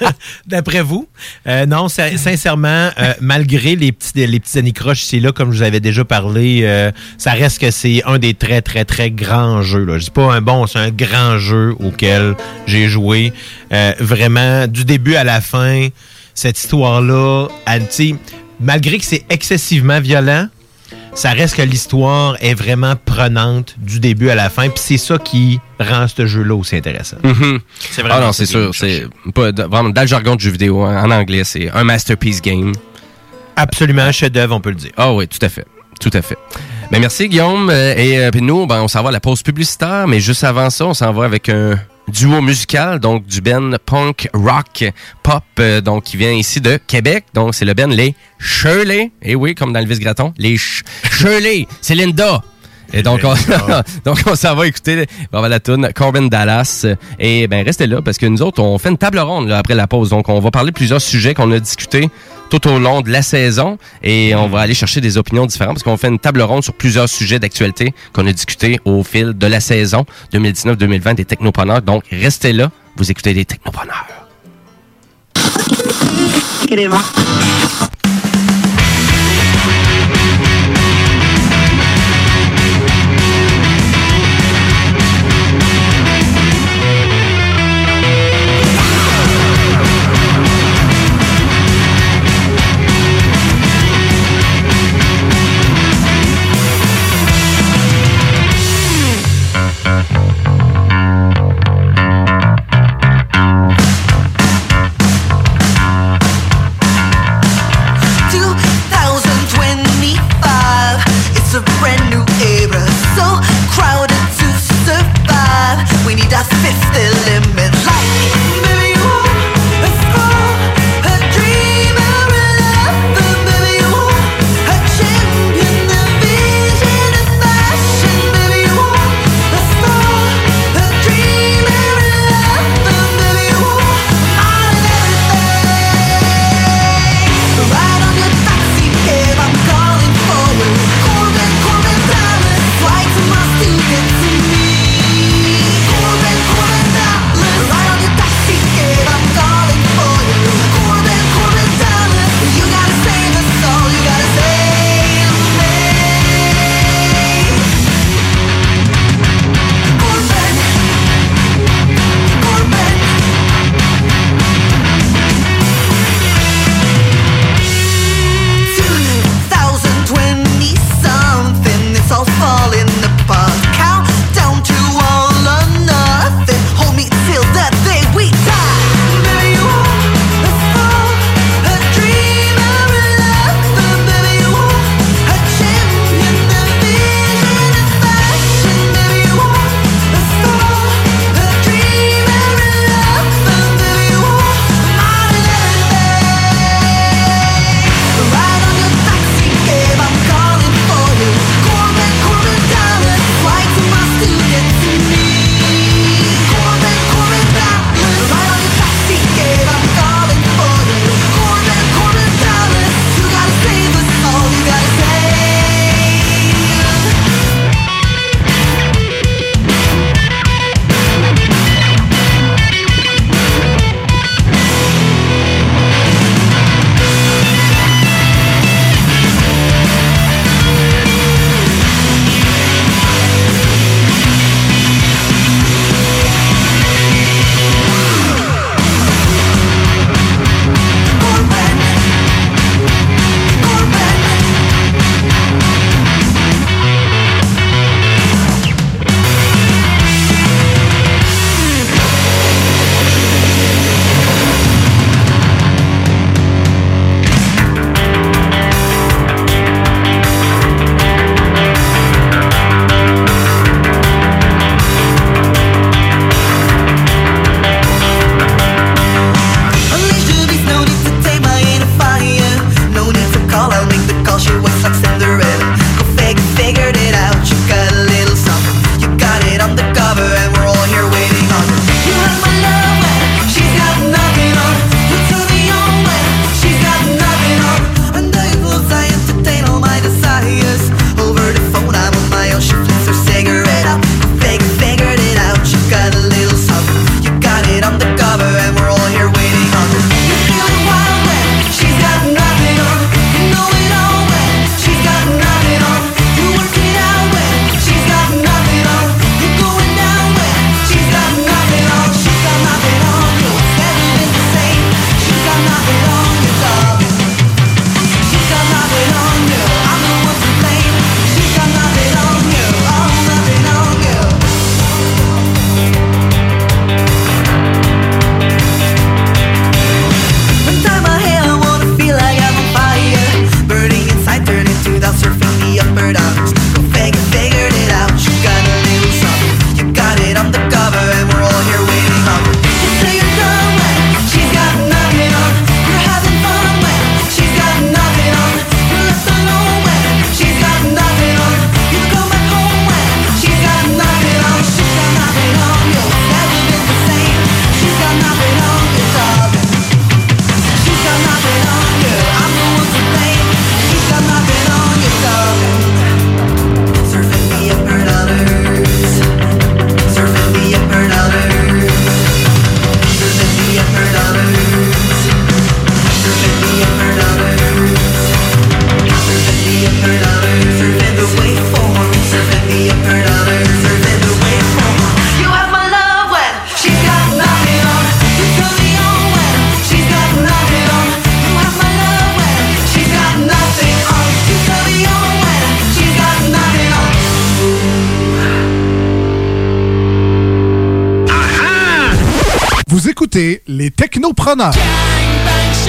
d'après vous. Euh, non, sin- sincèrement, euh, malgré les petits, les petits anicroches ici là, comme je vous avais déjà parlé, euh, ça reste que c'est un des très, très, très grands jeux. Là. Je dis pas un bon, c'est un grand jeu auquel j'ai joué. Vraiment, du début à la fin, cette histoire-là, elle, malgré que c'est excessivement violent, ça reste que l'histoire est vraiment prenante du début à la fin. Puis c'est ça qui rend ce jeu-là aussi intéressant. Mhm. C'est vraiment Ah non, c'est sûr. C'est pas de- vraiment dans le jargon du jeu vidéo, hein, en anglais, c'est un masterpiece game. Absolument un chef-d'œuvre, on peut le dire. Ah oui, tout à fait. Tout à fait. Ben, merci, Guillaume. Euh, Et euh, puis nous, ben, on s'en va à la pause publicitaire, mais juste avant ça, on s'en va avec un duo musical, donc du Ben punk rock pop, euh, donc qui vient ici de Québec. Donc c'est le Ben Les Shirley. Et oui, comme dans le vis graton, les Sh- Shirley, c'est Linda. Et donc, on, donc on s'en va écouter on va la tune Corbin Dallas. Et ben restez là parce que nous autres, on fait une table ronde là, après la pause. Donc on va parler de plusieurs sujets qu'on a discutés tout au long de la saison et on va aller chercher des opinions différentes parce qu'on fait une table ronde sur plusieurs sujets d'actualité qu'on a discutés au fil de la saison 2019-2020 des Technopreneurs. Donc restez là, vous écoutez les Technopreneurs. Les Technopreneurs. «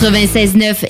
96.9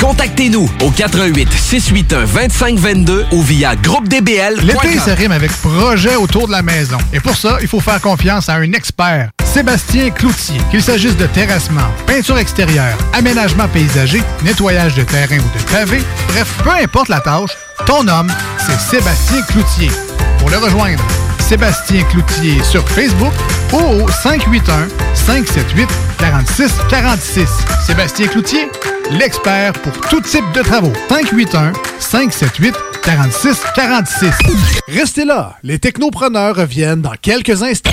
Contactez-nous au 88 681 2522 ou via groupedbl.com. L'été, ça rime avec projet autour de la maison. Et pour ça, il faut faire confiance à un expert. Sébastien Cloutier. Qu'il s'agisse de terrassement, peinture extérieure, aménagement paysager, nettoyage de terrain ou de pavé, bref, peu importe la tâche, ton homme, c'est Sébastien Cloutier. Pour le rejoindre, Sébastien Cloutier sur Facebook ou au 581-578-4646. Sébastien Cloutier, l'expert pour tout type de travaux. 581-578-4646. Restez là, les technopreneurs reviennent dans quelques instants.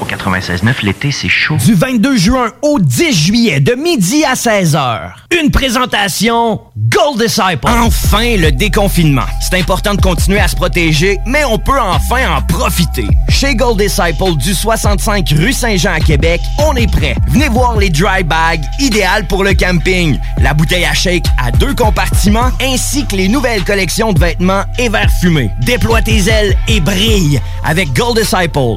Au 96.9, l'été, c'est chaud. Du 22 juin au 10 juillet, de midi à 16h. Une présentation Gold Disciple. Enfin, le déconfinement. C'est important de continuer à se protéger, mais on peut enfin en profiter. Chez Gold Disciple du 65 rue Saint-Jean à Québec, on est prêt. Venez voir les dry bags, idéales pour le camping. La bouteille à shake à deux compartiments, ainsi que les nouvelles collections de vêtements et verres fumés. Déploie tes ailes et brille avec Gold Disciple.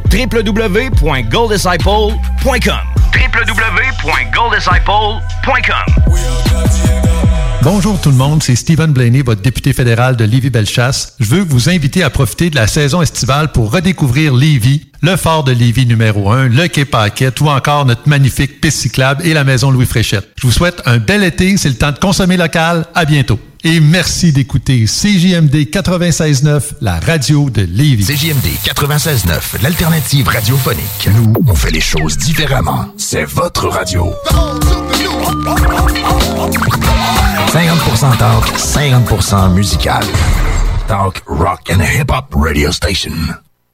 www.golddisciple.com Bonjour tout le monde, c'est Stephen Blaney, votre député fédéral de Lévis-Bellechasse. Je veux vous inviter à profiter de la saison estivale pour redécouvrir Lévis, le fort de Lévis numéro 1, le quai Paquette ou encore notre magnifique piste cyclable et la maison Louis Fréchette. Je vous souhaite un bel été, c'est le temps de consommer local. À bientôt. Et merci d'écouter CJMD 96.9, la radio de Lévis. CJMD 96.9, l'alternative radiophonique. Nous, on fait les choses différemment. C'est votre radio. 50% talk, 50% musical. Talk, rock and hip-hop radio station.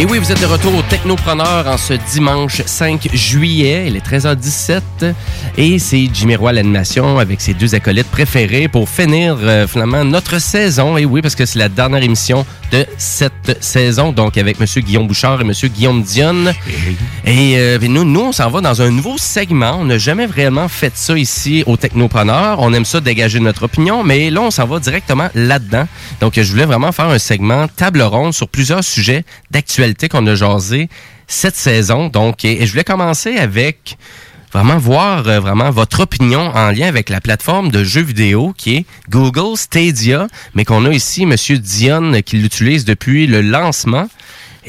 Et oui, vous êtes de retour au Technopreneur en ce dimanche 5 juillet. Il est 13h17 et c'est Jimmy Roy l'animation avec ses deux acolytes préférés pour finir euh, finalement notre saison. Et oui, parce que c'est la dernière émission de cette saison, donc avec Monsieur Guillaume Bouchard et Monsieur Guillaume Dionne. Et euh, nous, nous, on s'en va dans un nouveau segment. On n'a jamais vraiment fait ça ici au Technopreneur. On aime ça dégager notre opinion, mais là, on s'en va directement là-dedans. Donc, je voulais vraiment faire un segment table ronde sur plusieurs sujets d'actualité qu'on a jasé cette saison. Donc, et, et je voulais commencer avec vraiment voir euh, vraiment votre opinion en lien avec la plateforme de jeux vidéo qui est Google Stadia, mais qu'on a ici Monsieur Dion qui l'utilise depuis le lancement.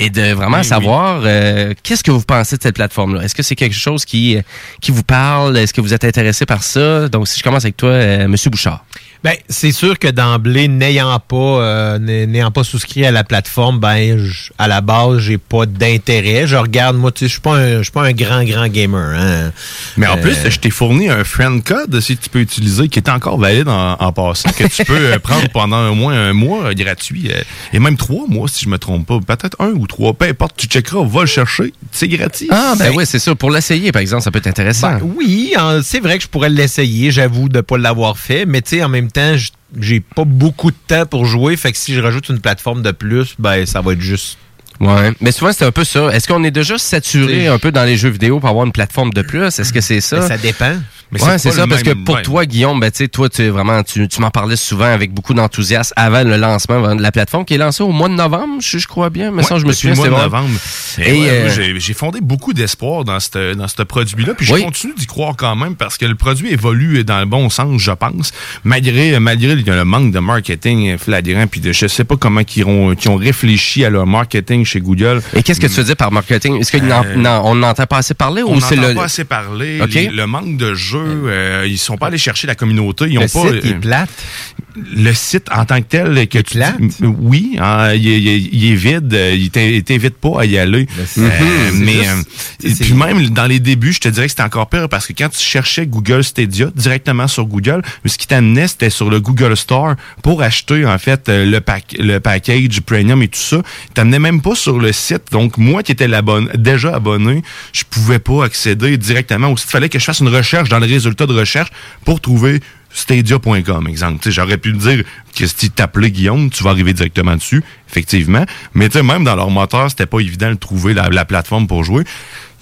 Et de vraiment Oui, savoir euh, qu'est-ce que vous pensez de cette plateforme-là? Est-ce que c'est quelque chose qui, qui vous parle? Est-ce que vous êtes intéressé par ça? Donc, si je commence avec toi, euh, Monsieur Bouchard. Ben, c'est sûr que d'emblée, n'ayant pas euh, n'ay- n'ayant pas souscrit à la plateforme, ben je- à la base, j'ai pas d'intérêt. Je regarde, moi, tu sais, je suis pas un je suis pas un grand grand gamer. Hein. Mais en Euh, plus, je t'ai fourni un friend code si tu peux utiliser, qui est encore valide en, en passant, que tu peux euh, prendre pendant au moins un mois gratuit, euh, et même trois mois si je me trompe pas, peut-être un ou trois, peu importe, tu checkeras, va le chercher, c'est gratuit. Ah, ben oui, c'est ça. Pour l'essayer, par exemple, ça peut être intéressant. Ben oui, c'est vrai que je pourrais l'essayer, j'avoue de pas l'avoir fait, mais tu sais, en même temps, j'ai pas beaucoup de temps pour jouer, fait que si je rajoute une plateforme de plus, ben ça va être juste. Ouais, mais souvent c'est un peu ça. Est-ce qu'on est déjà saturé un peu dans les jeux vidéo pour avoir une plateforme de plus? Est-ce que c'est ça? Ben, ça dépend. Mais ouais, c'est ça parce que pour ouais. toi Guillaume, ben tu sais toi tu vraiment tu, tu m'en parlais souvent avec beaucoup d'enthousiasme avant le lancement de la plateforme qui est lancée au mois de novembre, je, je crois bien, mais ça je me souviens mois de novembre. Et, euh, j'ai- fondé beaucoup d'espoir dans ce dans produit-là, puis je Oui. continue d'y croire quand même parce que le produit évolue dans le bon sens, je pense, malgré malgré le manque de marketing flagrant, puis de je sais pas comment qu'ils ont, ont réfléchi à leur marketing chez Google. Et qu'est-ce que tu veux dire par marketing? Est-ce qu'on Euh, on n'entend pas assez parler On ou c'est n'entend le pas assez parler. Les- le manque de jeux, euh, ils sont pas allés chercher la communauté. Ils ont Le pas, site, il est plate? le site en tant que tel que tu dis- oui hein, il, est- il est- il est vide euh, il t'in- il t'invite pas à y aller. Euh, mais juste- euh, et puis même dans les débuts je te dirais que c'était encore pire parce que quand tu cherchais Google Stadia directement sur Google ce qui t'amenait c'était sur le Google Store pour acheter en fait euh, le pack le package premium et tout ça. Il t'amenait même pas sur le site. Donc moi qui étais déjà abonné je pouvais pas accéder directement. Au site fallait que je fasse une recherche dans le résultat de recherche pour trouver stadia.com, exemple. J'aurais pu dire que si tu t'appelais Guillaume, tu vas arriver directement dessus, effectivement. Mais même dans leur moteur, c'était pas évident de trouver la plateforme pour jouer.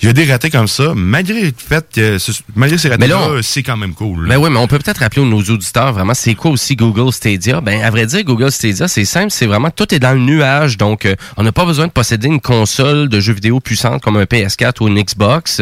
Il y a des ratés comme ça, malgré le fait que malgré ces Mais là, ratés-là, on- c'est quand même cool. Ben oui, mais on peut peut-être rappeler nos auditeurs vraiment c'est quoi aussi Google Stadia. Ben à vrai dire, Google Stadia, c'est simple, c'est vraiment tout est dans le nuage. Donc euh, on n'a pas besoin de posséder une console de jeux vidéo puissante comme un PS4 ou une Xbox.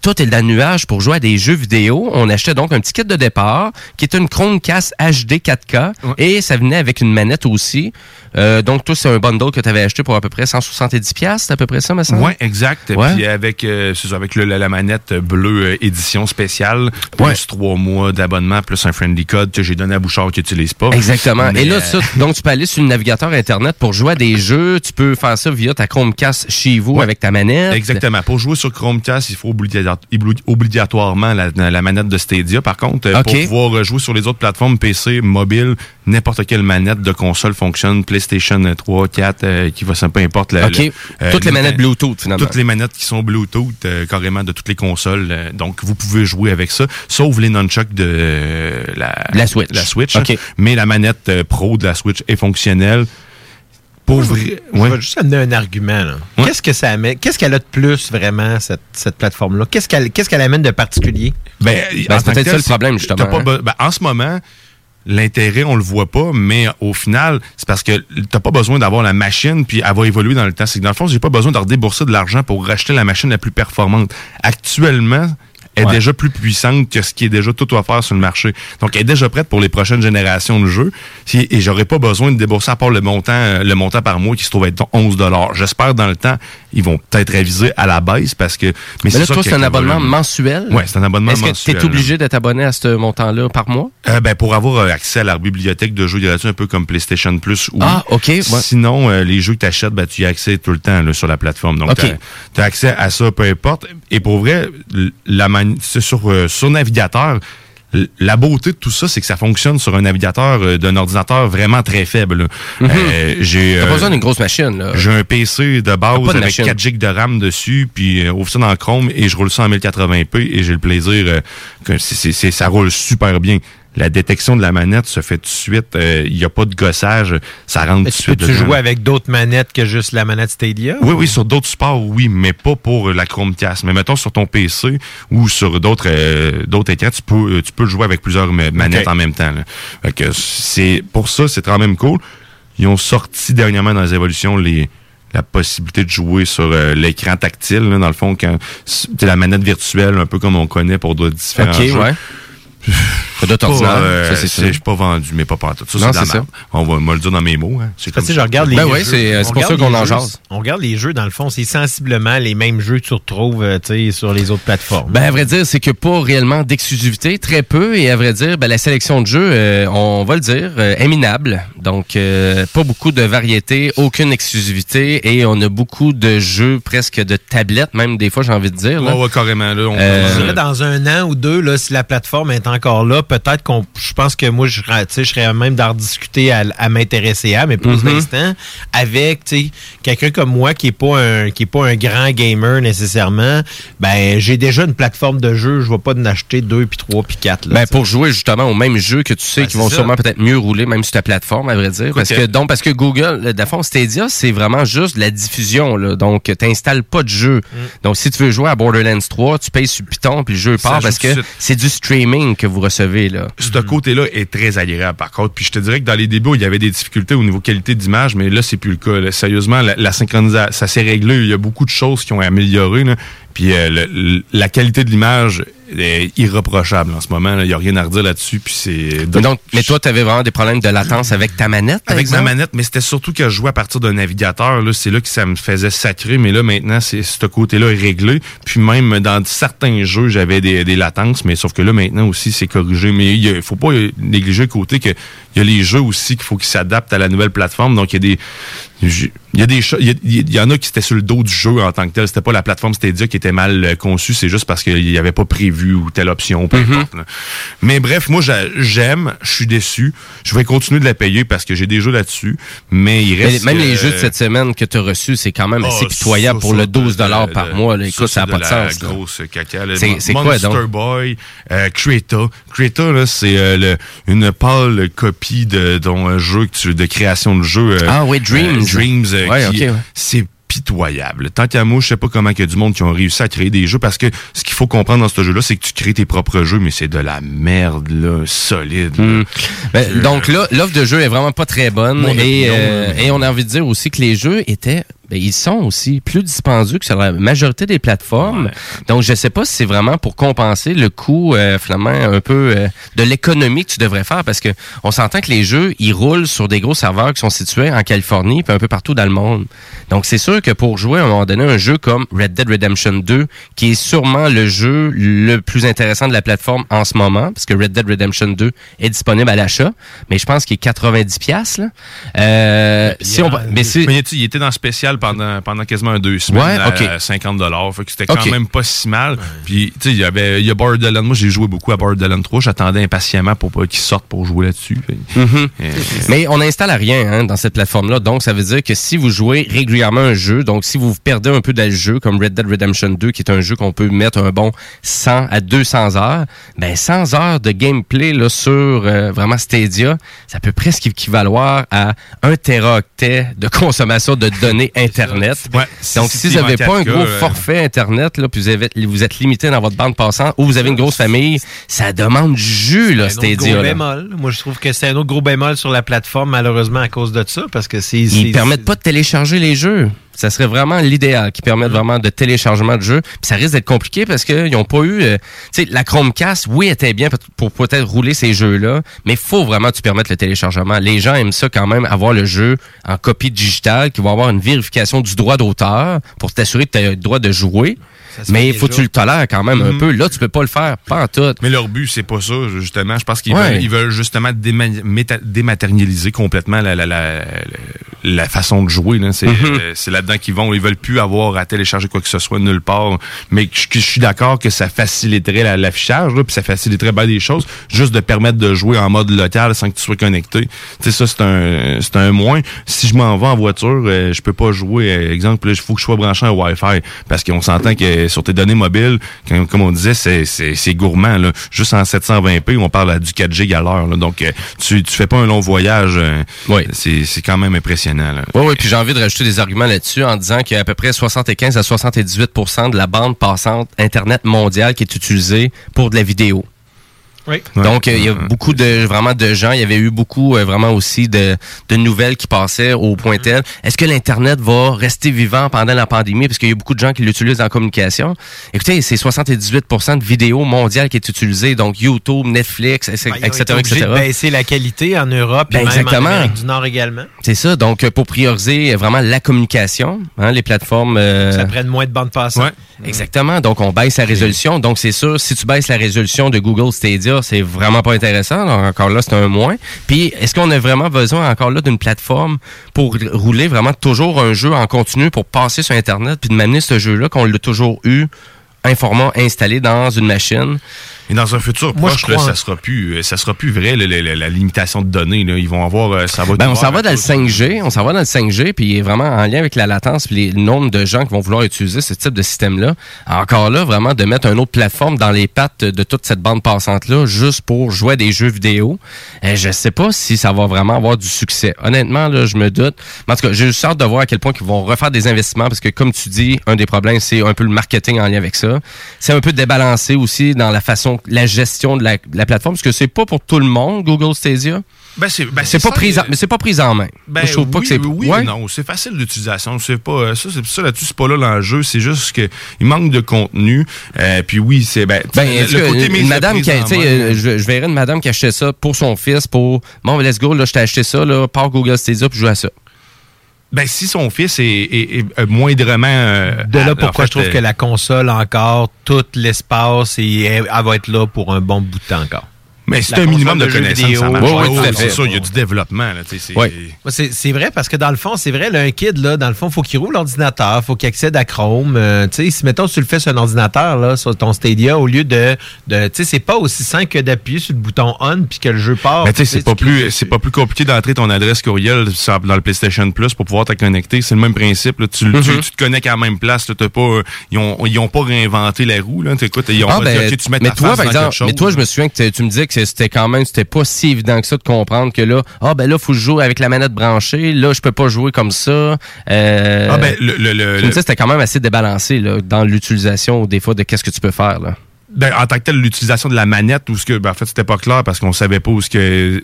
Tout est dans le nuage pour jouer à des jeux vidéo. On achetait donc un petit kit de départ qui est une Chromecast HD 4K et ça venait avec une manette aussi. Euh, donc tout c'est un bundle que tu avais acheté pour à peu près 170 pièces, c'est à peu près ça, me semble. Ouais, exact. Ouais. Puis avec, euh, ça, avec le- la, la manette bleue euh, édition spéciale, plus trois mois d'abonnement, plus un friendly code que j'ai donné à Bouchard qui n'utilise pas. Exactement. Mais, Et là, euh, ça, donc tu peux aller sur le navigateur Internet pour jouer à des jeux. Tu peux faire ça via ta Chromecast chez vous avec ta manette. Exactement. Pour jouer sur Chromecast, il faut obliga- obli- obligatoirement la, la manette de Stadia. Par contre, euh, pour pouvoir euh, jouer sur les autres plateformes PC, mobile, n'importe quelle manette de console fonctionne. PlayStation 3, 4, euh, qui va, ça peu importe. la- OK. la- euh, Toutes les manettes Bluetooth, finalement. Toutes les manettes qui sont Bluetooth, euh, carrément de toutes les consoles. euh, donc, vous pouvez jouer avec ça, sauf les nunchucks de euh, la, La Switch. La Switch. OK. Mais la manette euh, pro de la Switch est fonctionnelle. Pour vrai. Je vais juste amener un argument. là. Qu'est-ce que ça amène? Qu'est-ce qu'elle a de plus vraiment, cette, cette plateforme-là? Qu'est-ce qu'elle qu'est-ce qu'elle amène de particulier? Ben, Ben, en c'est peut-être ça le problème, justement, pas hein. be- ben, en ce moment, l'intérêt, on le voit pas, mais au final, c'est parce que t'as pas besoin d'avoir la machine, puis elle va évoluer dans le temps. C'est que dans le fond, j'ai pas besoin de redébourser de l'argent pour racheter la machine la plus performante. Actuellement, elle est Ouais. déjà plus puissante que ce qui est déjà tout offert sur le marché. Donc, elle est déjà prête pour les prochaines générations de jeux. Et j'aurais pas besoin de débourser à part le montant, euh, le montant par mois qui se trouve être 11 J'espère dans le temps, ils vont peut-être réviser à la baisse parce que. Mais là, ça toi, c'est un abonnement volume. mensuel? Ouais, c'est un abonnement Est-ce mensuel. que tu es obligé d'être abonné à ce montant-là par mois? Euh, ben, pour avoir euh, accès à la bibliothèque de jeux gratuits, un peu comme PlayStation Plus. Oui. Ah, OK, ouais. Sinon, euh, les jeux que tu achètes, ben, tu y as accès tout le temps là, sur la plateforme. Donc, OK. tu as accès à ça, peu importe. Et pour vrai, la mani- c'est sur, euh, sur navigateur, la beauté de tout ça, c'est que ça fonctionne sur un navigateur euh, d'un ordinateur vraiment très faible. Mhm. Euh, j'ai, euh, pas besoin d'une grosse machine, j'ai un PC de base de avec machine. 4 GB de RAM dessus, puis euh, ouvre ça dans Chrome et je roule ça en 1080p et j'ai le plaisir euh, que c'est- c'est- c'est- ça roule super bien. La détection de la manette se fait tout de suite. euh, Il n'y a pas de gossage. Ça rentre tout de Tu suite. peux-tu dedans. jouer avec d'autres manettes que juste la manette Stadia? Oui, oui, sur d'autres supports, oui, mais pas pour la Chromecast. Mais mettons sur ton PC ou sur d'autres euh, d'autres écrans, tu peux, euh, tu peux jouer avec plusieurs ma- manettes en même temps. là. Fait que c'est pour ça, c'est quand même cool. Ils ont sorti dernièrement dans les évolutions les la possibilité de jouer sur euh, l'écran tactile, là, dans le fond, quand c'est la manette virtuelle, un peu comme on connaît pour d'autres différents OK, jeux. ouais. Ça doit être Pas, ordinaire, euh. Je suis pas vendu, mais pas partout. Ça, Non, c'est ça. On va me le dire dans mes mots. Hein. C'est comme que je regarde les Ben jeux. ouais, c'est- pour ça regarde qu'on les en jeux. jase. On regarde les jeux, dans le fond, c'est sensiblement les mêmes jeux que tu retrouves euh, tu sais, sur les autres plateformes. Ben, à vrai dire, c'est que pas réellement d'exclusivité, très peu. Et à vrai dire, ben, la sélection de jeux, euh, on va le dire, euh, est minable. Donc, euh, pas beaucoup de variété, aucune exclusivité. Et on a beaucoup de jeux presque de tablettes, même des fois, j'ai envie de dire. là. Ouais, ouais, carrément. Là, on Euh, Je dirais dans un an ou deux, là, si la plateforme est encore là, peut-être qu'on. Je pense que moi, je, serais- je même d'en rediscuter à, à m'intéresser à, mais pour Mhm. l'instant, avec quelqu'un comme moi qui est pas un qui est pas un grand gamer nécessairement, ben j'ai déjà une plateforme de jeu, je vais pas en acheter deux, puis trois, puis quatre. là, Ben, pour jouer justement au même jeu que tu sais Ben, qui vont sûrement peut-être mieux rouler même sur ta plateforme, à vrai dire. Parce que, donc, parce que Google, le fond, Stadia, c'est vraiment juste de la diffusion. Là. Donc, tu n'installes pas de jeu. Mm. Donc, si tu veux jouer à Borderlands 3, tu payes sur Python, puis le jeu part parce de que c'est du streaming que vous recevez. Là. ce côté-là est très agréable par contre. Puis je te dirais que dans les débuts, il y avait des difficultés au niveau qualité d'image, mais là, c'est plus le cas. là. Sérieusement, la, la synchronisation, ça s'est réglé. Il y a beaucoup de choses qui ont amélioré. là. Puis euh, le- le- la qualité de l'image est irreprochable en ce moment. Il n'y a rien à redire là-dessus. Puis c'est Donc, mais toi, tu avais vraiment des problèmes de latence avec ta manette, par avec ma manette, mais c'était surtout que je jouais à partir d'un navigateur. Là, c'est là que ça me faisait sacrer, mais là maintenant, c'est ce côté-là est réglé. Puis même dans certains jeux, j'avais des, des latences, mais sauf que là maintenant aussi, c'est corrigé. Mais il faut pas négliger le côté que il y a les jeux aussi qu'il faut qu'ils s'adaptent à la nouvelle plateforme. Donc il y a des il y a des il y, en a qui étaient sur le dos du jeu en tant que tel. C'était pas la plateforme Stadia qui était mal euh, conçue, c'est juste parce qu'il n'y avait pas prévu ou telle option, peu importe. là. Mais bref, moi j'a- j'aime, je suis déçu. Je vais continuer de la payer parce que j'ai des jeux là-dessus, mais il Mais reste même les jeux de cette semaine que tu as reçus, c'est quand même assez ah, pitoyable ça, pour ça, le 12 de- par de- mois. là. Écoute, ça n'a c'est pas de la sens. grosse caca. C'est- quoi, donc? Monster Boy, euh, Creta. Creta, c'est euh, une pâle copie de ton euh, jeu de création de jeu. euh, Ah oui, Dreams. euh, Dreams. Euh, Ouais, qui- ok, ouais. C'est pitoyable. Tant qu'à moi, je sais pas comment il y a du monde qui ont réussi à créer des jeux parce que ce qu'il faut comprendre dans ce jeu-là, c'est que tu crées tes propres jeux, mais c'est de la merde, là, solide. là. Hmm. Ben, donc là, l'offre de jeu est vraiment pas très bonne et, euh, là. et on a envie de dire aussi que les jeux étaient, ben, ils sont aussi plus dispendieux que sur la majorité des plateformes. Donc je sais pas si c'est vraiment pour compenser le coût euh, finalement un peu euh, de l'économie que tu devrais faire parce que on s'entend que les jeux ils roulent sur des gros serveurs qui sont situés en Californie puis un peu partout dans le monde. Donc c'est sûr que pour jouer à un moment donné un jeu comme Red Dead Redemption 2 qui est sûrement le jeu le plus intéressant de la plateforme en ce moment parce que Red Dead Redemption 2 est disponible à l'achat mais je pense qu'il est 90 pièces là. Euh, si on mais Mais il était dans le pendant, pendant quasiment deux semaines Ouais, à ok. 50 dollars. Fait que c'était quand même pas si mal. Puis, tu sais, il y avait, y a Borderlands. Moi, j'ai joué beaucoup à Borderlands 3. J'attendais impatiemment pour pas qu'il sorte pour jouer là-dessus. Mhm. Euh, Mais on n'installe rien hein, dans cette plateforme-là. Donc, ça veut dire que si vous jouez régulièrement un jeu, donc si vous perdez un peu dans le jeu, comme Red Dead Redemption 2, qui est un jeu qu'on peut mettre un bon 100 à 200 heures, ben 100 heures de gameplay là, sur euh, vraiment Stadia, ça peut presque équivaloir à un téraoctet de consommation de données Internet. Ouais, donc, si c'est vous n'avez pas un 24K, gros euh, forfait Internet, là, puis vous, avez- vous êtes limité dans votre bande passante, ou vous avez une grosse famille, ça demande jus, là, Stadia. gros bémol. Moi, je trouve que c'est un autre gros bémol sur la plateforme, malheureusement, à cause de ça, parce que c'est... Ils c'est- permettent pas de télécharger les jeux. Ça serait vraiment l'idéal, qui permettent vraiment de téléchargement de jeux. Puis ça risque d'être compliqué parce qu'ils n'ont pas eu... euh, tu sais, la Chromecast, oui, était bien pour peut-être rouler ces jeux-là, mais faut vraiment que tu permettes le téléchargement. Les gens aiment ça quand même, avoir le jeu en copie digitale, qui va avoir une vérification du droit d'auteur pour t'assurer que tu as le droit de jouer. Mais il faut que tu le tolères quand même un Mhm. peu. Là, tu peux pas le faire, pas en tout. Mais leur but, c'est pas ça, justement. Je pense qu'ils Ouais. veulent, ils veulent justement déma- dématérialiser complètement la, la, la, la- la façon de jouer. là. C'est Mhm. euh, c'est là-dedans qu'ils vont. Ils veulent plus avoir à télécharger quoi que ce soit nulle part. Mais je, je suis d'accord que ça faciliterait la- l'affichage, là, puis ça faciliterait bien des choses, juste de permettre de jouer en mode local sans que tu sois connecté. Tu sais, ça, c'est un, c'est un moins. Si je m'en vais en voiture, euh, je peux pas jouer, euh, exemple, il faut que je sois branché à Wi-Fi. Parce qu'on s'entend que sur tes données mobiles, comme, comme on disait, c'est- gourmand. Là. Juste en 720p, on parle à du 4 G à l'heure. Donc, euh, tu, tu fais pas un long voyage. euh, c'est c'est quand même impressionnant. Là. Oui, oui, puis j'ai envie de rajouter des arguments là-dessus en disant qu'il y a à peu près 75 à 78% de la bande passante Internet mondiale qui est utilisée pour de la vidéo. Oui. Donc, euh, il y a beaucoup de vraiment de gens. Il y avait eu beaucoup euh, vraiment aussi de, de nouvelles qui passaient au point tel. Est-ce que l'Internet va rester vivant pendant la pandémie? Parce qu'il y a beaucoup de gens qui l'utilisent en communication. Écoutez, c'est 78 de vidéos mondiales qui est utilisée. Donc, YouTube, Netflix, etc., Ben, etc. de baisser la qualité en Europe et Ben, même exactement. en Amérique du Nord également. C'est ça. Donc, euh, pour prioriser vraiment la communication, hein, les plateformes... euh, Ça prenne moins de bandes passantes. Exactement. Donc, on baisse la résolution. Donc, c'est sûr, si tu baisses la résolution de Google Stadia, c'est vraiment pas intéressant. Donc, encore là, c'est un moins. Puis, est-ce qu'on a vraiment besoin, encore là, d'une plateforme pour rouler vraiment toujours un jeu en continu pour passer sur Internet puis de m'amener ce jeu-là qu'on l'a toujours eu un format installé dans une machine? Et dans un futur Moi, proche, là, ça sera plus, euh, ça sera plus vrai le- la limitation de données. Là. Ils vont avoir, euh, ça va. Ben, on s'en va dans le tous. 5G, on s'en va dans le 5G, puis vraiment en lien avec la latence, puis le nombre de gens qui vont vouloir utiliser ce type de système-là. Encore là, vraiment de mettre une autre plateforme dans les pattes de toute cette bande passante-là, juste pour jouer à des jeux vidéo. Euh, je sais pas si ça va vraiment avoir du succès. Honnêtement, là, je me doute. Mais en tout cas, j'ai juste hâte de voir à quel point ils vont refaire des investissements, parce que comme tu dis, un des problèmes, c'est un peu le marketing en lien avec ça. C'est un peu débalancé aussi dans la façon, la gestion de la, de la plateforme, parce que c'est pas pour tout le monde, Google Stadia? Ben, c'est ben, pas ça, pris en, euh, mais c'est pas pris en main. Ben, Moi, je trouve pas que c'est oui, Ouais. non, c'est facile d'utilisation. C'est pas ça, c'est ça là-dessus, c'est pas là l'enjeu. C'est juste que il manque de contenu. Euh, puis oui, c'est ben, Ben, le, que côté une madame qui tu sais, euh, je, je verrais une madame qui achetait ça pour son fils, pour bon, let's go, là, je t'ai acheté ça, là, pars Google Stadia puis joue à ça. Ben, si son fils est, est- est, euh, moindrement. euh, De là pourquoi en fait, je trouve euh, que la console encore, tout l'espace, et elle, elle va être là pour un bon bout de temps encore. Mais c'est un minimum de connaissances, ça marche. fait. c'est ça, il y a du développement. C'est- vrai parce que dans le fond, c'est vrai, là, un kid, là, dans le fond, faut qu'il roule l'ordinateur, faut qu'il accède à Chrome. euh, tu sais, si mettons tu le fais sur un ordinateur, là, sur ton Stadia, au lieu de. de tu sais, c'est pas aussi simple que d'appuyer sur le bouton on puis que le jeu part. Mais tu sais, c'est pas plus, c'est pas plus compliqué d'entrer ton adresse courriel dans le PlayStation Plus pour pouvoir te connecter. C'est le même principe. là. Tu, tu- Mhm. tu te connectes à la même place. là. Pas, euh, ils ont, ils ont pas réinventé la roue. Là. T'écoutes, ils ont Ah, pas ben, dit, tu mets mais ta toi, face par exemple, mais toi, je me souviens que tu me disais que c'était quand même, c'était pas si évident que ça de comprendre que là, ah ben là, faut que je joue avec la manette branchée, là, je peux pas jouer comme ça. Euh, Ah, ben, le- le- le- c'était quand même assez débalancé là, dans l'utilisation des fois de qu'est-ce que tu peux faire là. Ben, en tant que tel, l'utilisation de la manette, ou ce que, ben, en fait, c'était pas clair parce qu'on savait pas où ce que.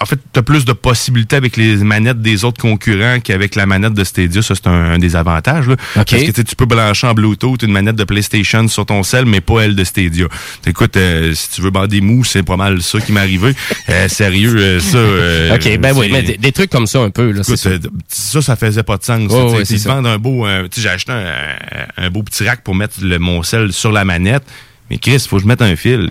En fait, tu as plus de possibilités avec les manettes des autres concurrents qu'avec la manette de Stadia. Ça, c'est un, un des avantages. Là. Parce que tu sais, tu peux brancher en Bluetooth une manette de PlayStation sur ton cell, mais pas elle de Stadia. Écoute, euh, si tu veux bander mou, c'est pas mal ça qui m'est arrivé. Euh, sérieux, euh, ça. euh, ok, ben oui, mais des, des trucs comme ça un peu là. Écoute, ça. euh, ça, ça faisait pas de sens. Sais. ouais, ils vendent un beau, euh, j'ai acheté un, un beau petit rack pour mettre le, mon sel sur la manette. Mais Chris, faut que je mette un fil.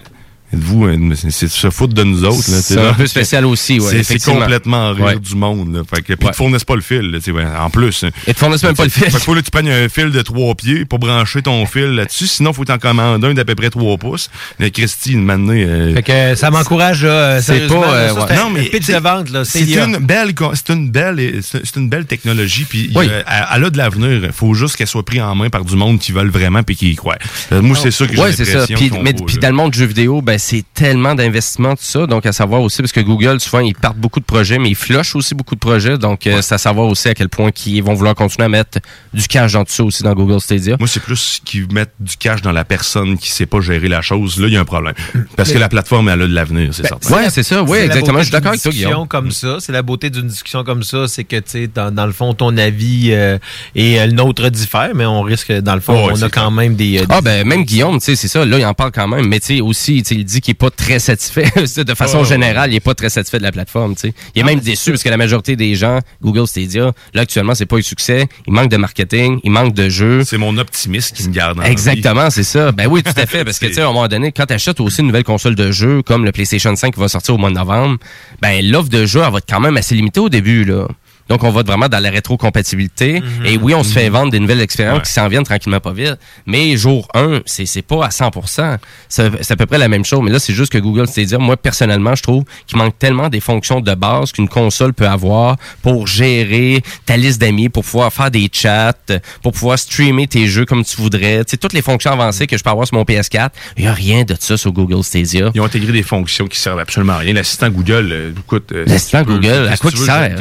Euh, c'est se foutre de nous autres. C'est un peu spécial aussi, ouais, C'est- complètement rire Ouais. du monde. Là. Fait que, puis Ouais. ils te fournissent pas le fil, là, en plus. Ils te fournissent même pas le fil. Fait que faut là, tu prennes un fil de trois pieds pour brancher ton fil là-dessus. Sinon, faut que t'en commandes un d'à peu près trois pouces. Mais Christy, une matinée, euh, Fait que ça m'encourage, là, c'est pas euh, ça, non mais un pitch t'sais, de vente là, c'est une belle c'est une belle c'est c'est une belle technologie puis Oui. euh, elle, a de l'avenir il faut juste qu'elle soit prise en main par du monde qui veulent vraiment puis qui y croient Euh, moi c'est ça que j'ai Ouais, c'est ça. l'impression Puis, dans le monde du jeu vidéo, ben, c'est tellement d'investissement, tout ça. Donc, à savoir aussi, parce que Google, souvent, ils partent beaucoup de projets, mais ils flushent aussi beaucoup de projets. Donc, euh, c'est à savoir aussi à quel point ils vont vouloir continuer à mettre du cash dans tout ça aussi dans Google Stadia. moi c'est plus qu'ils mettent du cash dans la personne qui sait pas gérer la chose là il y a un problème parce que la plateforme elle a de l'avenir c'est Ben, certain Ouais, c'est ça. Oui, exactement. Je suis d'accord avec toi, Guillaume. comme ça, c'est la beauté d'une discussion comme ça, c'est que tu sais dans, dans le fond ton avis euh, et euh, le nôtre diffère, mais on risque dans le fond Oh, ouais, on a quand même des, euh, Ah ben même Guillaume, tu sais, c'est ça, là il en parle quand même, mais tu sais aussi, tu sais, il dit qu'il est pas très satisfait de façon Oh, générale, il est pas très satisfait de la plateforme. Il est même déçu parce que la majorité des gens, Google Stadia, là actuellement c'est pas un succès, il manque de marketing, il manque de jeux. c'est mon optimisme qui me garde en. Exactement, c'est ça. Ben oui, tout à fait. Parce que, tu sais, à un moment donné, quand tu achètes aussi une nouvelle console de jeu, comme le PlayStation 5 qui va sortir au mois de novembre, ben l'offre de jeu, elle va être quand même assez limitée au début, là. Donc, on va vraiment dans la rétrocompatibilité. Mhm. Et oui, on se fait vendre des nouvelles expériences qui s'en viennent tranquillement pas vite. Mais jour 1, c'est c'est pas à 100%. C'est c'est à peu près la même chose. Mais là, c'est juste que Google Stadia, moi, personnellement, je trouve qu'il manque tellement des fonctions de base qu'une console peut avoir pour gérer ta liste d'amis, pour pouvoir faire des chats, pour pouvoir streamer tes jeux comme tu voudrais. Tu sais, toutes les fonctions avancées que je peux avoir sur mon PS4, il n'y a rien de ça sur Google Stadia. ils ont intégré des fonctions qui servent absolument à rien l'assistant Google euh, écoute euh, L'assistant veux- Google, à quoi veux, sert?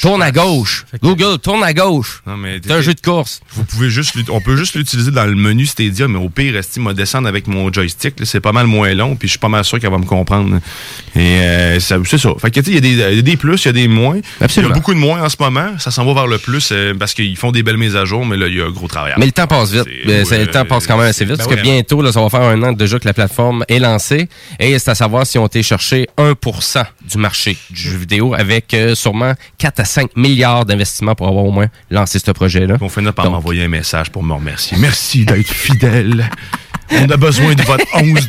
Tourne à? Gauche. Google, tourne à gauche. C'est un jeu de course. Vous pouvez juste, on peut juste l'utiliser dans le menu Stadia, mais au pire, esti, moi descendre avec mon joystick, c'est pas mal moins long, puis je suis pas mal sûr qu'elle va me comprendre. Et euh, ça, c'est ça. Fait que tu sais, il y, a des- il y a des plus, il y a des moins. Il y a beaucoup de moins en ce moment. Ça s'en va vers le plus euh, parce qu'ils font des belles mises à jour, mais là, il y a un gros travail. Mais le temps passe vite. Euh, le ouais, temps passe quand même assez vite. ben parce que ouais. bientôt, là, ça va faire un an déjà que la plateforme est lancée. Et c'est à savoir si on été chercher 1% du marché du jeu vidéo avec euh, sûrement 4 à 5 milliards d'investissements pour avoir au moins lancé ce projet-là. On finit par m'envoyer un message pour me remercier. Merci d'être fidèle. On a besoin de votre 11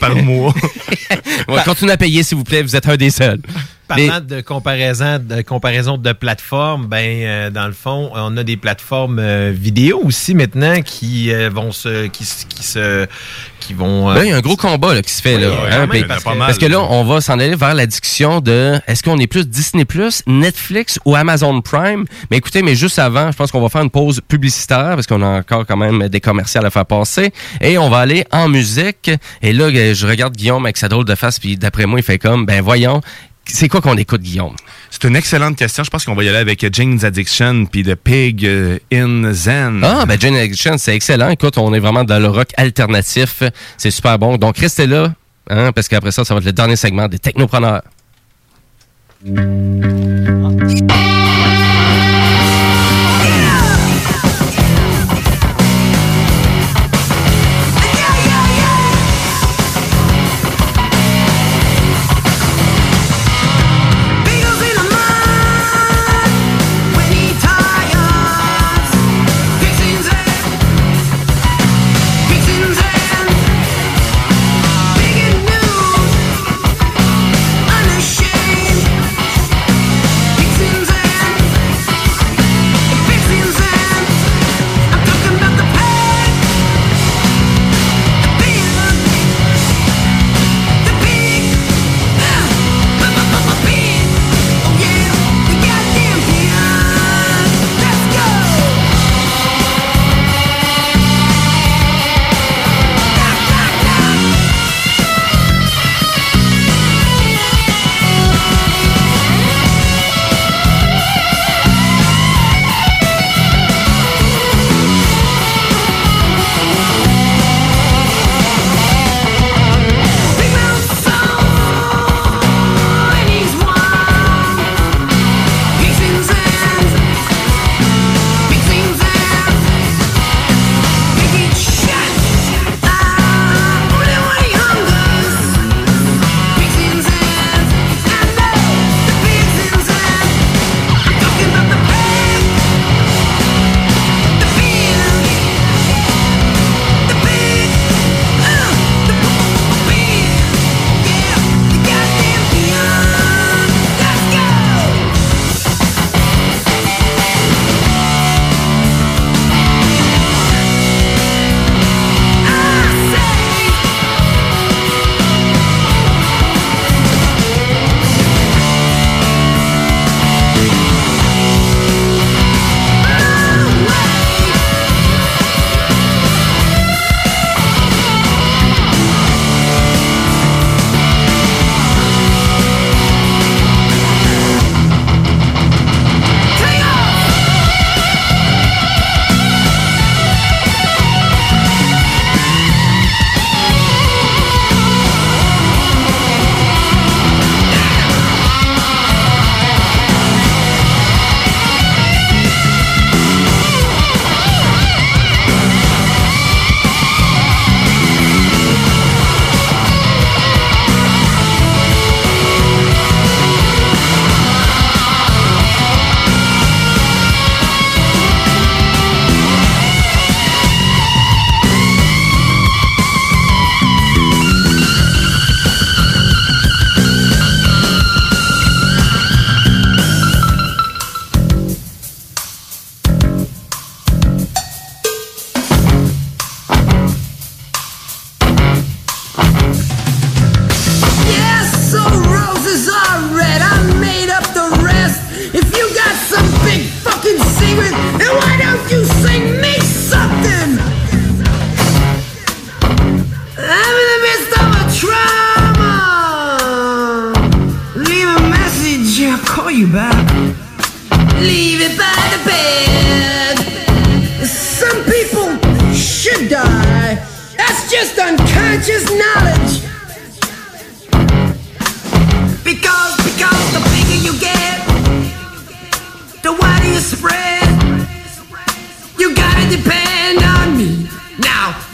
par mois. Ouais, continuez à payer, s'il vous plaît. Vous êtes un des seuls. Parlant de comparaison de comparaison de plateformes, ben euh, dans le fond, on a des plateformes euh, vidéo aussi maintenant qui euh, vont se qui, se- qui se qui vont euh, Là, il y a un gros combat là, qui se fait. là, ouais, hein, puis- parce que- que, parce que là, on va s'en aller vers la discussion de est-ce qu'on est plus Disney+, Netflix ou Amazon Prime? Mais écoutez, mais juste avant, je pense qu'on va faire une pause publicitaire parce qu'on a encore quand même des commerciales à faire passer. Et on va aller en musique. Et là, je regarde Guillaume avec sa drôle de face, puis d'après moi, il fait comme, ben voyons, c'est quoi qu'on écoute, Guillaume? C'est une excellente question. Je pense qu'on va y aller avec Jane's Addiction puis The Pig euh, in Zen. Ah, ben Jane Addiction, c'est excellent. Écoute, on est vraiment dans le rock alternatif. C'est super bon. Donc, restez là, hein, parce qu'après ça, ça va être le dernier segment des Technopreneurs. Yes,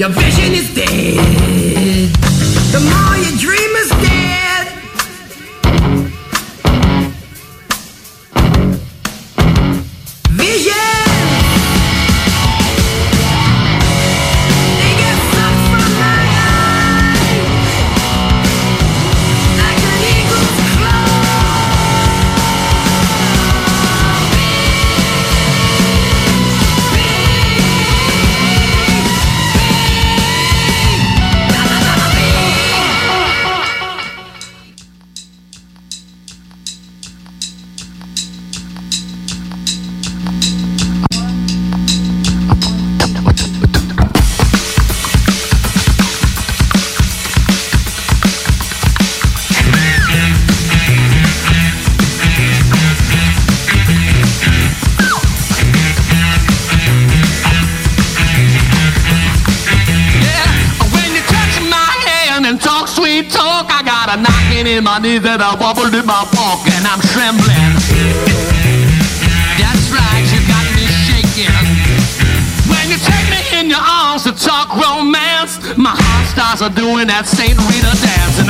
your vision is dead. Knees I wobbled in my walk and I'm trembling. That's right, you got me shaking. When you take me in your arms to talk romance, my heart starts doing that Saint Rita dance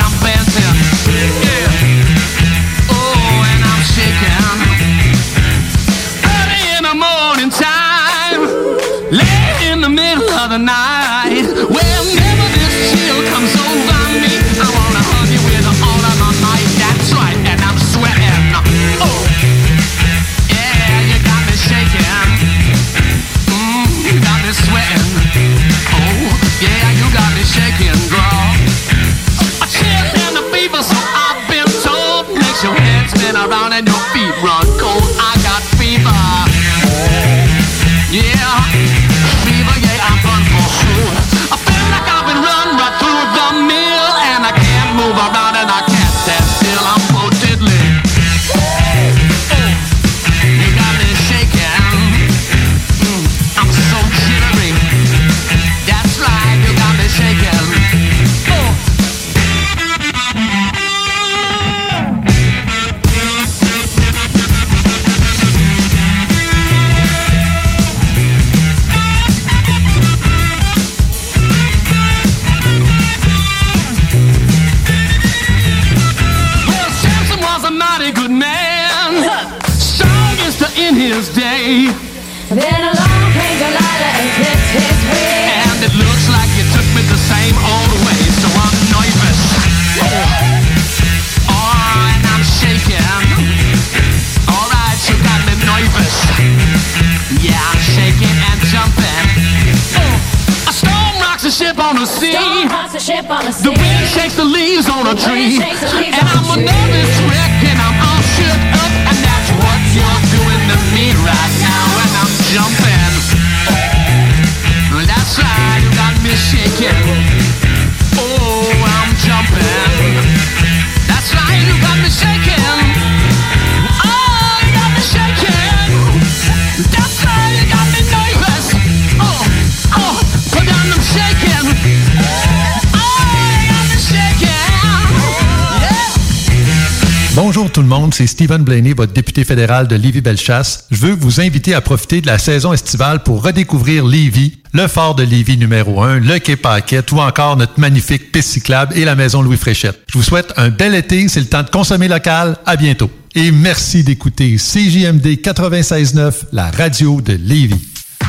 Blaney, votre député fédéral de Lévis-Bellechasse. Je veux vous inviter à profiter de la saison estivale pour redécouvrir Lévis, le fort de Lévis numéro 1, le quai Paquette ou encore notre magnifique piste cyclable et la maison Louis Fréchette. Je vous souhaite un bel été, c'est le temps de consommer local. À bientôt. Et merci d'écouter CJMD 96.9, la radio de Lévis.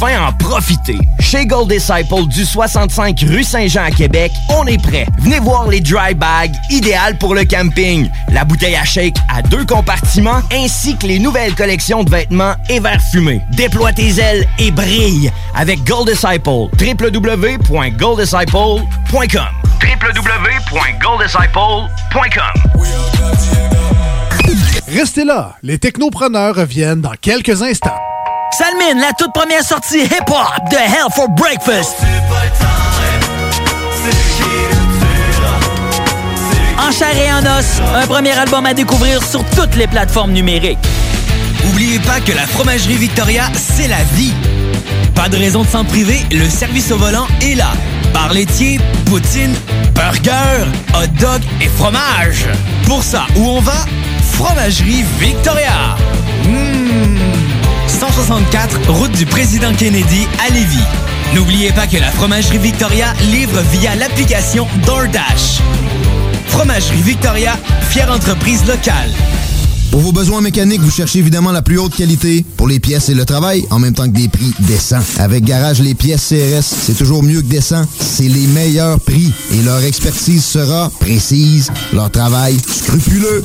enfin en profiter. Chez Gold Disciple du 65 rue Saint-Jean à Québec, on est prêt. Venez voir les dry bags, idéales pour le camping. La bouteille à shake à deux compartiments, ainsi que les nouvelles collections de vêtements et verres fumés. Déploie tes ailes et brille avec Gold Disciple. www.golddisciple.com Restez là, les technopreneurs reviennent dans quelques instants. Salmine, la toute première sortie hip-hop de Hell for Breakfast. En chair et en os, un premier album à découvrir sur toutes les plateformes numériques. N'oubliez pas que la fromagerie Victoria, c'est la vie. Pas de raison de s'en priver, le service au volant est là. Bar laitier, poutine, burger, hot dog et fromage. Pour ça, où on va? Fromagerie Victoria. Mmh. 164, route du président Kennedy à Lévis. N'oubliez pas que la Fromagerie Victoria livre via l'application DoorDash. Fromagerie Victoria, fière entreprise locale. Pour vos besoins mécaniques, vous cherchez évidemment la plus haute qualité pour les pièces et le travail, en même temps que des prix décents. Avec Garage Les Pièces CRS, c'est toujours mieux que décent. C'est les meilleurs prix et leur expertise sera précise, leur travail scrupuleux.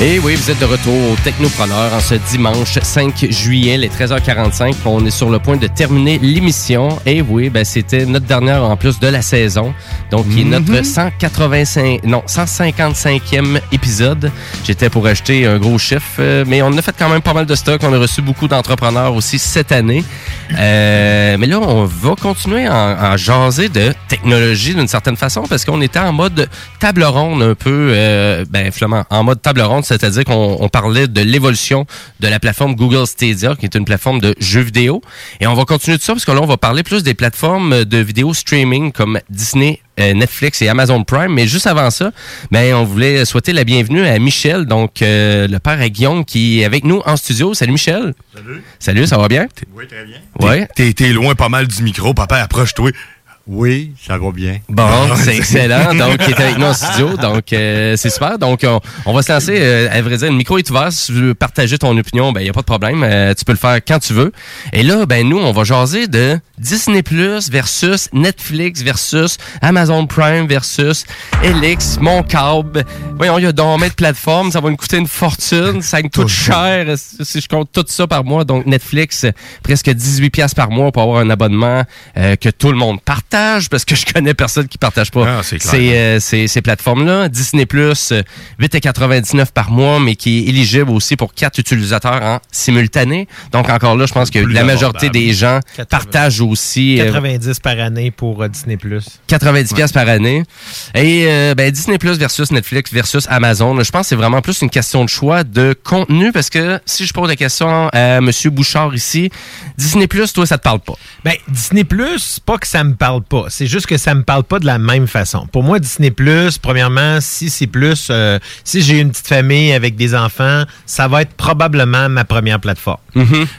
Et oui, vous êtes de retour au Technopreneur en ce dimanche 5 juillet, les 13h45. On est sur le point de terminer l'émission. Et oui, ben, c'était notre dernière en plus de la saison. Donc, qui est notre 185, non, 155e épisode. J'étais pour acheter un gros chiffre, euh, mais on a fait quand même pas mal de stock. On a reçu beaucoup d'entrepreneurs aussi cette année. Euh, mais là, on va continuer à, à jaser de technologie d'une certaine façon parce qu'on était en mode table ronde un peu, euh, ben, finalement, en mode table ronde, c'est-à-dire qu'on on parlait de l'évolution de la plateforme Google Stadia, qui est une plateforme de jeux vidéo. Et on va continuer de ça parce que là, on va parler plus des plateformes de vidéo streaming comme Disney, euh, Netflix et Amazon Prime. Mais juste avant ça, ben, on voulait souhaiter la bienvenue à Michel, donc euh, le père à Guillaume, qui est avec nous en studio. Salut Michel. Salut. Salut, ça va bien? Oui, très bien. T'es t'es loin pas mal du micro, papa, approche-toi. Oui, ça va bien. Bon, c'est excellent. Donc, il est avec nous en studio. Donc, euh, c'est super. Donc, on, on va se lancer. euh, à vrai dire, le micro est ouvert. Si tu veux partager ton opinion, ben, il n'y a pas de problème. Euh, tu peux le faire quand tu veux. Et là, ben, nous, on va jaser de Disney Plus versus Netflix versus Amazon Prime versus Elix, mon câble. Voyons, il y a donc de plateformes. Ça va nous coûter une fortune. Ça me coûte cher si je compte tout ça par mois. Donc, Netflix, presque 18 pièces par mois pour avoir un abonnement euh, que tout le monde partage parce que je connais personne qui partage pas Ah, ces, euh, ces, ces plateformes-là. Disney Plus, 8,99 par mois, mais qui est éligible aussi pour quatre utilisateurs en simultané. Donc encore là, je pense que Plus la majorité abordable. des gens partagent aussi euh, 90 par année pour euh, Disney+. 90 pièces par année. Et euh, ben, Disney Plus versus Netflix versus Amazon, là, je pense que c'est vraiment plus une question de choix de contenu parce que si je pose la question à Monsieur Bouchard ici, Disney Plus, toi, ça te parle pas? Ben, Disney Plus, pas que ça me parle pas. C'est juste que ça me parle pas de la même façon. Pour moi, Disney Plus, premièrement, si c'est plus, euh, si j'ai une petite famille avec des enfants, ça va être probablement ma première plateforme.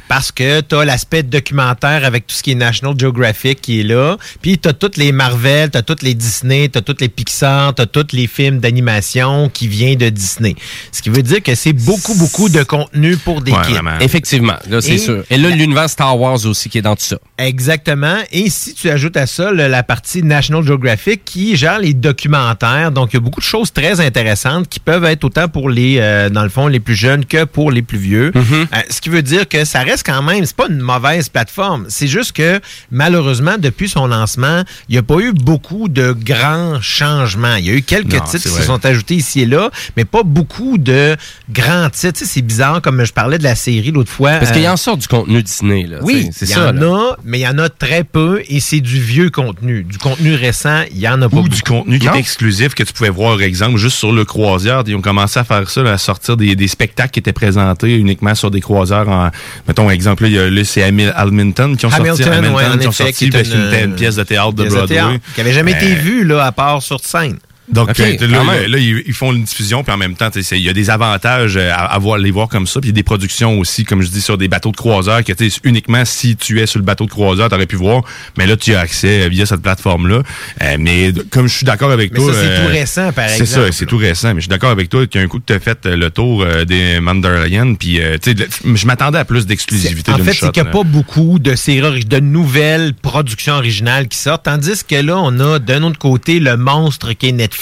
Parce que tu as l'aspect documentaire avec tout ce qui est National Geographic qui est là. Puis tu as toutes les Marvel, tu as toutes les Disney, tu as toutes les Pixar, tu as tous les films d'animation qui viennent de Disney. Ce qui veut dire que c'est beaucoup, beaucoup de contenu pour des kids. Effectivement, là, c'est sûr. Et là, l'univers Star Wars aussi qui est dans tout ça. Exactement. Et si tu ajoutes à ça la partie National Geographic qui gère les documentaires, donc il y a beaucoup de choses très intéressantes qui peuvent être autant pour les, euh, dans le fond, les plus jeunes que pour les plus vieux. Euh, ce qui veut dire que ça reste quand même, c'est pas une mauvaise plateforme. C'est juste que malheureusement, depuis son lancement, il n'y a pas eu beaucoup de grands changements. Il y a eu quelques Non, titres qui se sont ajoutés ici et là, mais pas beaucoup de grands titres. Tu sais, c'est bizarre, comme je parlais de la série l'autre fois. Parce qu'il y euh, en sort du contenu Disney, là. oui, c'est il y ça. en là. a, mais il y en a très peu et c'est du vieux contenu. Du contenu récent, il y en a pas Ou beaucoup. du contenu qui Non? est exclusif que tu pouvais voir, exemple, juste sur le croisière. Ils ont commencé à faire ça, là, à sortir des, des spectacles qui étaient présentés uniquement sur des croisières. En, mettons, exemple, là, il y a- là, c'est Hamil- Hamilton qui ont sorti. Hamilton, ouais, en qui ont effet, sorti qui ben, une, c'est une, une pièce de théâtre de Broadway. théâtre qui avait jamais été Euh, vue là, à part sur scène. Donc, euh, là, là, ils, font une diffusion, puis en même temps, tu sais, c'est- il y a des avantages euh, à, à voir, les voir comme ça. Puis il y a des productions aussi, comme je dis, sur des bateaux de croiseur, que uniquement si tu es sur le bateau de croiseur, tu aurais pu voir. Mais là, tu as accès euh, via cette plateforme-là. Euh, mais comme je suis d'accord avec Mais toi. ça, c'est euh, tout récent, par C'est exemple, ça, c'est tout récent. Mais je suis d'accord avec toi qu'un coup que tu as fait le tour des Mandalorian, puis tu sais, de- je m'attendais à plus d'exclusivité En fait, c'est qu'il n'y a pas beaucoup de séries, de nouvelles productions originales qui sortent, tandis que là, on a d'un autre côté le monstre qui est Netflix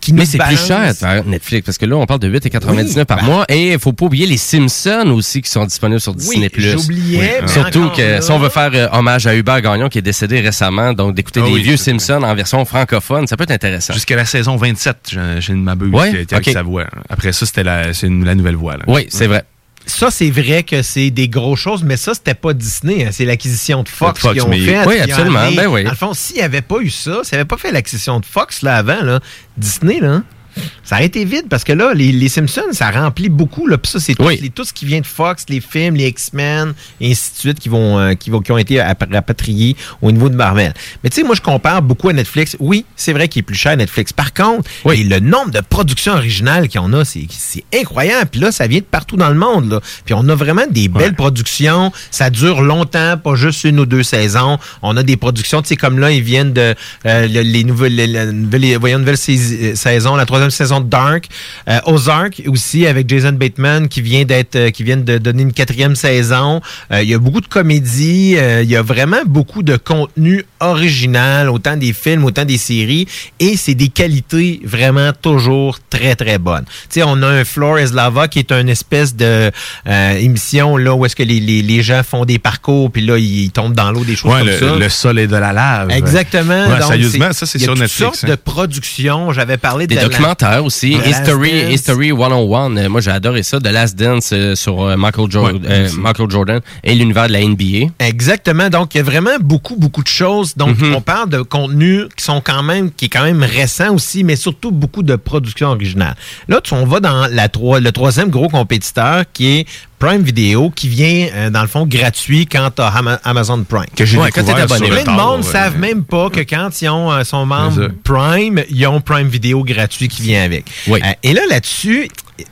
qui nous Mais c'est plus cher, par Netflix, parce que là, on parle de 8,99 par Oui, mois. Et il faut pas oublier les Simpsons aussi qui sont disponibles sur Disney+. j'oubliais, mais Surtout que là- si on veut faire euh, hommage à Hubert Gagnon qui est décédé récemment, donc d'écouter Ah des oui, vieux. Simpsons en version francophone, ça peut être intéressant. Jusqu'à la saison 27, je, je ne m'abuse, Ouais, qui a été avec sa voix. Après ça, c'était la, c'est une- la nouvelle voix. là. Oui, c'est vrai. Ça, c'est vrai que c'est des grosses choses, mais ça, c'était pas Disney. hein. C'est l'acquisition de Fox, Fox, qui ont mais- fait. Oui, absolument, amené- ben oui. Dans le fond, s'il n'y avait pas eu ça, s'il n'avait pas fait l'acquisition de Fox là, avant, là, Disney, là, ça aurait été vide parce que là, les, les Simpsons, ça remplit beaucoup. Là, Puis ça, c'est tout, les- tout ce qui vient de Fox, les films, les X-Men, et ainsi de suite, qui, vont, euh, qui, vont, qui ont été rapatriés au niveau de Marvel. Mais tu sais, moi, je compare beaucoup à Netflix. Oui, c'est vrai qu'il est plus cher Netflix. Par contre, le nombre de productions originales qu'on a, c'est incroyable. Puis là, ça vient de partout dans le monde. Là. Puis on a vraiment des belles productions. Ça dure longtemps, pas juste une ou deux saisons. On a des productions, tu sais, comme là, ils viennent de euh, le- les nouvelles, les- nouvelle, voyons, nouvelle sais- saison, la troisième saison de Dark. Euh, Ozark aussi avec Jason Bateman qui vient d'être, euh, qui vient de donner une quatrième saison. Euh, il y a beaucoup de comédies. il y a vraiment beaucoup de contenu original, autant des films, autant des séries. Et c'est des qualités vraiment toujours très, très bonnes. Tu sais, on a un Floor is Lava qui est une espèce de euh, émission là où est-ce que les, les, les gens font des parcours puis là, ils tombent dans l'eau, des choses Ouais, comme le, ça. le sol et de la lave. Exactement. Ouais, Donc, sérieusement, ça, c'est il y a sur toutes Netflix. sortes hein. de productions. J'avais parlé de Des la- documentaires aussi. History. History 101. euh, moi, j'ai adoré ça. The Last Dance euh, sur euh, Michael, Jo- euh. Michael Jordan et l'univers de la NBA. Exactement. Donc, il y a vraiment beaucoup, beaucoup de choses. Donc, Mhm. on parle de contenus qui sont quand même, qui est quand même récent aussi, mais surtout beaucoup de productions originales. Là, tu- on va dans la le troisième gros compétiteur qui est Prime Video, qui vient, euh, dans le fond, gratuit quand tu as Amazon Prime. Que j'ai Ouais, quand abonné. Plein de monde ne ouais. savent même pas que quand ils ont, euh, sont membres. Prime, ils ont Prime Video gratuit qui vient avec. Oui. Euh, et là, là-dessus,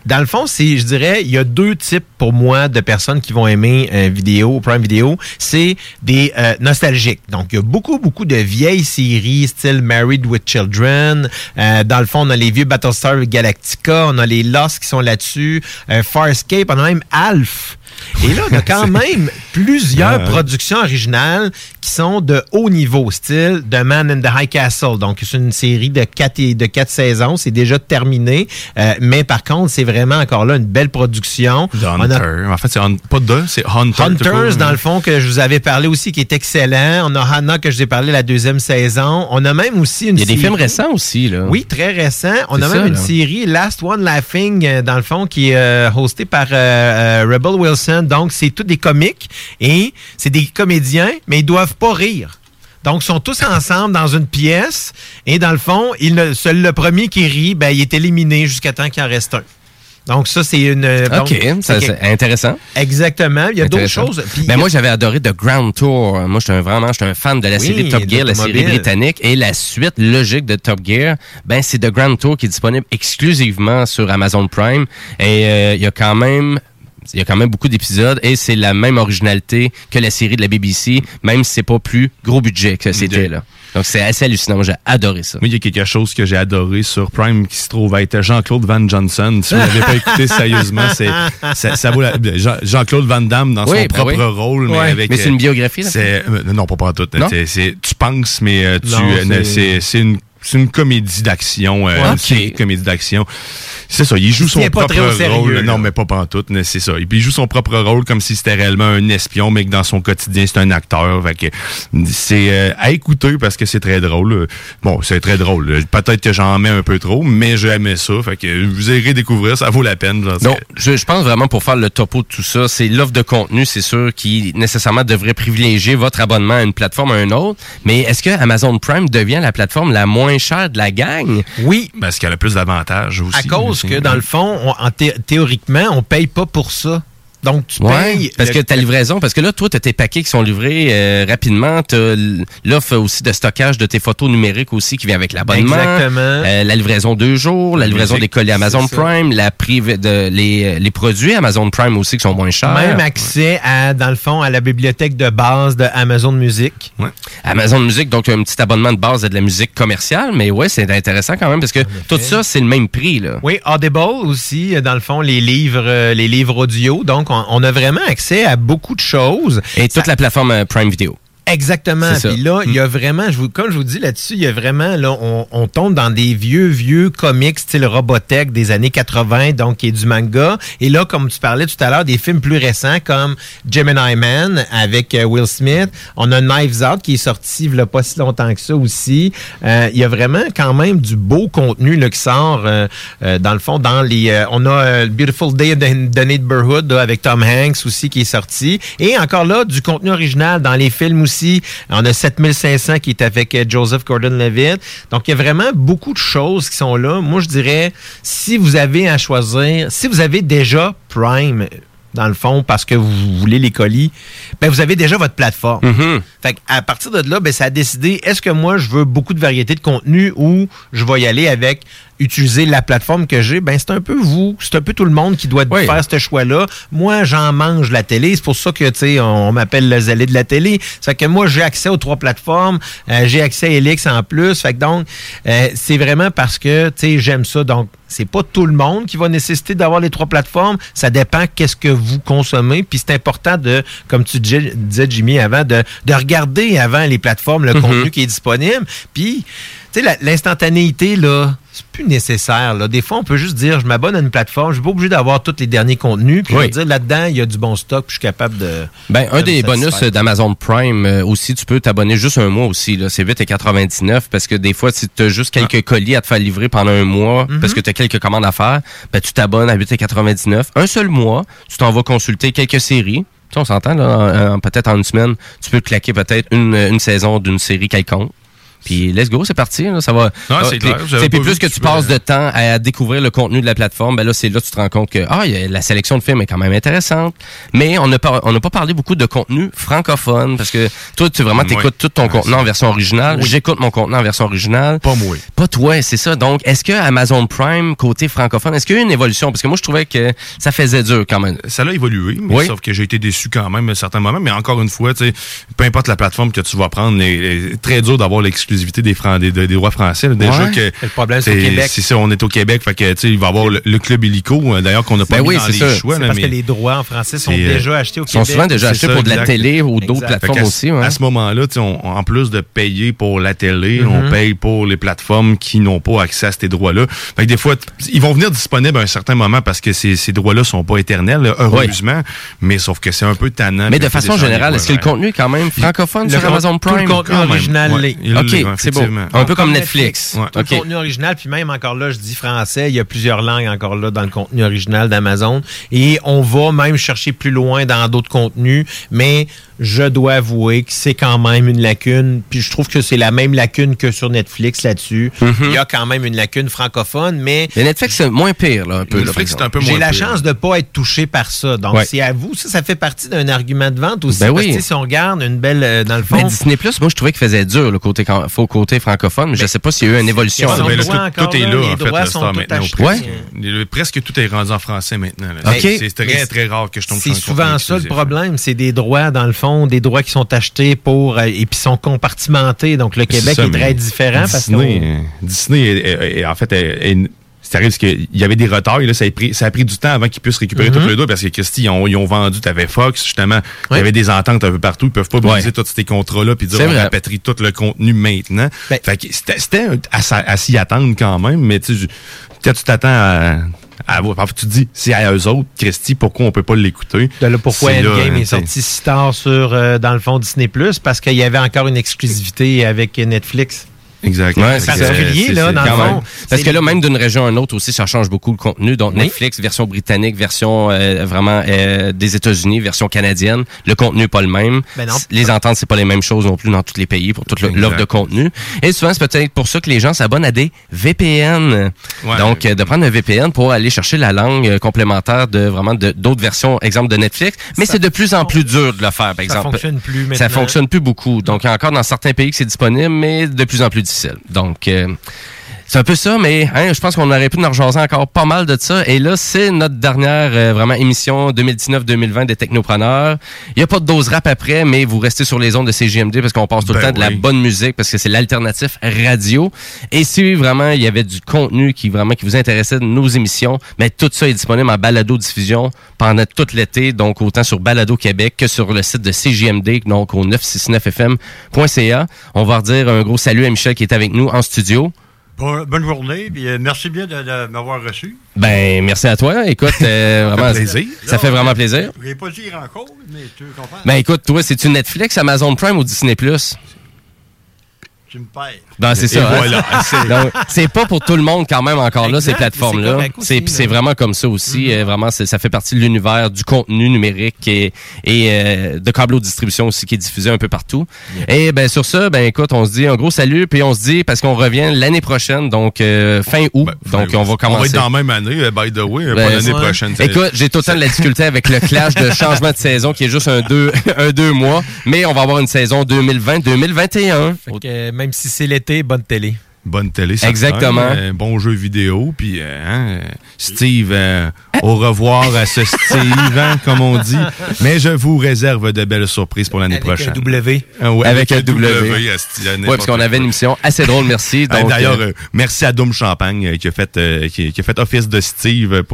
dans le fond, c'est, je dirais, il y a deux types pour moi de personnes qui vont aimer euh, vidéo, Prime Video. C'est des euh, nostalgiques. Donc, il y a beaucoup, beaucoup de vieilles séries, style Married with Children. Euh, dans le fond, on a les vieux Battlestar Galactica, on a les Lost qui sont là-dessus, euh, Farscape, on a même Alf. Et là, on a quand même plusieurs productions originales qui sont de haut niveau, style The Man in the High Castle. Donc, c'est une série de quatre, et- de quatre saisons. C'est déjà terminé. Euh, mais par contre, c'est vraiment encore là une belle production. The On a Hunter. En fait, c'est hun- pas de, c'est Hunter. Hunters, dans le fond, que je vous avais parlé aussi, qui est excellent. On a Hannah, que je vous ai parlé la deuxième saison. On a même aussi une Il y a des série- films récents aussi. Là. oui, très récent. On a ça, même une là. série Last One Laughing, euh, dans le fond, qui est euh, hostée par Rebel Wilson. Donc, c'est tous des comiques et c'est des comédiens, mais ils doivent pas rire. Donc, ils sont tous ensemble dans une pièce et dans le fond, il ne- seul le premier qui rit, ben, il est éliminé jusqu'à temps qu'il en reste un. Donc, ça, c'est une. euh, OK, c'est intéressant. Exactement. Il y a d'autres choses. Ben moi, j'avais adoré The Ground Tour. Moi, j'étais un- vraiment un fan de la Oui, série Top Gear, la série britannique. Et la suite logique de Top Gear, ben c'est The Ground Tour qui est disponible exclusivement sur Amazon Prime. Et euh, il y a quand même... Il y a quand même beaucoup d'épisodes et c'est la même originalité que la série de la BBC, même si c'est pas plus gros budget que c'était là. Donc c'est assez hallucinant. Moi, J'ai adoré ça. Moi, il y a quelque chose que j'ai adoré sur Prime qui se trouve être Jean-Claude Van Johnson. Si vous n'avez pas écouté sérieusement, c'est ça, ça vaut la- Jean- Jean-Claude Van Damme dans Oui, son ben propre oui. rôle, mais Ouais. avec. Mais c'est euh, une biographie, là? C'est euh, non, pas pas tout. C'est- c'est- tu penses, mais euh, tu Non, euh, c'est- c'est c'est une c'est une comédie d'action, euh, une comédie d'action. C'est ça, il joue Il son pas propre très au sérieux, rôle. là. Non, mais pas pantoute, mais c'est ça. Et puis il joue son propre rôle comme si c'était réellement un espion, mais que dans son quotidien, c'est un acteur. Fait que c'est euh, à écouter parce que c'est très drôle. Bon, c'est très drôle. Peut-être que j'en mets un peu trop, mais j'aimais ça. Fait que vous irez découvrir, ça vaut la peine. Donc, je, je pense vraiment pour faire le topo de tout ça, c'est l'offre de contenu, c'est sûr, qui nécessairement devrait privilégier votre abonnement à une plateforme à une autre. Mais est-ce que Amazon Prime devient la plateforme la moins chère de la gang? oui, Parce qu'elle a plus d'avantages aussi. à cause que, dans le fond, on- en thé- théoriquement, on paye pas pour ça. Donc, tu Ouais, payes. parce le- que ta livraison, parce que là, toi, tu as tes paquets qui sont livrés euh, rapidement. Tu l'offre aussi de stockage de tes photos numériques aussi qui vient avec l'abonnement. Exactement. Euh, la livraison deux jours, la livraison des colis Amazon. Prime, la privé de, les, les produits Amazon Prime aussi qui sont moins chers. Même accès à, dans le fond, à la bibliothèque de base de Amazon Music. Amazon Music, donc un petit abonnement de base à de la musique commerciale, mais ouais, c'est intéressant quand même parce que tout ça, c'est le même prix. Là. Oui, Audible aussi, euh, dans le fond, les livres, euh, les livres audio. Donc, on, on a vraiment accès à beaucoup de choses. Et toute la plateforme euh, Prime Video. Exactement. Puis là, il y Hmm. a vraiment, je vous, comme je vous dis là-dessus, il y a vraiment, là, on, on tombe dans des vieux, vieux comics style Robotech des années 80, donc qui est du manga. Et là, comme tu parlais tout à l'heure, des films plus récents comme Gemini Man avec euh, Will Smith. On a Knives Out qui est sorti il y a pas si longtemps que ça aussi. Euh, il y a vraiment quand même du beau contenu là, qui sort euh, euh, dans le fond dans les. euh, on a Beautiful Day in the Neighborhood là, avec Tom Hanks aussi qui est sorti. Et encore là, du contenu original dans les films aussi. On a 7500 qui est avec euh, Joseph Gordon-Levitt. Donc, il y a vraiment beaucoup de choses qui sont là. Moi, je dirais, si vous avez à choisir, si vous avez déjà Prime, dans le fond, parce que vous voulez les colis, ben vous avez déjà votre plateforme. Fait à partir de là, ben, ça a décidé, est-ce que moi, je veux beaucoup de variété de contenu ou je vais y aller avec utiliser la plateforme que j'ai? Ben, c'est un peu vous, c'est un peu tout le monde qui doit faire ce choix-là. Moi, j'en mange la télé. C'est pour ça que, tu sais, on, on m'appelle le zélé de la télé. Ça fait que moi, j'ai accès aux trois plateformes. Euh, j'ai accès à Elix en plus. Fait que donc, euh, c'est vraiment parce que, tu sais, j'aime ça. Donc, c'est pas tout le monde qui va nécessiter d'avoir les trois plateformes. Ça dépend qu'est-ce que vous consommez. Puis c'est important de, comme tu disais, Jimmy, avant, de, de regarder avant les plateformes le Mhm. contenu qui est disponible. Puis, tu sais, l'instantanéité, là, c'est plus nécessaire. Là. Des fois, on peut juste dire, je m'abonne à une plateforme, je suis pas obligé d'avoir tous les derniers contenus. Puis, vais dire, là-dedans, il y a du bon stock, puis je suis capable de... Ben, un de des bonus satisfaire. d'Amazon Prime euh, aussi, tu peux t'abonner juste un mois aussi. C'est 8,99 parce que des fois, si tu as juste quelques colis à te faire livrer pendant un mois Mhm. parce que tu as quelques commandes à faire, ben, tu t'abonnes à 8,99. Un seul mois, tu t'en vas consulter quelques séries. Tu sais, on s'entend, peut-être en une semaine, tu peux claquer peut-être une, une saison d'une série quelconque. Puis let's go, c'est parti. là, ça va. Ouais, Ah, c'est clair, c'est- puis plus que tu passes de temps à découvrir le contenu de la plateforme, ben là, c'est là que tu te rends compte que ah, la sélection de films est quand même intéressante. Mais on n'a pas, on n'a pas parlé beaucoup de contenu francophone parce que toi, tu vraiment t'écoutes tout ton contenu en version originale. J'écoute mon contenu en version originale. Pas moi. Pas toi, c'est ça. Donc, est-ce que Amazon Prime côté francophone, est-ce qu'il y a eu une évolution? Parce que moi, je trouvais que ça faisait dur quand même. Ça a évolué, mais sauf que j'ai été déçu quand même à un certain moment. Mais encore une fois, tu sais, peu importe la plateforme que tu vas prendre, est, est très dur d'avoir l'exclusivité des, Fran- des, des, des droits français. là. Déjà Ouais. que Le problème, c'est au Québec. C'est ça, on est au Québec, fait que il va y avoir le, le club illico, euh, d'ailleurs qu'on n'a pas Ben mis oui, dans c'est les ça. choix. Là, parce mais- que les droits en français sont euh, déjà achetés au Ils sont Québec. souvent déjà achetés ça, pour de la exact. télé ou d'autres plateformes aussi. ouais. À ce moment-là, en plus de payer pour la télé, on paye pour les plateformes qui n'ont pas accès à ces droits-là. Fait que des fois, ils vont venir disponibles à un certain moment parce que ces, ces droits-là sont pas éternels, heureusement. Mais sauf que c'est un peu tannant. Mais de façon générale, est-ce que le contenu est quand même francophone Le sur Amazon tout le Prime? contenu original OK, c'est beau. Un peu comme Netflix. Ouais. Tout OK. le contenu original, puis même encore là, je dis français, il y a plusieurs langues encore là dans le contenu original d'Amazon. Et on va même chercher plus loin dans d'autres contenus, mais je dois avouer que c'est quand même une lacune. Puis je trouve que c'est la même lacune que sur Netflix là-dessus. Il y a quand même une lacune francophone, mais Mais Netflix, c'est moins pire, là, un peu. Netflix, c'est un peu j'ai moins la pire. chance de pas être touché par ça. Donc Ouais. c'est à vous. Ça, ça fait partie d'un argument de vente aussi. Ben parce oui. si on regarde une belle, euh, dans le fond, Mais Disney Plus, moi, je trouvais qu'il faisait dur, le côté, faux côté francophone, mais je sais pas s'il y a eu une évolution. Sont Ben tout, tout est là, en fait, droits le Star maintenant. achetés. presque. Le- Presque tout est rendu en français maintenant. C'est très, très rare que je tombe sur C'est souvent ça le problème, c'est des droits dans le fond, des droits qui sont achetés pour euh, et puis sont compartimentés. Donc le Québec ça, est, très différent parce que Disney, euh, Disney est- est- est- en fait, est- est- c'est arrivé parce qu'il y avait des retards et là, ça a pris, ça a pris du temps avant qu'ils puissent récupérer tout le droit parce que Christy, ils ont, ils ont vendu, t'avais Fox, justement, il Ouais. y avait des ententes un peu partout, ils peuvent pas briser tous ces contrats-là puis dire on rapatrie tout le contenu maintenant. Ben- fait que c'était à, s'y attendre quand même, mais tu sais, quand tu t'attends à, à en fait, tu te dis, c'est à eux autres, Christy, pourquoi on peut pas l'écouter? de là, pourquoi C'est là, Endgame est sorti si tard sur euh, dans le fond Disney Plus? Parce qu'il y avait encore une exclusivité avec Netflix. Exact. Ouais, C'est particulier, là, dans le fond. Parce que là, même d'une région à une autre aussi, ça change beaucoup le contenu. Donc, Oui. Netflix, version britannique, version euh, vraiment euh, des États-Unis, version canadienne. Le contenu n'est pas le même. Ben non. Les ententes, c'est pas les mêmes choses non plus dans tous les pays pour toute l'offre de contenu. Et souvent, c'est peut-être pour ça que les gens s'abonnent à des VPN. Ouais. Donc, euh, de prendre un VPN pour aller chercher la langue euh, complémentaire de vraiment de- d'autres versions, exemple de Netflix. Mais c'est de plus en plus dur de le faire, par Ça exemple. fonctionne plus maintenant. Ça fonctionne plus beaucoup. Donc, encore dans certains pays que c'est disponible, mais de plus en plus difficile. Donc, euh, C'est un peu ça, mais hein, je pense qu'on aurait pu en rejaser encore pas mal de ça. Et là, c'est notre dernière euh, vraiment émission 2019-2020 des Technopreneurs. Il n'y a pas de dose rap après, mais vous restez sur les ondes de CGMD parce qu'on passe tout le Ben temps de la bonne musique parce que c'est l'alternatif radio. Et si vraiment il y avait du contenu qui vraiment qui vous intéressait de nos émissions, mais tout ça est disponible en balado diffusion pendant tout l'été, donc autant sur Balado Québec que sur le site de CGMD, donc au 969fm.ca. On va redire un gros salut à Michel qui est avec nous en studio. Bon- bonne journée, puis euh, merci bien de, de m'avoir reçu. Ben, merci à toi. Écoute, euh, vraiment, plaisir. ça fait vraiment plaisir. Je vais pas dire encore, mais tu comprends. Ben, écoute, toi, c'est-tu Netflix, Amazon Prime ou Disney+. Tu me perds. Ben, c'est ça. hein. voilà, c'est- Donc, c'est pas pour tout le monde quand même encore là, ces plateformes-là. C'est vraiment comme ça aussi. euh, vraiment, ça fait partie de l'univers du contenu numérique et, et euh, de câble distribution aussi qui est diffusé un peu partout. Et ben sur ça, ben écoute, on se dit un gros salut, puis on se dit parce qu'on revient l'année prochaine, donc euh, fin août. donc on va commencer. On va être dans la même année, by the way, Ben, pas l'année ouais. prochaine. Écoute, j'ai tout le temps de la difficulté avec le clash de changement de saison qui est juste un deux, un deux mois, mais on va avoir une saison 2020-2021. Euh, même si c'est l'été, bonne télé. Bonne télé, ça Exactement. Un bon jeu vidéo, puis euh, hein, euh, Steve, euh, au revoir à ce Steve, hein, comme on dit. Mais je vous réserve de belles surprises pour l'année Avec prochaine. un W. Ah ouais, Avec un W. asti, Ouais, n'importe parce qu'on avait une émission assez drôle, merci. Ah, D'ailleurs, euh, euh, merci à Doom Champagne euh, qui, a fait, euh, qui, qui a fait office de Steve pour